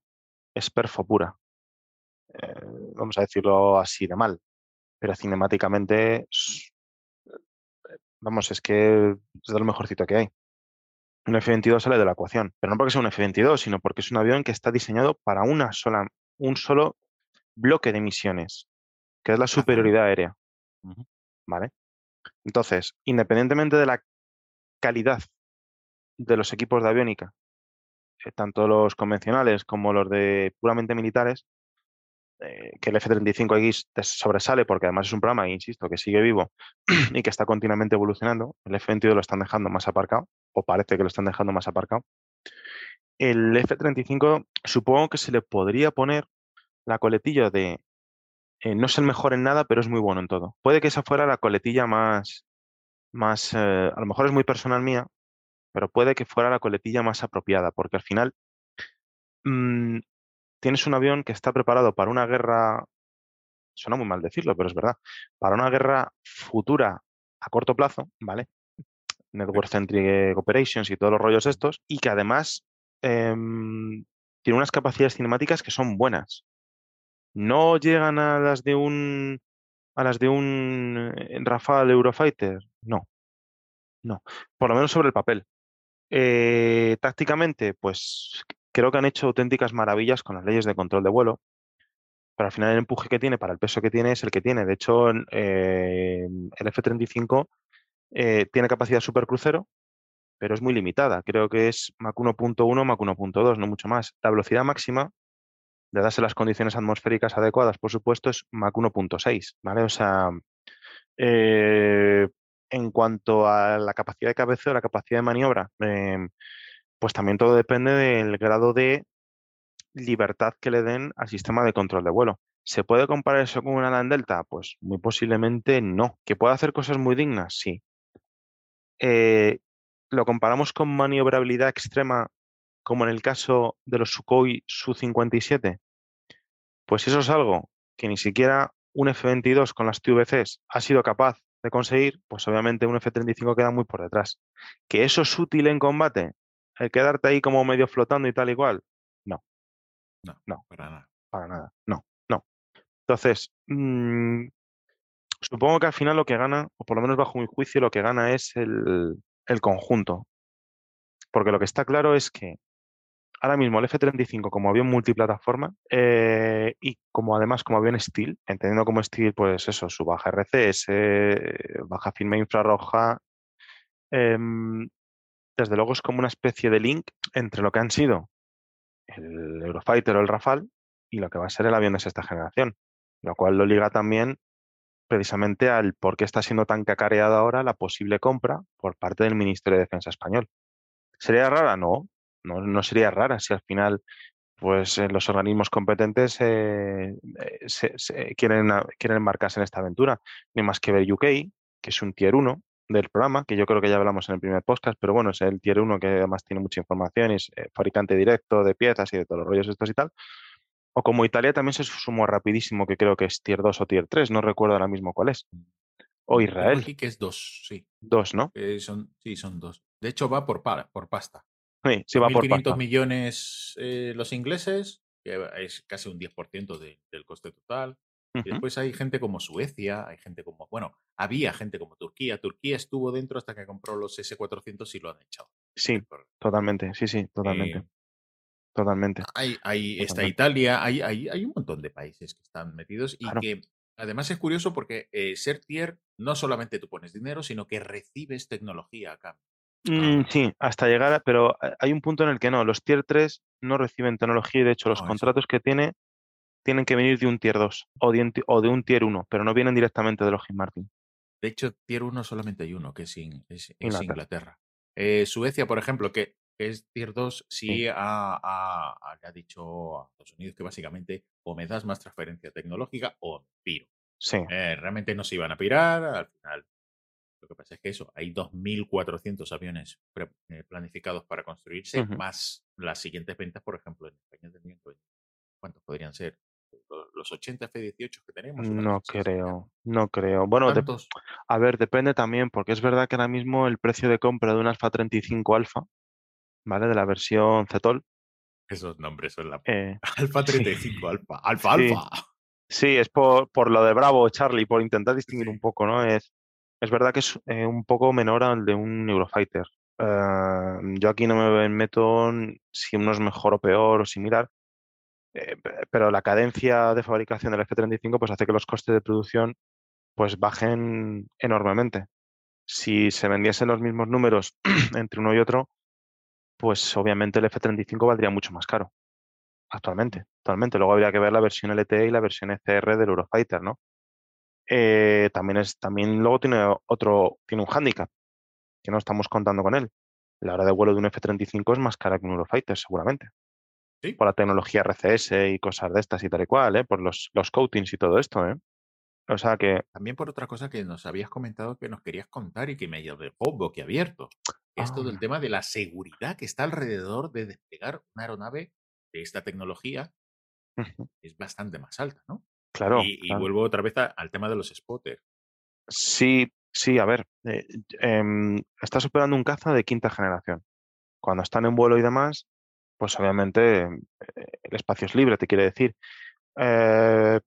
es perfo pura. Eh, vamos a decirlo así de mal, pero cinemáticamente vamos, es que es de lo mejorcito que hay. Un F-22 sale de la ecuación, pero no porque sea un F-22, sino porque es un avión que está diseñado para una sola, un solo bloque de misiones, que es la superioridad aérea. ¿Vale? Entonces, independientemente de la calidad de los equipos de aviónica, eh, tanto los convencionales como los de puramente militares, eh, que el F-35X sobresale porque además es un programa, insisto, que sigue vivo y que está continuamente evolucionando. El F-22 lo están dejando más aparcado, o parece que lo están dejando más aparcado. El F-35 supongo que se le podría poner la coletilla de eh, no es el mejor en nada, pero es muy bueno en todo. Puede que esa fuera la coletilla más, más eh, a lo mejor es muy personal mía, pero puede que fuera la coletilla más apropiada, porque al final mm, tienes un avión que está preparado para una guerra, suena muy mal decirlo, pero es verdad, para una guerra futura a corto plazo, ¿vale? Network Centric Operations y todos los rollos estos, y que además em, tiene unas capacidades cinemáticas que son buenas. No llegan a las de un a las de un eh, Rafale Eurofighter, no, no, por lo menos sobre el papel. Eh, tácticamente, pues creo que han hecho auténticas maravillas con las leyes de control de vuelo, pero al final el empuje que tiene para el peso que tiene es el que tiene. De hecho, eh, el F-35 eh, tiene capacidad supercrucero, pero es muy limitada. Creo que es Mach 1.1, Mach 1.2, no mucho más. La velocidad máxima, de darse las condiciones atmosféricas adecuadas, por supuesto, es Mach 1.6, ¿vale? O sea, en cuanto a la capacidad de cabeceo, la capacidad de maniobra, em, pues también todo depende del grado de libertad que le den al sistema de control de vuelo. ¿Se puede comparar eso con un Alan Delta? Pues muy posiblemente no. ¿Que puede hacer cosas muy dignas? Sí. Eh, ¿Lo comparamos con maniobrabilidad extrema como en el caso de los Sukhoi Su-57? Pues eso es algo que ni siquiera un F-22 con las TVCs ha sido capaz de conseguir, pues obviamente un F-35 queda muy por detrás. ¿Que eso es útil en combate? ¿El quedarte ahí como medio flotando y tal igual? No. No, no. Para nada. Para nada. No, no. Entonces, mm, supongo que al final lo que gana, o por lo menos bajo mi juicio, lo que gana es el, el conjunto. Porque lo que está claro es que ahora mismo el F-35 como avión multiplataforma eh, y como además como avión Steel, entendiendo como Steel, pues eso, su baja RCS, baja firme infrarroja, em, desde luego es como una especie de link entre lo que han sido el Eurofighter o el Rafale y lo que va a ser el avión de sexta generación, lo cual lo liga también precisamente al por qué está siendo tan cacareada ahora la posible compra por parte del Ministerio de Defensa español. ¿Sería rara? No, no, no sería rara si al final pues eh, los organismos competentes eh, eh, se, quieren, quieren embarcarse en esta aventura. Ni más que ver UK, que es un tier 1 del programa, que yo creo que ya hablamos en el primer podcast, pero bueno, es el tier 1 que además tiene mucha información, es fabricante directo de piezas y de todos los rollos estos y tal. O como Italia también se sumó rapidísimo, que creo que es tier 2 o tier 3, no recuerdo ahora mismo cuál es. O Israel. Aquí que es 2, sí. 2, ¿no? son, sí, son 2. De hecho, va por, por pasta. Sí, sí va por 1.500 millones eh, los ingleses, que es casi un 10% del coste total. Y después hay gente como Suecia, hay gente como, bueno, había gente como Turquía. Turquía estuvo dentro hasta que compró los S400 y lo han echado. Sí, totalmente, sí, sí, totalmente. Eh, totalmente. Hay, hay está Italia, hay, hay, hay, un montón de países que están metidos y que además es curioso porque eh, ser tier no solamente tú pones dinero, sino que recibes tecnología a cambio. Mm, sí, hasta llegar a, pero hay un punto en el que no, los tier 3 no reciben tecnología y de hecho los contratos que tiene tienen que venir de un tier 2 o de, un, o de un tier 1, pero no vienen directamente de Lockheed Martin. De hecho, tier 1 solamente hay uno, que es, Inglaterra. Eh, Suecia, por ejemplo, que es tier 2, sí, Ha, ha, dicho a Estados Unidos que básicamente o me das más transferencia tecnológica o piro. Sí. Eh, realmente no se iban a pirar, al final lo que pasa es que eso, hay 2.400 aviones eh, planificados para construirse, más las siguientes ventas, por ejemplo, en España tendrían ¿Cuántos podrían ser? ¿Los 80 F-18 que tenemos? No creo, no creo. Bueno, a ver, depende también, porque es verdad que ahora mismo el precio de compra de un Alfa 35 Alfa, ¿vale? De la versión CETOL. Esos nombres son la... Eh, Alfa 35 Alfa, Alfa, sí. Alfa. Sí, es por, por lo de Bravo, Charlie, por intentar distinguir un poco, ¿no? Es es verdad que es eh, un poco menor al de un Eurofighter. Eh, yo aquí no me meto si uno es mejor o peor o similar, eh, pero la cadencia de fabricación del F-35 pues hace que los costes de producción pues bajen enormemente. Si se vendiesen los mismos números entre uno y otro, pues obviamente el F-35 valdría mucho más caro actualmente. Actualmente. Luego habría que ver la versión LTE y la versión ECR del Eurofighter, ¿no? Eh, también es, también luego tiene otro, tiene un hándicap, que no estamos contando con él. La hora de vuelo de un F-35 es más cara que un Eurofighter, seguramente. ¿Sí? Por la tecnología RCS y cosas de estas y tal y cual, ¿eh? Por los, los coatings y todo esto, ¿eh? O sea que... También por otra cosa que nos habías comentado que nos querías contar y que me dejó boquiabierto. Es todo el Ah. tema de la seguridad que está alrededor de despegar una aeronave de esta tecnología. Es bastante más alta, ¿no? Claro, Y, vuelvo otra vez a- al tema de los spotters. Sí, sí, a ver, eh, em, estás operando un caza de quinta generación. Cuando están en vuelo y demás, pues obviamente eh, el espacio es libre, te quiere decir. Eh,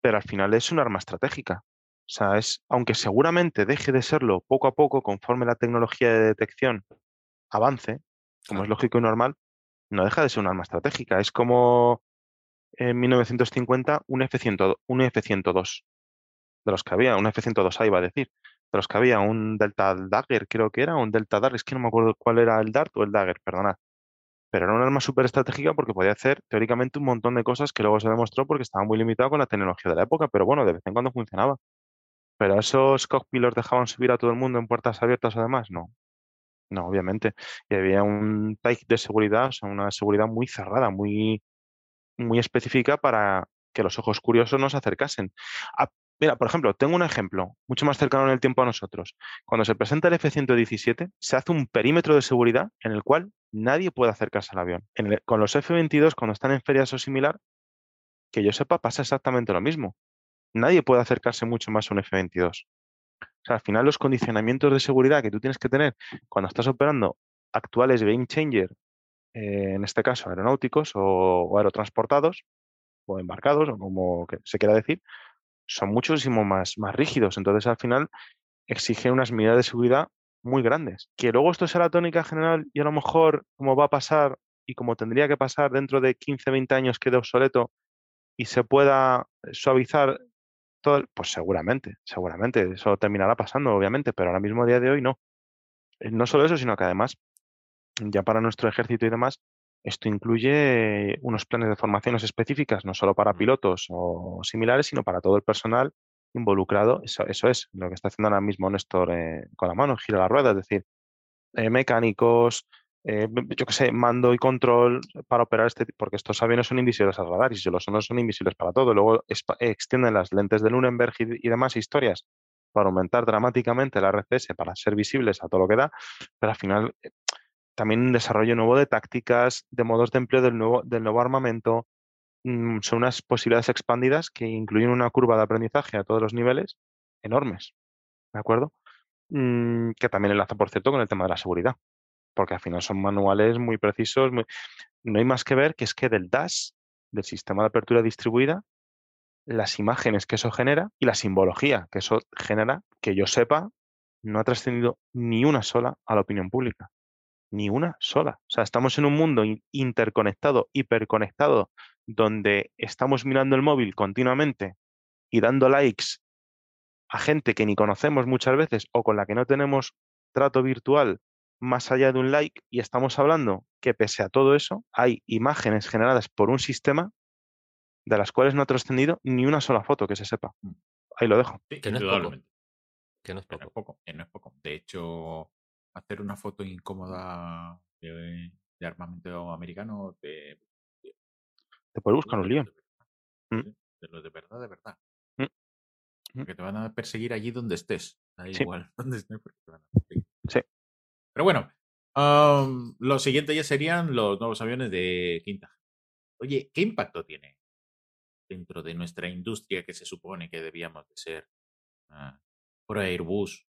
pero al final es un arma estratégica. O sea, es, aunque seguramente deje de serlo poco a poco conforme la tecnología de detección avance, como es lógico y normal, no deja de ser un arma estratégica. Es como en 1950 un F-100, un F-102 de los que había, un F-102A iba a decir, de los que había un Delta Dagger, creo que era, un Delta Dagger, es que no me acuerdo cuál era el Dart o el Dagger, perdonad. Pero era un arma súper estratégica porque podía hacer teóricamente un montón de cosas que luego se demostró porque estaba muy limitado con la tecnología de la época, pero bueno, de vez en cuando funcionaba. Pero esos cockpits los dejaban subir a todo el mundo en puertas abiertas o demás, no. No, obviamente. Y había un type de seguridad, o sea, una seguridad muy cerrada, muy, muy específica para que los ojos curiosos no se acercasen. Mira, por ejemplo, tengo un ejemplo mucho más cercano en el tiempo a nosotros. Cuando se presenta el F-117, se hace un perímetro de seguridad en el cual nadie puede acercarse al avión. Con los F-22, cuando están en ferias o similar, que yo sepa, pasa exactamente lo mismo. Nadie puede acercarse mucho más a un F-22. O sea, al final los condicionamientos de seguridad que tú tienes que tener cuando estás operando actuales game changer, eh, en este caso aeronáuticos o, o aerotransportados o embarcados o como se quiera decir, son muchísimo más, más rígidos. Entonces al final exige unas medidas de seguridad muy grandes. Que luego esto sea la tónica general y a lo mejor como va a pasar y como tendría que pasar dentro de 15, 20 años quede obsoleto y se pueda suavizar todo, pues seguramente, seguramente, eso terminará pasando, obviamente, pero ahora mismo a día de hoy no. Eh, No solo eso, sino que además, ya para nuestro ejército y demás, esto incluye unos planes de formaciones específicas, no solo para pilotos o similares, sino para todo el personal involucrado. Eso, eso es lo que está haciendo ahora mismo Néstor eh, con la mano, gira la rueda, es decir, eh, mecánicos, eh, yo qué sé, mando y control para operar este tipo, porque estos aviones son invisibles al radar y si lo son, no son invisibles para todo. Luego extienden las lentes de Nuremberg y, y demás historias para aumentar dramáticamente la RCS, para ser visibles a todo lo que da, pero al final eh, también un desarrollo nuevo de tácticas, de modos de empleo del nuevo, del nuevo armamento. mm, son unas posibilidades expandidas que incluyen una curva de aprendizaje a todos los niveles enormes, ¿de acuerdo? Mm, que también enlaza, por cierto, con el tema de la seguridad, porque al final son manuales muy precisos. muy- No hay más que ver que es que del DAS, del sistema de apertura distribuida, las imágenes que eso genera y la simbología que eso genera, que yo sepa, no ha trascendido ni una sola a la opinión pública. Ni una sola. O sea, estamos en un mundo in- interconectado, hiperconectado, donde estamos mirando el móvil continuamente y dando likes a gente que ni conocemos muchas veces o con la que no tenemos trato virtual más allá de un like y estamos hablando que pese a todo eso hay imágenes generadas por un sistema de las cuales no ha trascendido ni una sola foto que se sepa. Mm. Ahí lo dejo. Sí, Que no es poco. Que no es poco, que no es poco. De hecho, hacer una foto incómoda de, de armamento americano te, Te puedes buscar un lío. los de verdad, Mm. De de verdad, de verdad. Mm. Mm. Porque te van a perseguir allí donde estés. Da Sí. igual donde estés porque te van a perseguir. Sí. Pero bueno, lo siguiente ya serían los nuevos aviones de quinta. Oye, ¿qué impacto tiene dentro de nuestra industria que se supone que debíamos de ser ah, por Airbus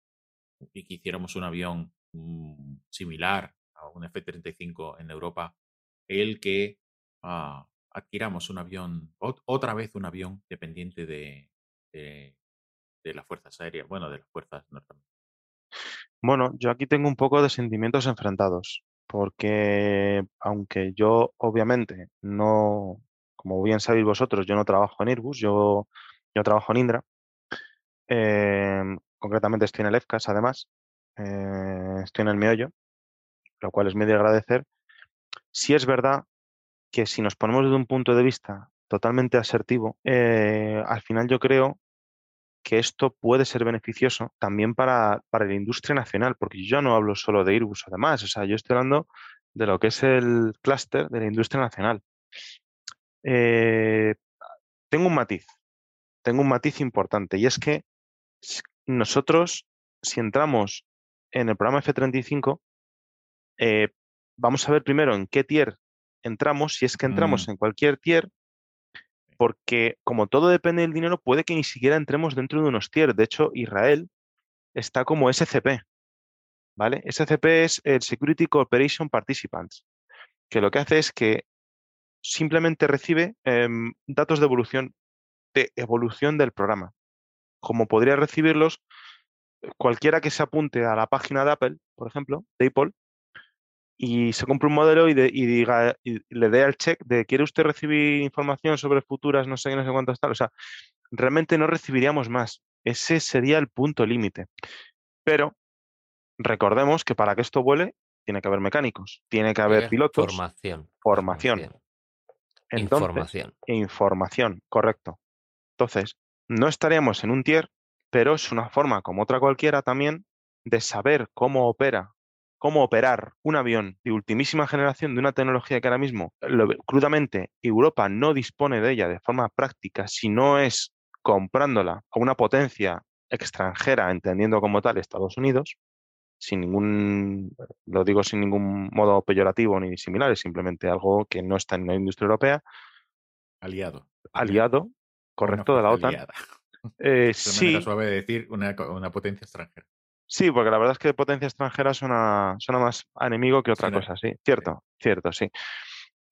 y que hiciéramos un avión similar a un F-35 en Europa, el que ah, adquiramos un avión, ot- otra vez un avión dependiente de, de- de las fuerzas aéreas, bueno, de las fuerzas norteamericanas. Bueno, yo aquí tengo un poco de sentimientos enfrentados, porque aunque yo obviamente no, como bien sabéis vosotros, yo no trabajo en Airbus, yo, yo trabajo en Indra. Em, concretamente estoy en el EFCAS, además. Eh, estoy en el meollo, lo cual es medio agradecer. Sí es verdad que si nos ponemos desde un punto de vista totalmente asertivo, eh, al final yo creo que esto puede ser beneficioso también para, la industria nacional, porque yo no hablo solo de Airbus, además, o sea, yo estoy hablando de lo que es el clúster de la industria nacional. Eh, tengo un matiz, tengo un matiz importante, y es que nosotros, si entramos en el programa F-35, eh, vamos a ver primero en qué tier entramos, si es que entramos Mm. en cualquier tier, porque como todo depende del dinero, puede que ni siquiera entremos dentro de unos tier. De hecho, Israel está como SCP, ¿vale? SCP es el Security Cooperation Participants, que lo que hace es que simplemente recibe em, datos de evolución, de evolución del programa, como podría recibirlos cualquiera que se apunte a la página de Apple, por ejemplo, de Apple, y se compre un modelo y, de- y diga, y le dé al check de ¿quiere usted recibir información sobre futuras, no sé qué, no sé cuántas tal? O sea, realmente no recibiríamos más. Ese sería el punto límite. Pero recordemos que para que esto vuele, tiene que haber mecánicos, tiene que haber pilotos, Formación. formación. Entonces, Información. información, correcto. Entonces, no estaríamos en un tier, pero es una forma, como otra cualquiera también, de saber cómo opera, cómo operar un avión de ultimísima generación de una tecnología que ahora mismo, lo- crudamente, Europa no dispone de ella de forma práctica, si no es comprándola a una potencia extranjera, entendiendo como tal Estados Unidos, sin ningún, lo digo sin ningún modo peyorativo ni similar, es simplemente algo que no está en la industria europea, Aliado. aliado, correcto, de la OTAN. aliada. Eh, Es una manera sí, suave de decir una, potencia extranjera. sí, porque la verdad es que potencia extranjera suena, suena más a enemigo que otra cosa, sí. Cierto, cierto, sí.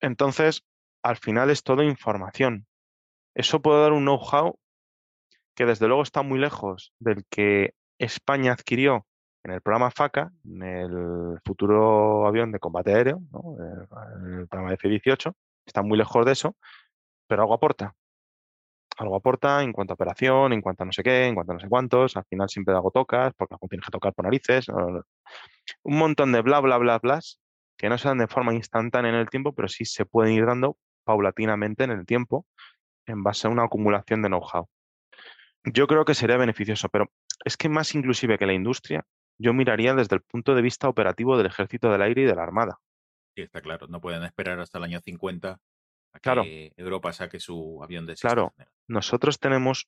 Entonces, al final es todo información. Eso puede dar un know-how que desde luego está muy lejos del que España adquirió en el programa FACA, en el futuro avión de combate aéreo, ¿no? el, el programa F-18, está muy lejos de eso, pero algo aporta. Algo aporta en cuanto a operación, en cuanto a no sé qué, en cuanto a no sé cuántos, al final siempre algo tocas, porque algo tienes que tocar por narices, un montón de bla, bla, bla, blas, que no se dan de forma instantánea en el tiempo, pero sí se pueden ir dando paulatinamente en el tiempo en base a una acumulación de know-how. Yo creo que sería beneficioso, pero es que más inclusive que la industria, yo miraría desde el punto de vista operativo del Ejército del Aire y de la Armada. Sí, está claro. No pueden esperar hasta el año 50 a que Claro. Europa saque su avión de Claro. Nosotros tenemos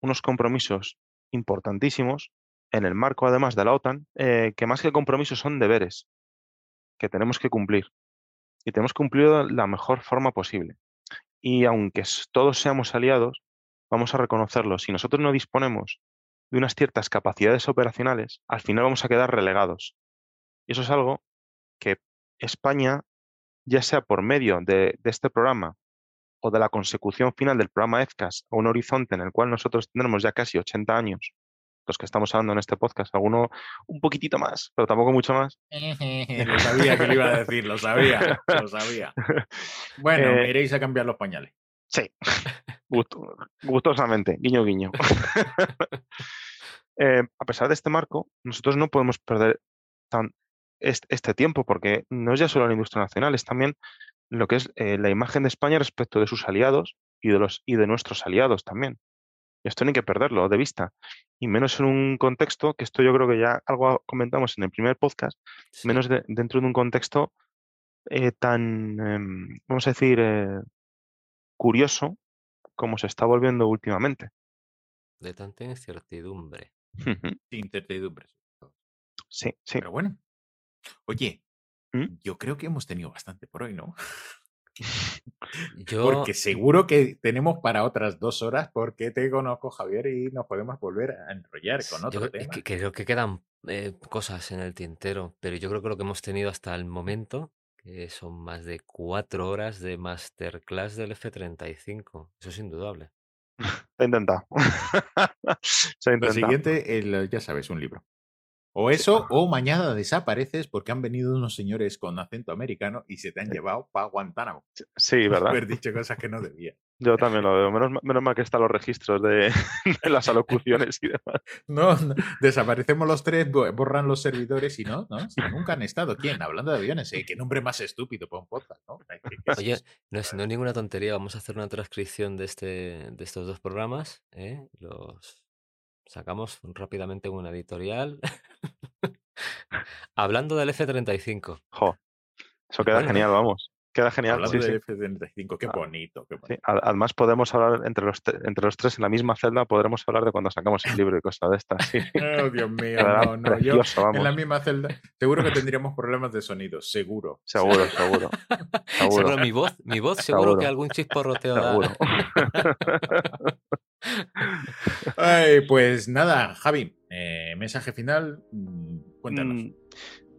unos compromisos importantísimos en el marco, además de la OTAN, eh, que más que compromisos son deberes que tenemos que cumplir. Y tenemos que cumplir de la mejor forma posible. Y aunque todos seamos aliados, vamos a reconocerlo. Si nosotros no disponemos de unas ciertas capacidades operacionales, al final vamos a quedar relegados. Y eso es algo que España, ya sea por medio de, de este programa o de la consecución final del programa EFCAS a un horizonte en el cual nosotros tendremos ya casi 80 años, los que estamos hablando en este podcast, alguno un poquitito más, pero tampoco mucho más. lo sabía que lo iba a decir, lo sabía, lo sabía. Bueno, Eh, me iréis a cambiar los pañales. Sí, Gusto- gustosamente, guiño, guiño. Eh, a pesar de este marco, nosotros no podemos perder tan, este, tiempo, porque no es ya solo la industria nacional, es también lo que es eh, la imagen de España respecto de sus aliados y de, los, y de nuestros aliados también. Y esto no hay que perderlo de vista. Y menos en un contexto, que esto yo creo que ya algo comentamos en el primer podcast, Sí. menos de- dentro de un contexto eh, tan, em, vamos a decir, eh, curioso como se está volviendo últimamente. De tanta incertidumbre. Incertidumbre. sobre todo. Sí, sí. Pero bueno. Oye, ¿Mm? yo creo que hemos tenido bastante por hoy, ¿no? Yo, Porque seguro que tenemos para otras dos horas porque te conozco, Javier, y nos podemos volver a enrollar con otro tema. que, que creo que quedan eh, cosas en el tintero, pero yo creo que lo que hemos tenido hasta el momento, que son más de cuatro horas de masterclass del F-35, eso es indudable. Se ha intentado. Se ha Lo siguiente, el, ya sabes, un libro. O eso, o mañana desapareces porque han venido unos señores con acento americano y se te han llevado para Guantánamo. Sí, ¿verdad? haber dicho cosas que no debía. Yo también lo veo. Menos, ma- menos mal que están los registros de, de las alocuciones y demás. No, no, desaparecemos los tres, bo- borran los servidores y no, ¿no? Si nunca han estado. ¿Quién? Hablando de aviones, ¿eh? ¿Qué nombre más estúpido para un podcast, ¿no? Ay, ¿qué- qué es Oye, eso? no es, no es ninguna tontería, vamos a hacer una transcripción de, este, de estos dos programas, ¿eh? Los sacamos rápidamente en una editorial. Hablando del F-35. Jo, eso queda Bueno. genial, vamos. Queda genial. Hablando Sí, sí. del F-35, qué Ah, bonito, qué bonito. Además podemos hablar entre los, entre los tres en la misma celda, podremos hablar de cuando sacamos el libro y cosas de estas. Sí. Oh, Dios mío, no, no. Yo precioso, en la misma celda, seguro que tendríamos problemas de sonido, seguro. Seguro, seguro, Seguro seguro, mi voz, mi voz seguro, Seguro. que algún chisporroteo da. pues nada, Javi, eh, mensaje final, mm, cuéntanos. Mm,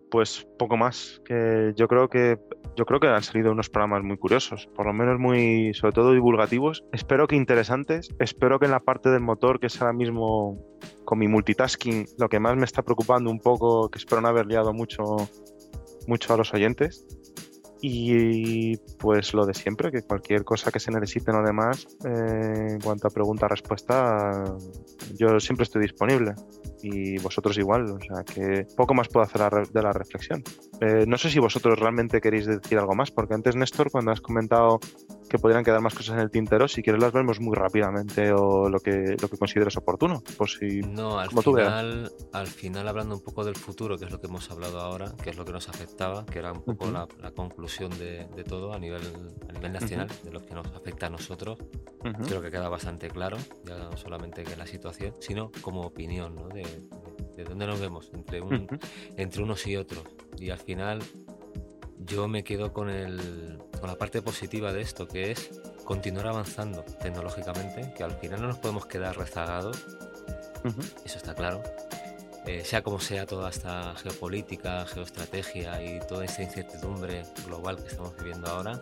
Pues poco más. Que yo creo que yo creo que han salido unos programas muy curiosos, por lo menos muy, sobre todo divulgativos. Espero que interesantes. Espero que en la parte del motor, que es ahora mismo con mi multitasking, lo que más me está preocupando un poco, que espero no haber liado mucho, mucho a los oyentes. Y pues lo de siempre, que cualquier cosa que se necesite o demás, eh, en cuanto a pregunta-respuesta, yo siempre estoy disponible. Y vosotros igual, o sea que poco más puedo hacer de la reflexión. Eh, no sé si vosotros realmente queréis decir algo más, porque antes, Néstor, cuando has comentado que podrían quedar más cosas en el tintero, si quieres las vemos muy rápidamente o lo que, lo que consideres oportuno. Por si... No, al Como tú veas. final, al final hablando un poco del futuro, que es lo que hemos hablado ahora, que es lo que nos afectaba, que era un poco la, la conclusión de, de todo a nivel, a nivel nacional, de lo que nos afecta a nosotros, creo que queda bastante claro, ya no solamente que la situación, sino como opinión, ¿no? De, de- de dónde nos vemos entre, un, entre unos y otros. Y al final yo me quedo con, el, con la parte positiva de esto, que es continuar avanzando tecnológicamente, que al final no nos podemos quedar rezagados eso está claro. Eh, sea como sea toda esta geopolítica, geoestrategia y toda esta incertidumbre global que estamos viviendo ahora.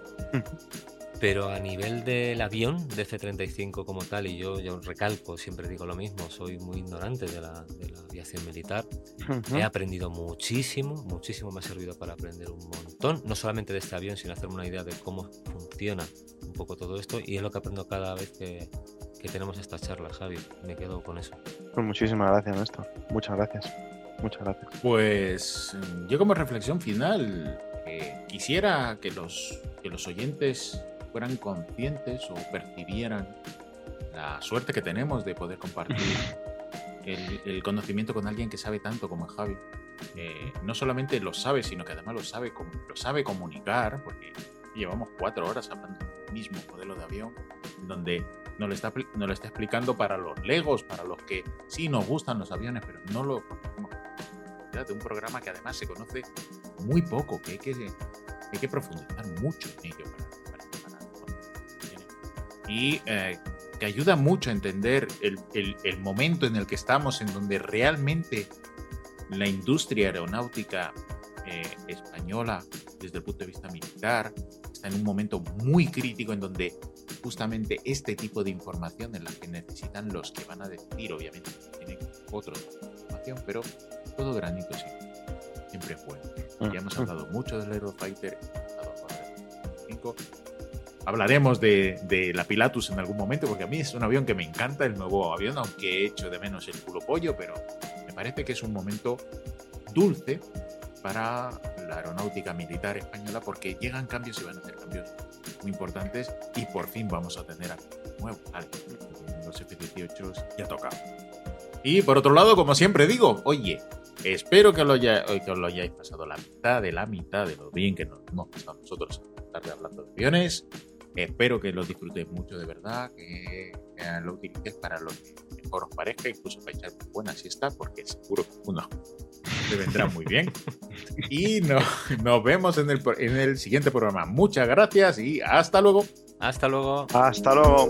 Pero a nivel del avión de F-35 como tal, y yo, yo recalco, siempre digo lo mismo, soy muy ignorante de la, de la aviación militar. Ujú. He aprendido muchísimo, muchísimo me ha servido para aprender un montón, no solamente de este avión, sino hacerme una idea de cómo funciona un poco todo esto, y es lo que aprendo cada vez que, que tenemos estas charlas, Javi. Me quedo con eso. Pues muchísimas gracias, Néstor. Muchas gracias. Muchas gracias. Pues yo como reflexión final eh, quisiera que los, que los oyentes fueran conscientes o percibieran la suerte que tenemos de poder compartir el, el conocimiento con alguien que sabe tanto como Javi. Eh, no solamente lo sabe, sino que además lo sabe, lo sabe comunicar, porque llevamos cuatro horas hablando del mismo modelo de avión, donde nos lo está, nos lo está explicando para los legos, para los que sí nos gustan los aviones, pero no lo de un programa que además se conoce muy poco, que hay que, hay que profundizar mucho en ello para- Y eh, que ayuda mucho a entender el, el- el momento en el que estamos, en donde realmente la industria aeronáutica eh, española, desde el punto de vista militar, está en un momento muy crítico en donde justamente este tipo de información en la que necesitan los que van a decidir, obviamente, tienen otro tipo de información, pero todo granito siempre, siempre es bueno. Ya hemos hablado mucho del Eurofighter, hemos hablado del 5. Hablaremos de, de la Pilatus en algún momento, porque a mí es un avión que me encanta, el nuevo avión, aunque he hecho de menos el culo pollo, pero me parece que es un momento dulce para la aeronáutica militar española, porque llegan cambios y van a hacer cambios muy importantes, y por fin vamos a tener algo nuevo. Vale, los F-18 ya toca. Y por otro lado, como siempre digo, oye, espero que, lo os lo hayáis pasado la mitad de la mitad de lo bien que nos hemos pasado nosotros tarde hablando de aviones. Espero que lo disfrutéis mucho de verdad, que eh, lo utilicéis para lo que mejor os parezca, incluso para echar una buena siesta, porque seguro que uno te vendrá muy bien. Y no- nos vemos en el, en el siguiente programa. Muchas gracias y hasta luego. Hasta luego. Hasta luego.